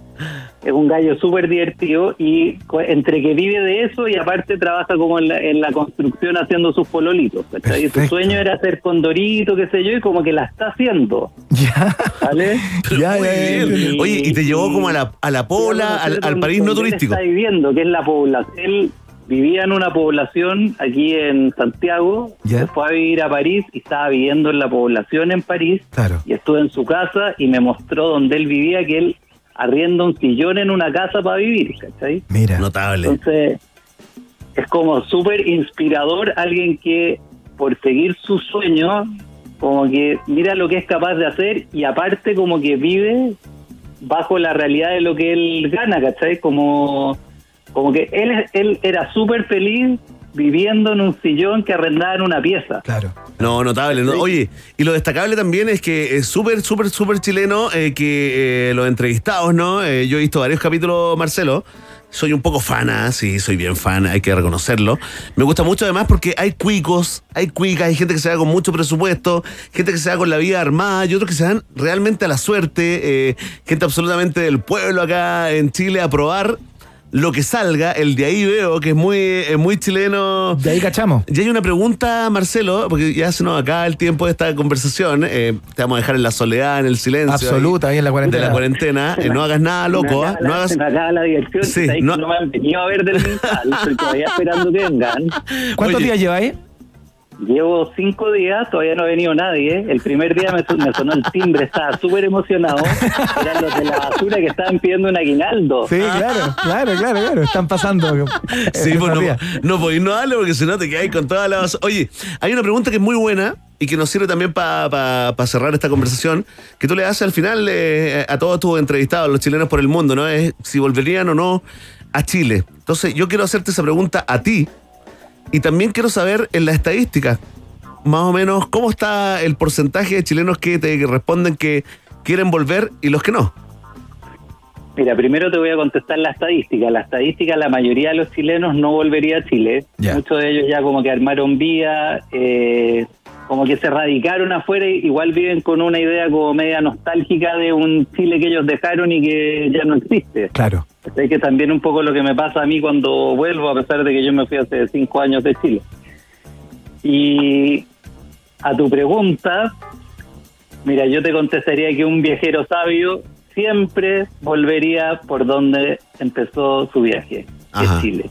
es un gallo súper divertido y co- entre que vive de eso y aparte trabaja como en la, en la construcción haciendo sus pololitos. ¿cachai? Su sueño era hacer condorito, qué sé yo, y como que la está haciendo. Ya. ¿Vale? Ya, muy bien. Oye, y te llevó como a la, a la Pola, al, al París no turístico. está viviendo, que es la población. Él vivía en una población aquí en Santiago, Ya. se fue a vivir a París y estaba viviendo en la población en París. Claro. Y estuve en su casa y me mostró donde él vivía, que él arrienda un sillón en una casa para vivir, ¿cachai? Mira. Notable. Entonces, es como súper inspirador alguien que por seguir sus sueños, como que mira lo que es capaz de hacer y aparte como que vive bajo la realidad de lo que él gana, ¿cachai? Como, como que él, él era súper feliz viviendo en un sillón que arrendaba en una pieza. Claro. No, notable. ¿no? Oye, y lo destacable también es que es súper, súper, súper chileno eh, que eh, los entrevistados, ¿no? Eh, yo he visto varios capítulos, Marcelo. Soy un poco fan, ah, sí, soy bien fan, hay que reconocerlo. Me gusta mucho además porque hay cuicos, hay cuicas, hay gente que se da con mucho presupuesto, gente que se da con la vida armada y otros que se dan realmente a la suerte, eh, gente absolutamente del pueblo acá en Chile a probar lo que salga, el de ahí veo que es muy, es muy chileno. De ahí cachamos. Y hay una pregunta, Marcelo, porque ya se nos acaba el tiempo de esta conversación. eh, te vamos a dejar en la soledad, en el silencio. Absoluta, ahí en la cuarentena. De la cuarentena. eh, no hagas nada, loco. Acaba No hagas. se me acaba la diversión, Sí, ¿sabes? no- no... me han venido a ver del mental, estoy todavía esperando que vengan. ¿Cuántos Oye. días lleváis? Llevo cinco días, todavía no ha venido nadie. El primer día me, son- me sonó el timbre, estaba súper emocionado. Eran los de la basura que estaban pidiendo un aguinaldo. Sí, claro, claro, claro, claro. Están pasando. Sí, eh, pues no, no podéis no darle porque si no te quedáis con todas las. Oye, hay una pregunta que es muy buena y que nos sirve también para cerrar esta conversación, que tú le haces al final eh, a todos tus entrevistados, los chilenos por el mundo, ¿no? Es si volverían o no a Chile. Entonces, yo quiero hacerte esa pregunta a ti y también quiero saber en la estadística, más o menos, cómo está el porcentaje de chilenos que te responden que quieren volver y los que no. Mira, primero te voy a contestar la estadística. La estadística, la mayoría de los chilenos no volvería a Chile. Muchos de ellos ya como que armaron vía, eh, como que se radicaron afuera y igual viven con una idea como media nostálgica de un Chile que ellos dejaron y que ya no existe. Claro. Es que también un poco lo que me pasa a mí cuando vuelvo, a pesar de que yo me fui hace cinco años de Chile. Y a tu pregunta, mira, yo te contestaría que un viajero sabio siempre volvería por donde empezó su viaje, que es. Chile.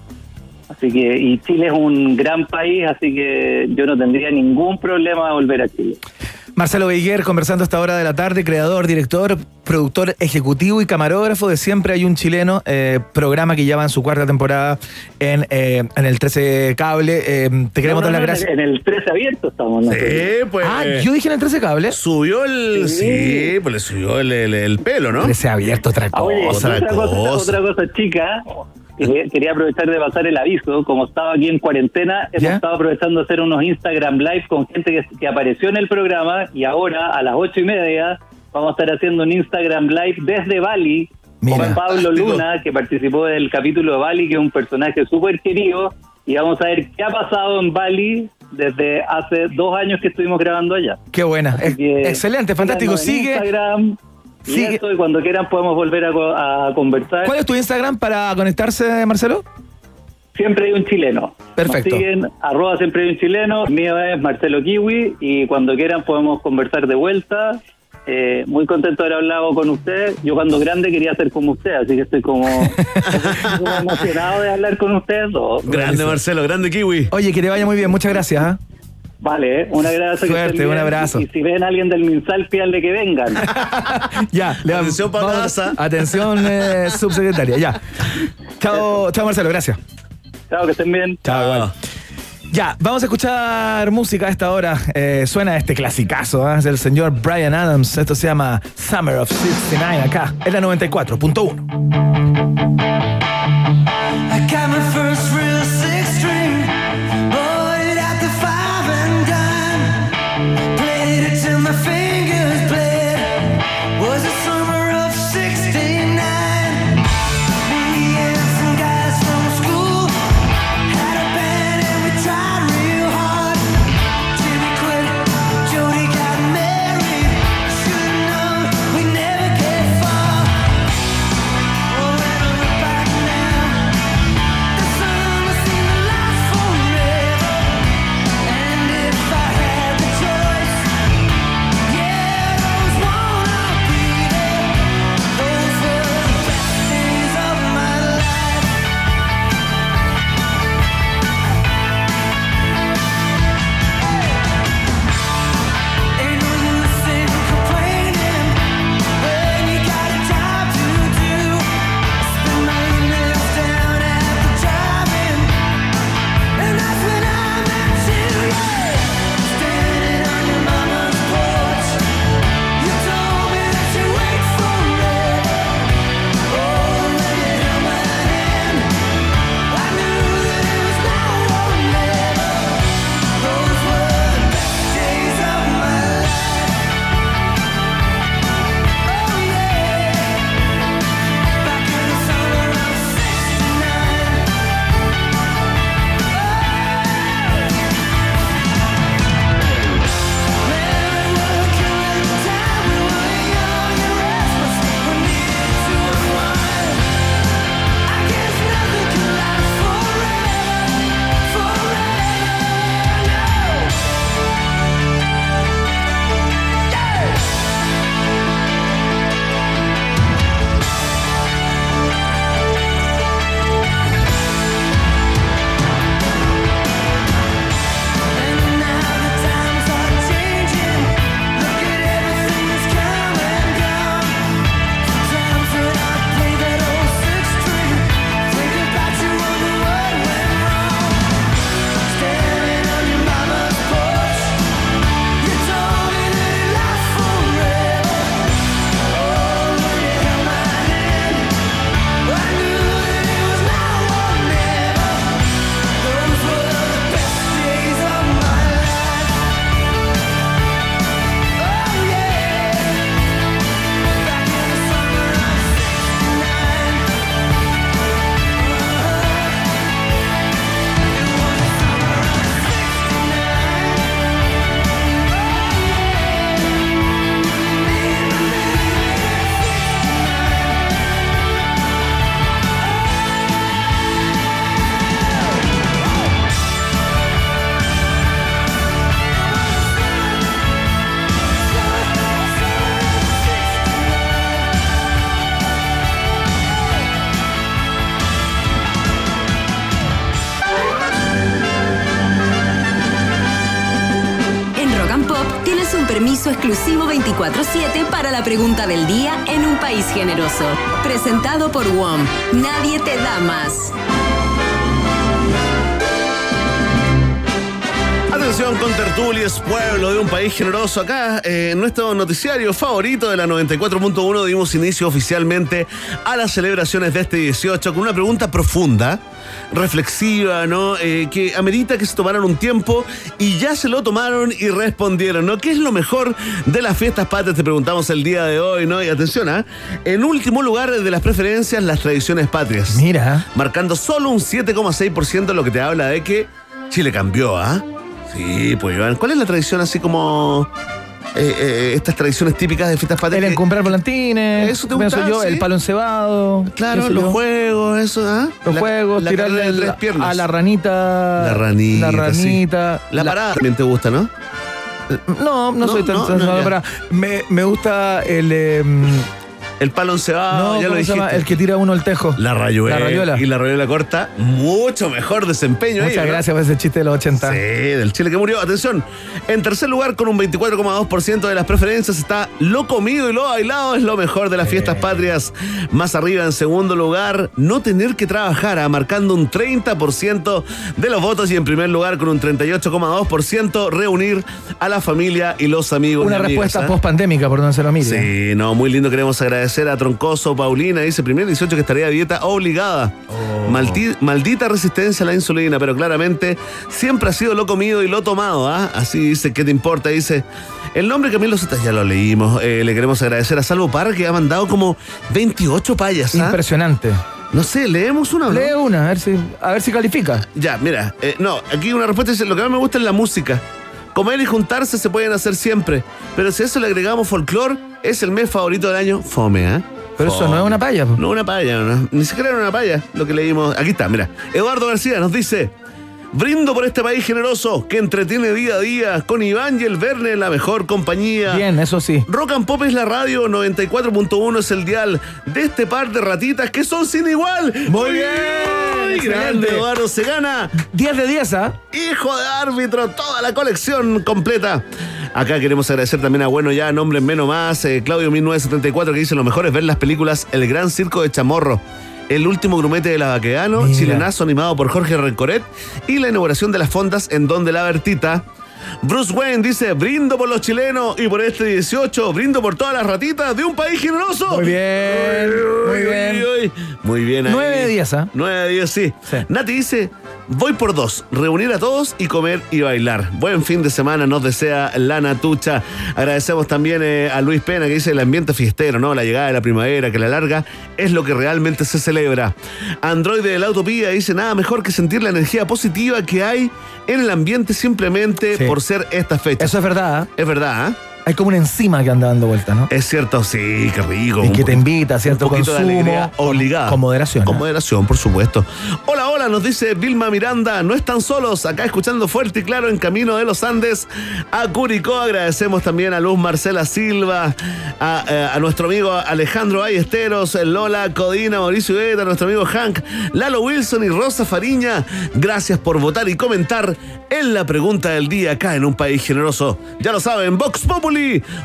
Así que, y Chile es un gran país, así que yo no tendría ningún problema de volver a Chile. Marcelo Beiguer conversando a esta hora de la tarde, creador, director, productor ejecutivo y camarógrafo de Siempre hay un chileno, eh, programa que ya va en su cuarta temporada en, eh, en el 13 Cable. Eh, te queremos No, no, dar las no, gracias. En el 13 abierto estamos. ¿no? pues. Ah, yo dije en el 13 Cable. Subió el. Sí, pues le subió el, el- el pelo, ¿no? 13 abierto, otra Ah, oye, Otra otra, cosa, cosa. otra cosa chica, quería, quería aprovechar de pasar el aviso. Como estaba aquí en cuarentena, hemos ¿Ya? estado aprovechando de hacer unos Instagram Live con gente que, que apareció en el programa y ahora a las ocho y media vamos a estar haciendo un Instagram Live desde Bali Mira. con Pablo Luna, que participó del capítulo de Bali, que es un personaje súper querido. Y vamos a ver qué ha pasado en Bali desde hace dos años que estuvimos grabando allá. Qué buena. Que Excelente, fantástico. Sigue. Instagram. Y eso, y cuando quieran podemos volver a, co- a conversar. ¿Cuál es tu Instagram para conectarse, Marcelo? Siempre hay un chileno. Perfecto. Nos siguen, arroba siempre hay un chileno. El mío es Marcelo Kiwi y cuando quieran podemos conversar de vuelta. Eh, muy contento de haber hablado con usted. Yo cuando grande quería ser como usted, así que estoy como, como emocionado de hablar con ustedes. Grande Marcelo, grande Kiwi. Oye, que te vaya muy bien. Muchas gracias. ¿ah? Vale, un abrazo. que Suerte, bien. un abrazo. Y si ven a alguien del Minsal, pídanle que vengan. Ya, le damos- Atención, vamos- Pablaza. Atención, eh, subsecretaria. Ya. Chao, chao, Marcelo. Gracias. Chao, que estén bien. Chao, igual. Ya, vamos a escuchar música a esta hora. Eh, suena este clasicazo, ¿ah? es del señor Brian Adams. Esto se llama Summer of 69 acá, en la 94.1. pregunta del día en un país generoso. Generoso. Acá, eh, en nuestro noticiario favorito de la 94.1, dimos inicio oficialmente a las celebraciones de este 18 con una pregunta profunda, reflexiva, ¿no? Eh, que amerita que se tomaran un tiempo y ya se lo tomaron y respondieron, ¿no? ¿Qué es lo mejor de las fiestas patrias? Te preguntamos el día de hoy, ¿no? Y atención, ¿ah? En último lugar de las preferencias, las tradiciones patrias. Mira. Marcando solo un 7,6%, lo que te habla de que Chile cambió, ¿ah? Sí, pues Iván. ¿Cuál es la tradición así como eh, eh, estas tradiciones típicas de fiestas patrias? El comprar volantines. Eso te gusta, yo, sí. el palo encebado. Claro, los yo. juegos, eso, ¿ah? Los La- juegos, la tirarle piernas. a la ranita. La ranita. La ranita. sí. La, parada también te gusta, ¿no? No, no, No, soy tan no, no, para- me, me gusta el. em, El palo encebado, no, ya lo dijiste. El que tira uno al tejo. La rayuela. La rayuela. Y la rayuela corta, mucho mejor desempeño ahí, Muchas gracias por ese chiste de los 80. Sí, del Chile que murió. Atención, en tercer lugar, con un 24,2% de las preferencias, está lo comido y lo bailado es lo mejor de las fiestas patrias. Más arriba, en segundo lugar, no tener que trabajar, ah, marcando un 30% de los votos. Y en primer lugar, con un 38,2%, reunir a la familia y los amigos. Una y respuesta ¿ah? post-pandémica, por donde se lo mire. Sí, no, muy lindo. Queremos agradecer a Troncoso, Paulina, dice primer 18 que estaría a dieta obligada. Oh. Malti- maldita resistencia a la insulina, pero claramente siempre ha sido lo comido y lo tomado, ¿ah? Así dice, ¿qué te importa? Dice. El nombre Camilo Zotas ya lo leímos. Eh, le queremos agradecer a Salvo Parra que ha mandado como 28 payas. ¿ah? Impresionante. No sé, leemos una. o no? Lee una, a ver si, a ver si califica. Ya, mira, eh, no, aquí una respuesta dice, lo que más me gusta es la música. Comer y juntarse se pueden hacer siempre, pero si a eso le agregamos folclore, es el mes favorito del año, fome, ¿eh? Pero eso no es una paya. po. No una paya, no, ni siquiera era una paya, lo que leímos. Aquí está, mira. Eduardo García nos dice, brindo por este país generoso que entretiene día a día con Iván y el Verne la mejor compañía. Bien, eso sí. Rock and Pop es la radio, 94.1 es el dial de este par de ratitas que son sin igual. Muy bien, Muy grande, Eduardo se gana. 10 de 10, ¿ah? Hijo de árbitro, toda la colección completa. Acá queremos agradecer también a Bueno Ya, nombre menos más, eh, Claudio 1974, que dice lo mejor es ver las películas El Gran Circo de Chamorro. El último grumete de la Baqueano, Mira. chilenazo animado por Jorge Rencoret y la inauguración de las fondas en Donde la Bertita. Bruce Wayne dice, brindo por los chilenos y por este 18, brindo por todas las ratitas de un país generoso. Muy bien, muy bien. uy. Muy bien. ahí. 9 de 10, ¿ah? 9 de 10, sí. Sí. Nati dice, voy por dos, reunir a todos y comer y bailar. Buen fin de semana nos desea la Natucha. Agradecemos también eh, a Luis Pena que dice el ambiente fiestero, ¿no? La llegada de la primavera, que la larga es lo que realmente se celebra. Android de la Utopía dice, nada mejor que sentir la energía positiva que hay en el ambiente simplemente Sí. por ser estas fechas. Eso es verdad. ¿ah? Es verdad, ¿eh? Hay como una enzima que anda dando vueltas, ¿no? Es cierto, sí, qué rico. Y que te invita a cierto un poquito de alegría consumo. obligada. Con moderación. Con ¿ah? moderación, por supuesto. Hola, hola, nos dice Vilma Miranda. No están solos, acá escuchando fuerte y claro en camino de los Andes a Curicó. Agradecemos también a Luz Marcela Silva, a, eh, a nuestro amigo Alejandro Ayesteros, Lola Codina, Mauricio Eta, nuestro amigo Hank, Lalo Wilson y Rosa Fariña. Gracias por votar y comentar en la pregunta del día acá en un país generoso. Ya lo saben, Vox Populi,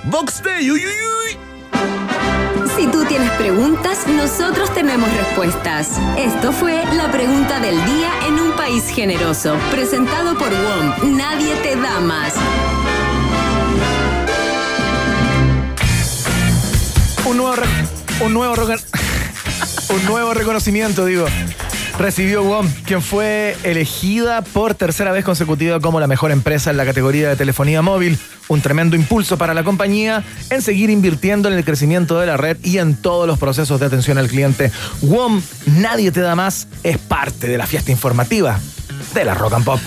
Vox Day. Uy, uy, uy. Si tú tienes preguntas, nosotros tenemos respuestas. Esto fue la pregunta del día en un país generoso, presentado por WOM. Nadie te da más. Un nuevo, un nuevo reconocimiento, digo. Recibió WOM, quien fue elegida por tercera vez consecutiva como la mejor empresa en la categoría de telefonía móvil. Un tremendo impulso para la compañía en seguir invirtiendo en el crecimiento de la red y en todos los procesos de atención al cliente. WOM, nadie te da más, es parte de la fiesta informativa de la Rock and Pop.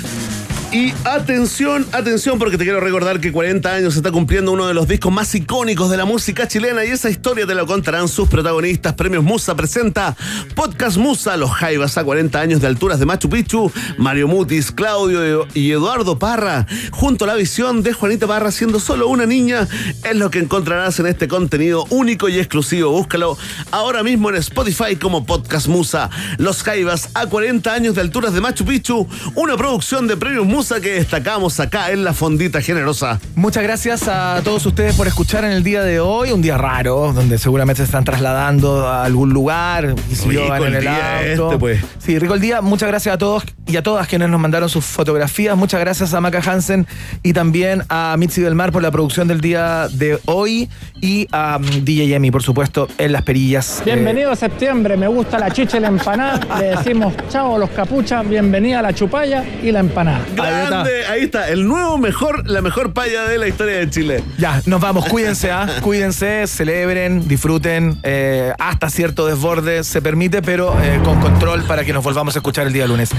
Y atención, atención, porque te quiero recordar que 40 años se está cumpliendo uno de los discos más icónicos de la música chilena y esa historia te lo contarán sus protagonistas. Premios Musa presenta Podcast Musa, los Jaivas a 40 años de alturas de Machu Picchu, Mario Mutis, Claudio y Eduardo Parra, junto a la visión de Juanita Parra siendo solo una niña, es lo que encontrarás en este contenido único y exclusivo. Búscalo ahora mismo en Spotify como Podcast Musa. Los Jaivas a 40 años de alturas de Machu Picchu, una producción de Premios Musa musa que destacamos acá en la fondita generosa. Muchas gracias a todos ustedes por escuchar en el día de hoy, un día raro, donde seguramente se están trasladando a algún lugar, y si yo Rico van en el el día auto. este, pues. Sí, rico el día. Muchas gracias a todos y a todas quienes nos mandaron sus fotografías. Muchas gracias a Maca Hansen y también a Mitzi del Mar por la producción del día de hoy y a mm, DJ Emi, por supuesto, en las perillas. Bienvenido a septiembre, me gusta la chicha y la empanada. Le decimos chao a los capuchas, bienvenida a la chupalla y la empanada. Grande, ahí está, el nuevo mejor, la mejor paya de la historia de Chile. Ya, nos vamos. Cuídense, ¿ah? cuídense, celebren, disfruten. eh, hasta cierto desborde se permite, pero eh, con control para que nos volvamos a escuchar el día lunes.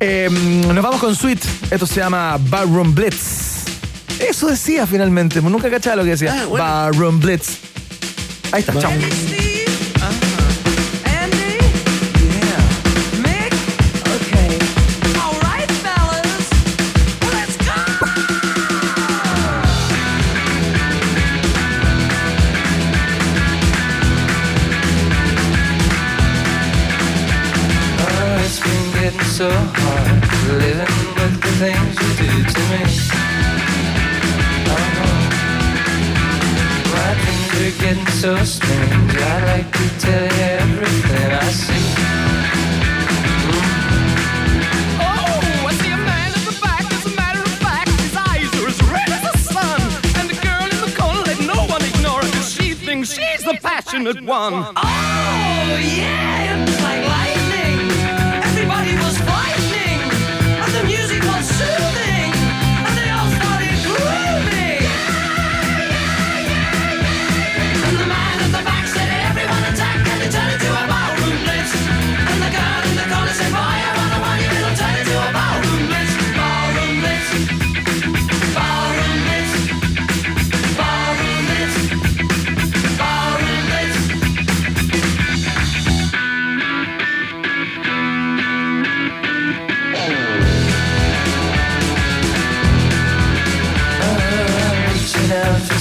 Eh, nos vamos con Sweet. Esto se llama Barroom Blitz. Eso decía finalmente. Nunca cachaba lo que decía. Barroom Blitz. Ahí está, chao. So hard living with the things you do to me. Oh, my things are getting so strange. I like to tell you everything I see. Oh, I see a man in the back. As a matter of fact, his eyes are as red as the sun. And the girl in the corner, let no one ignore her, 'cause she thinks she's the passionate one. Oh, yeah,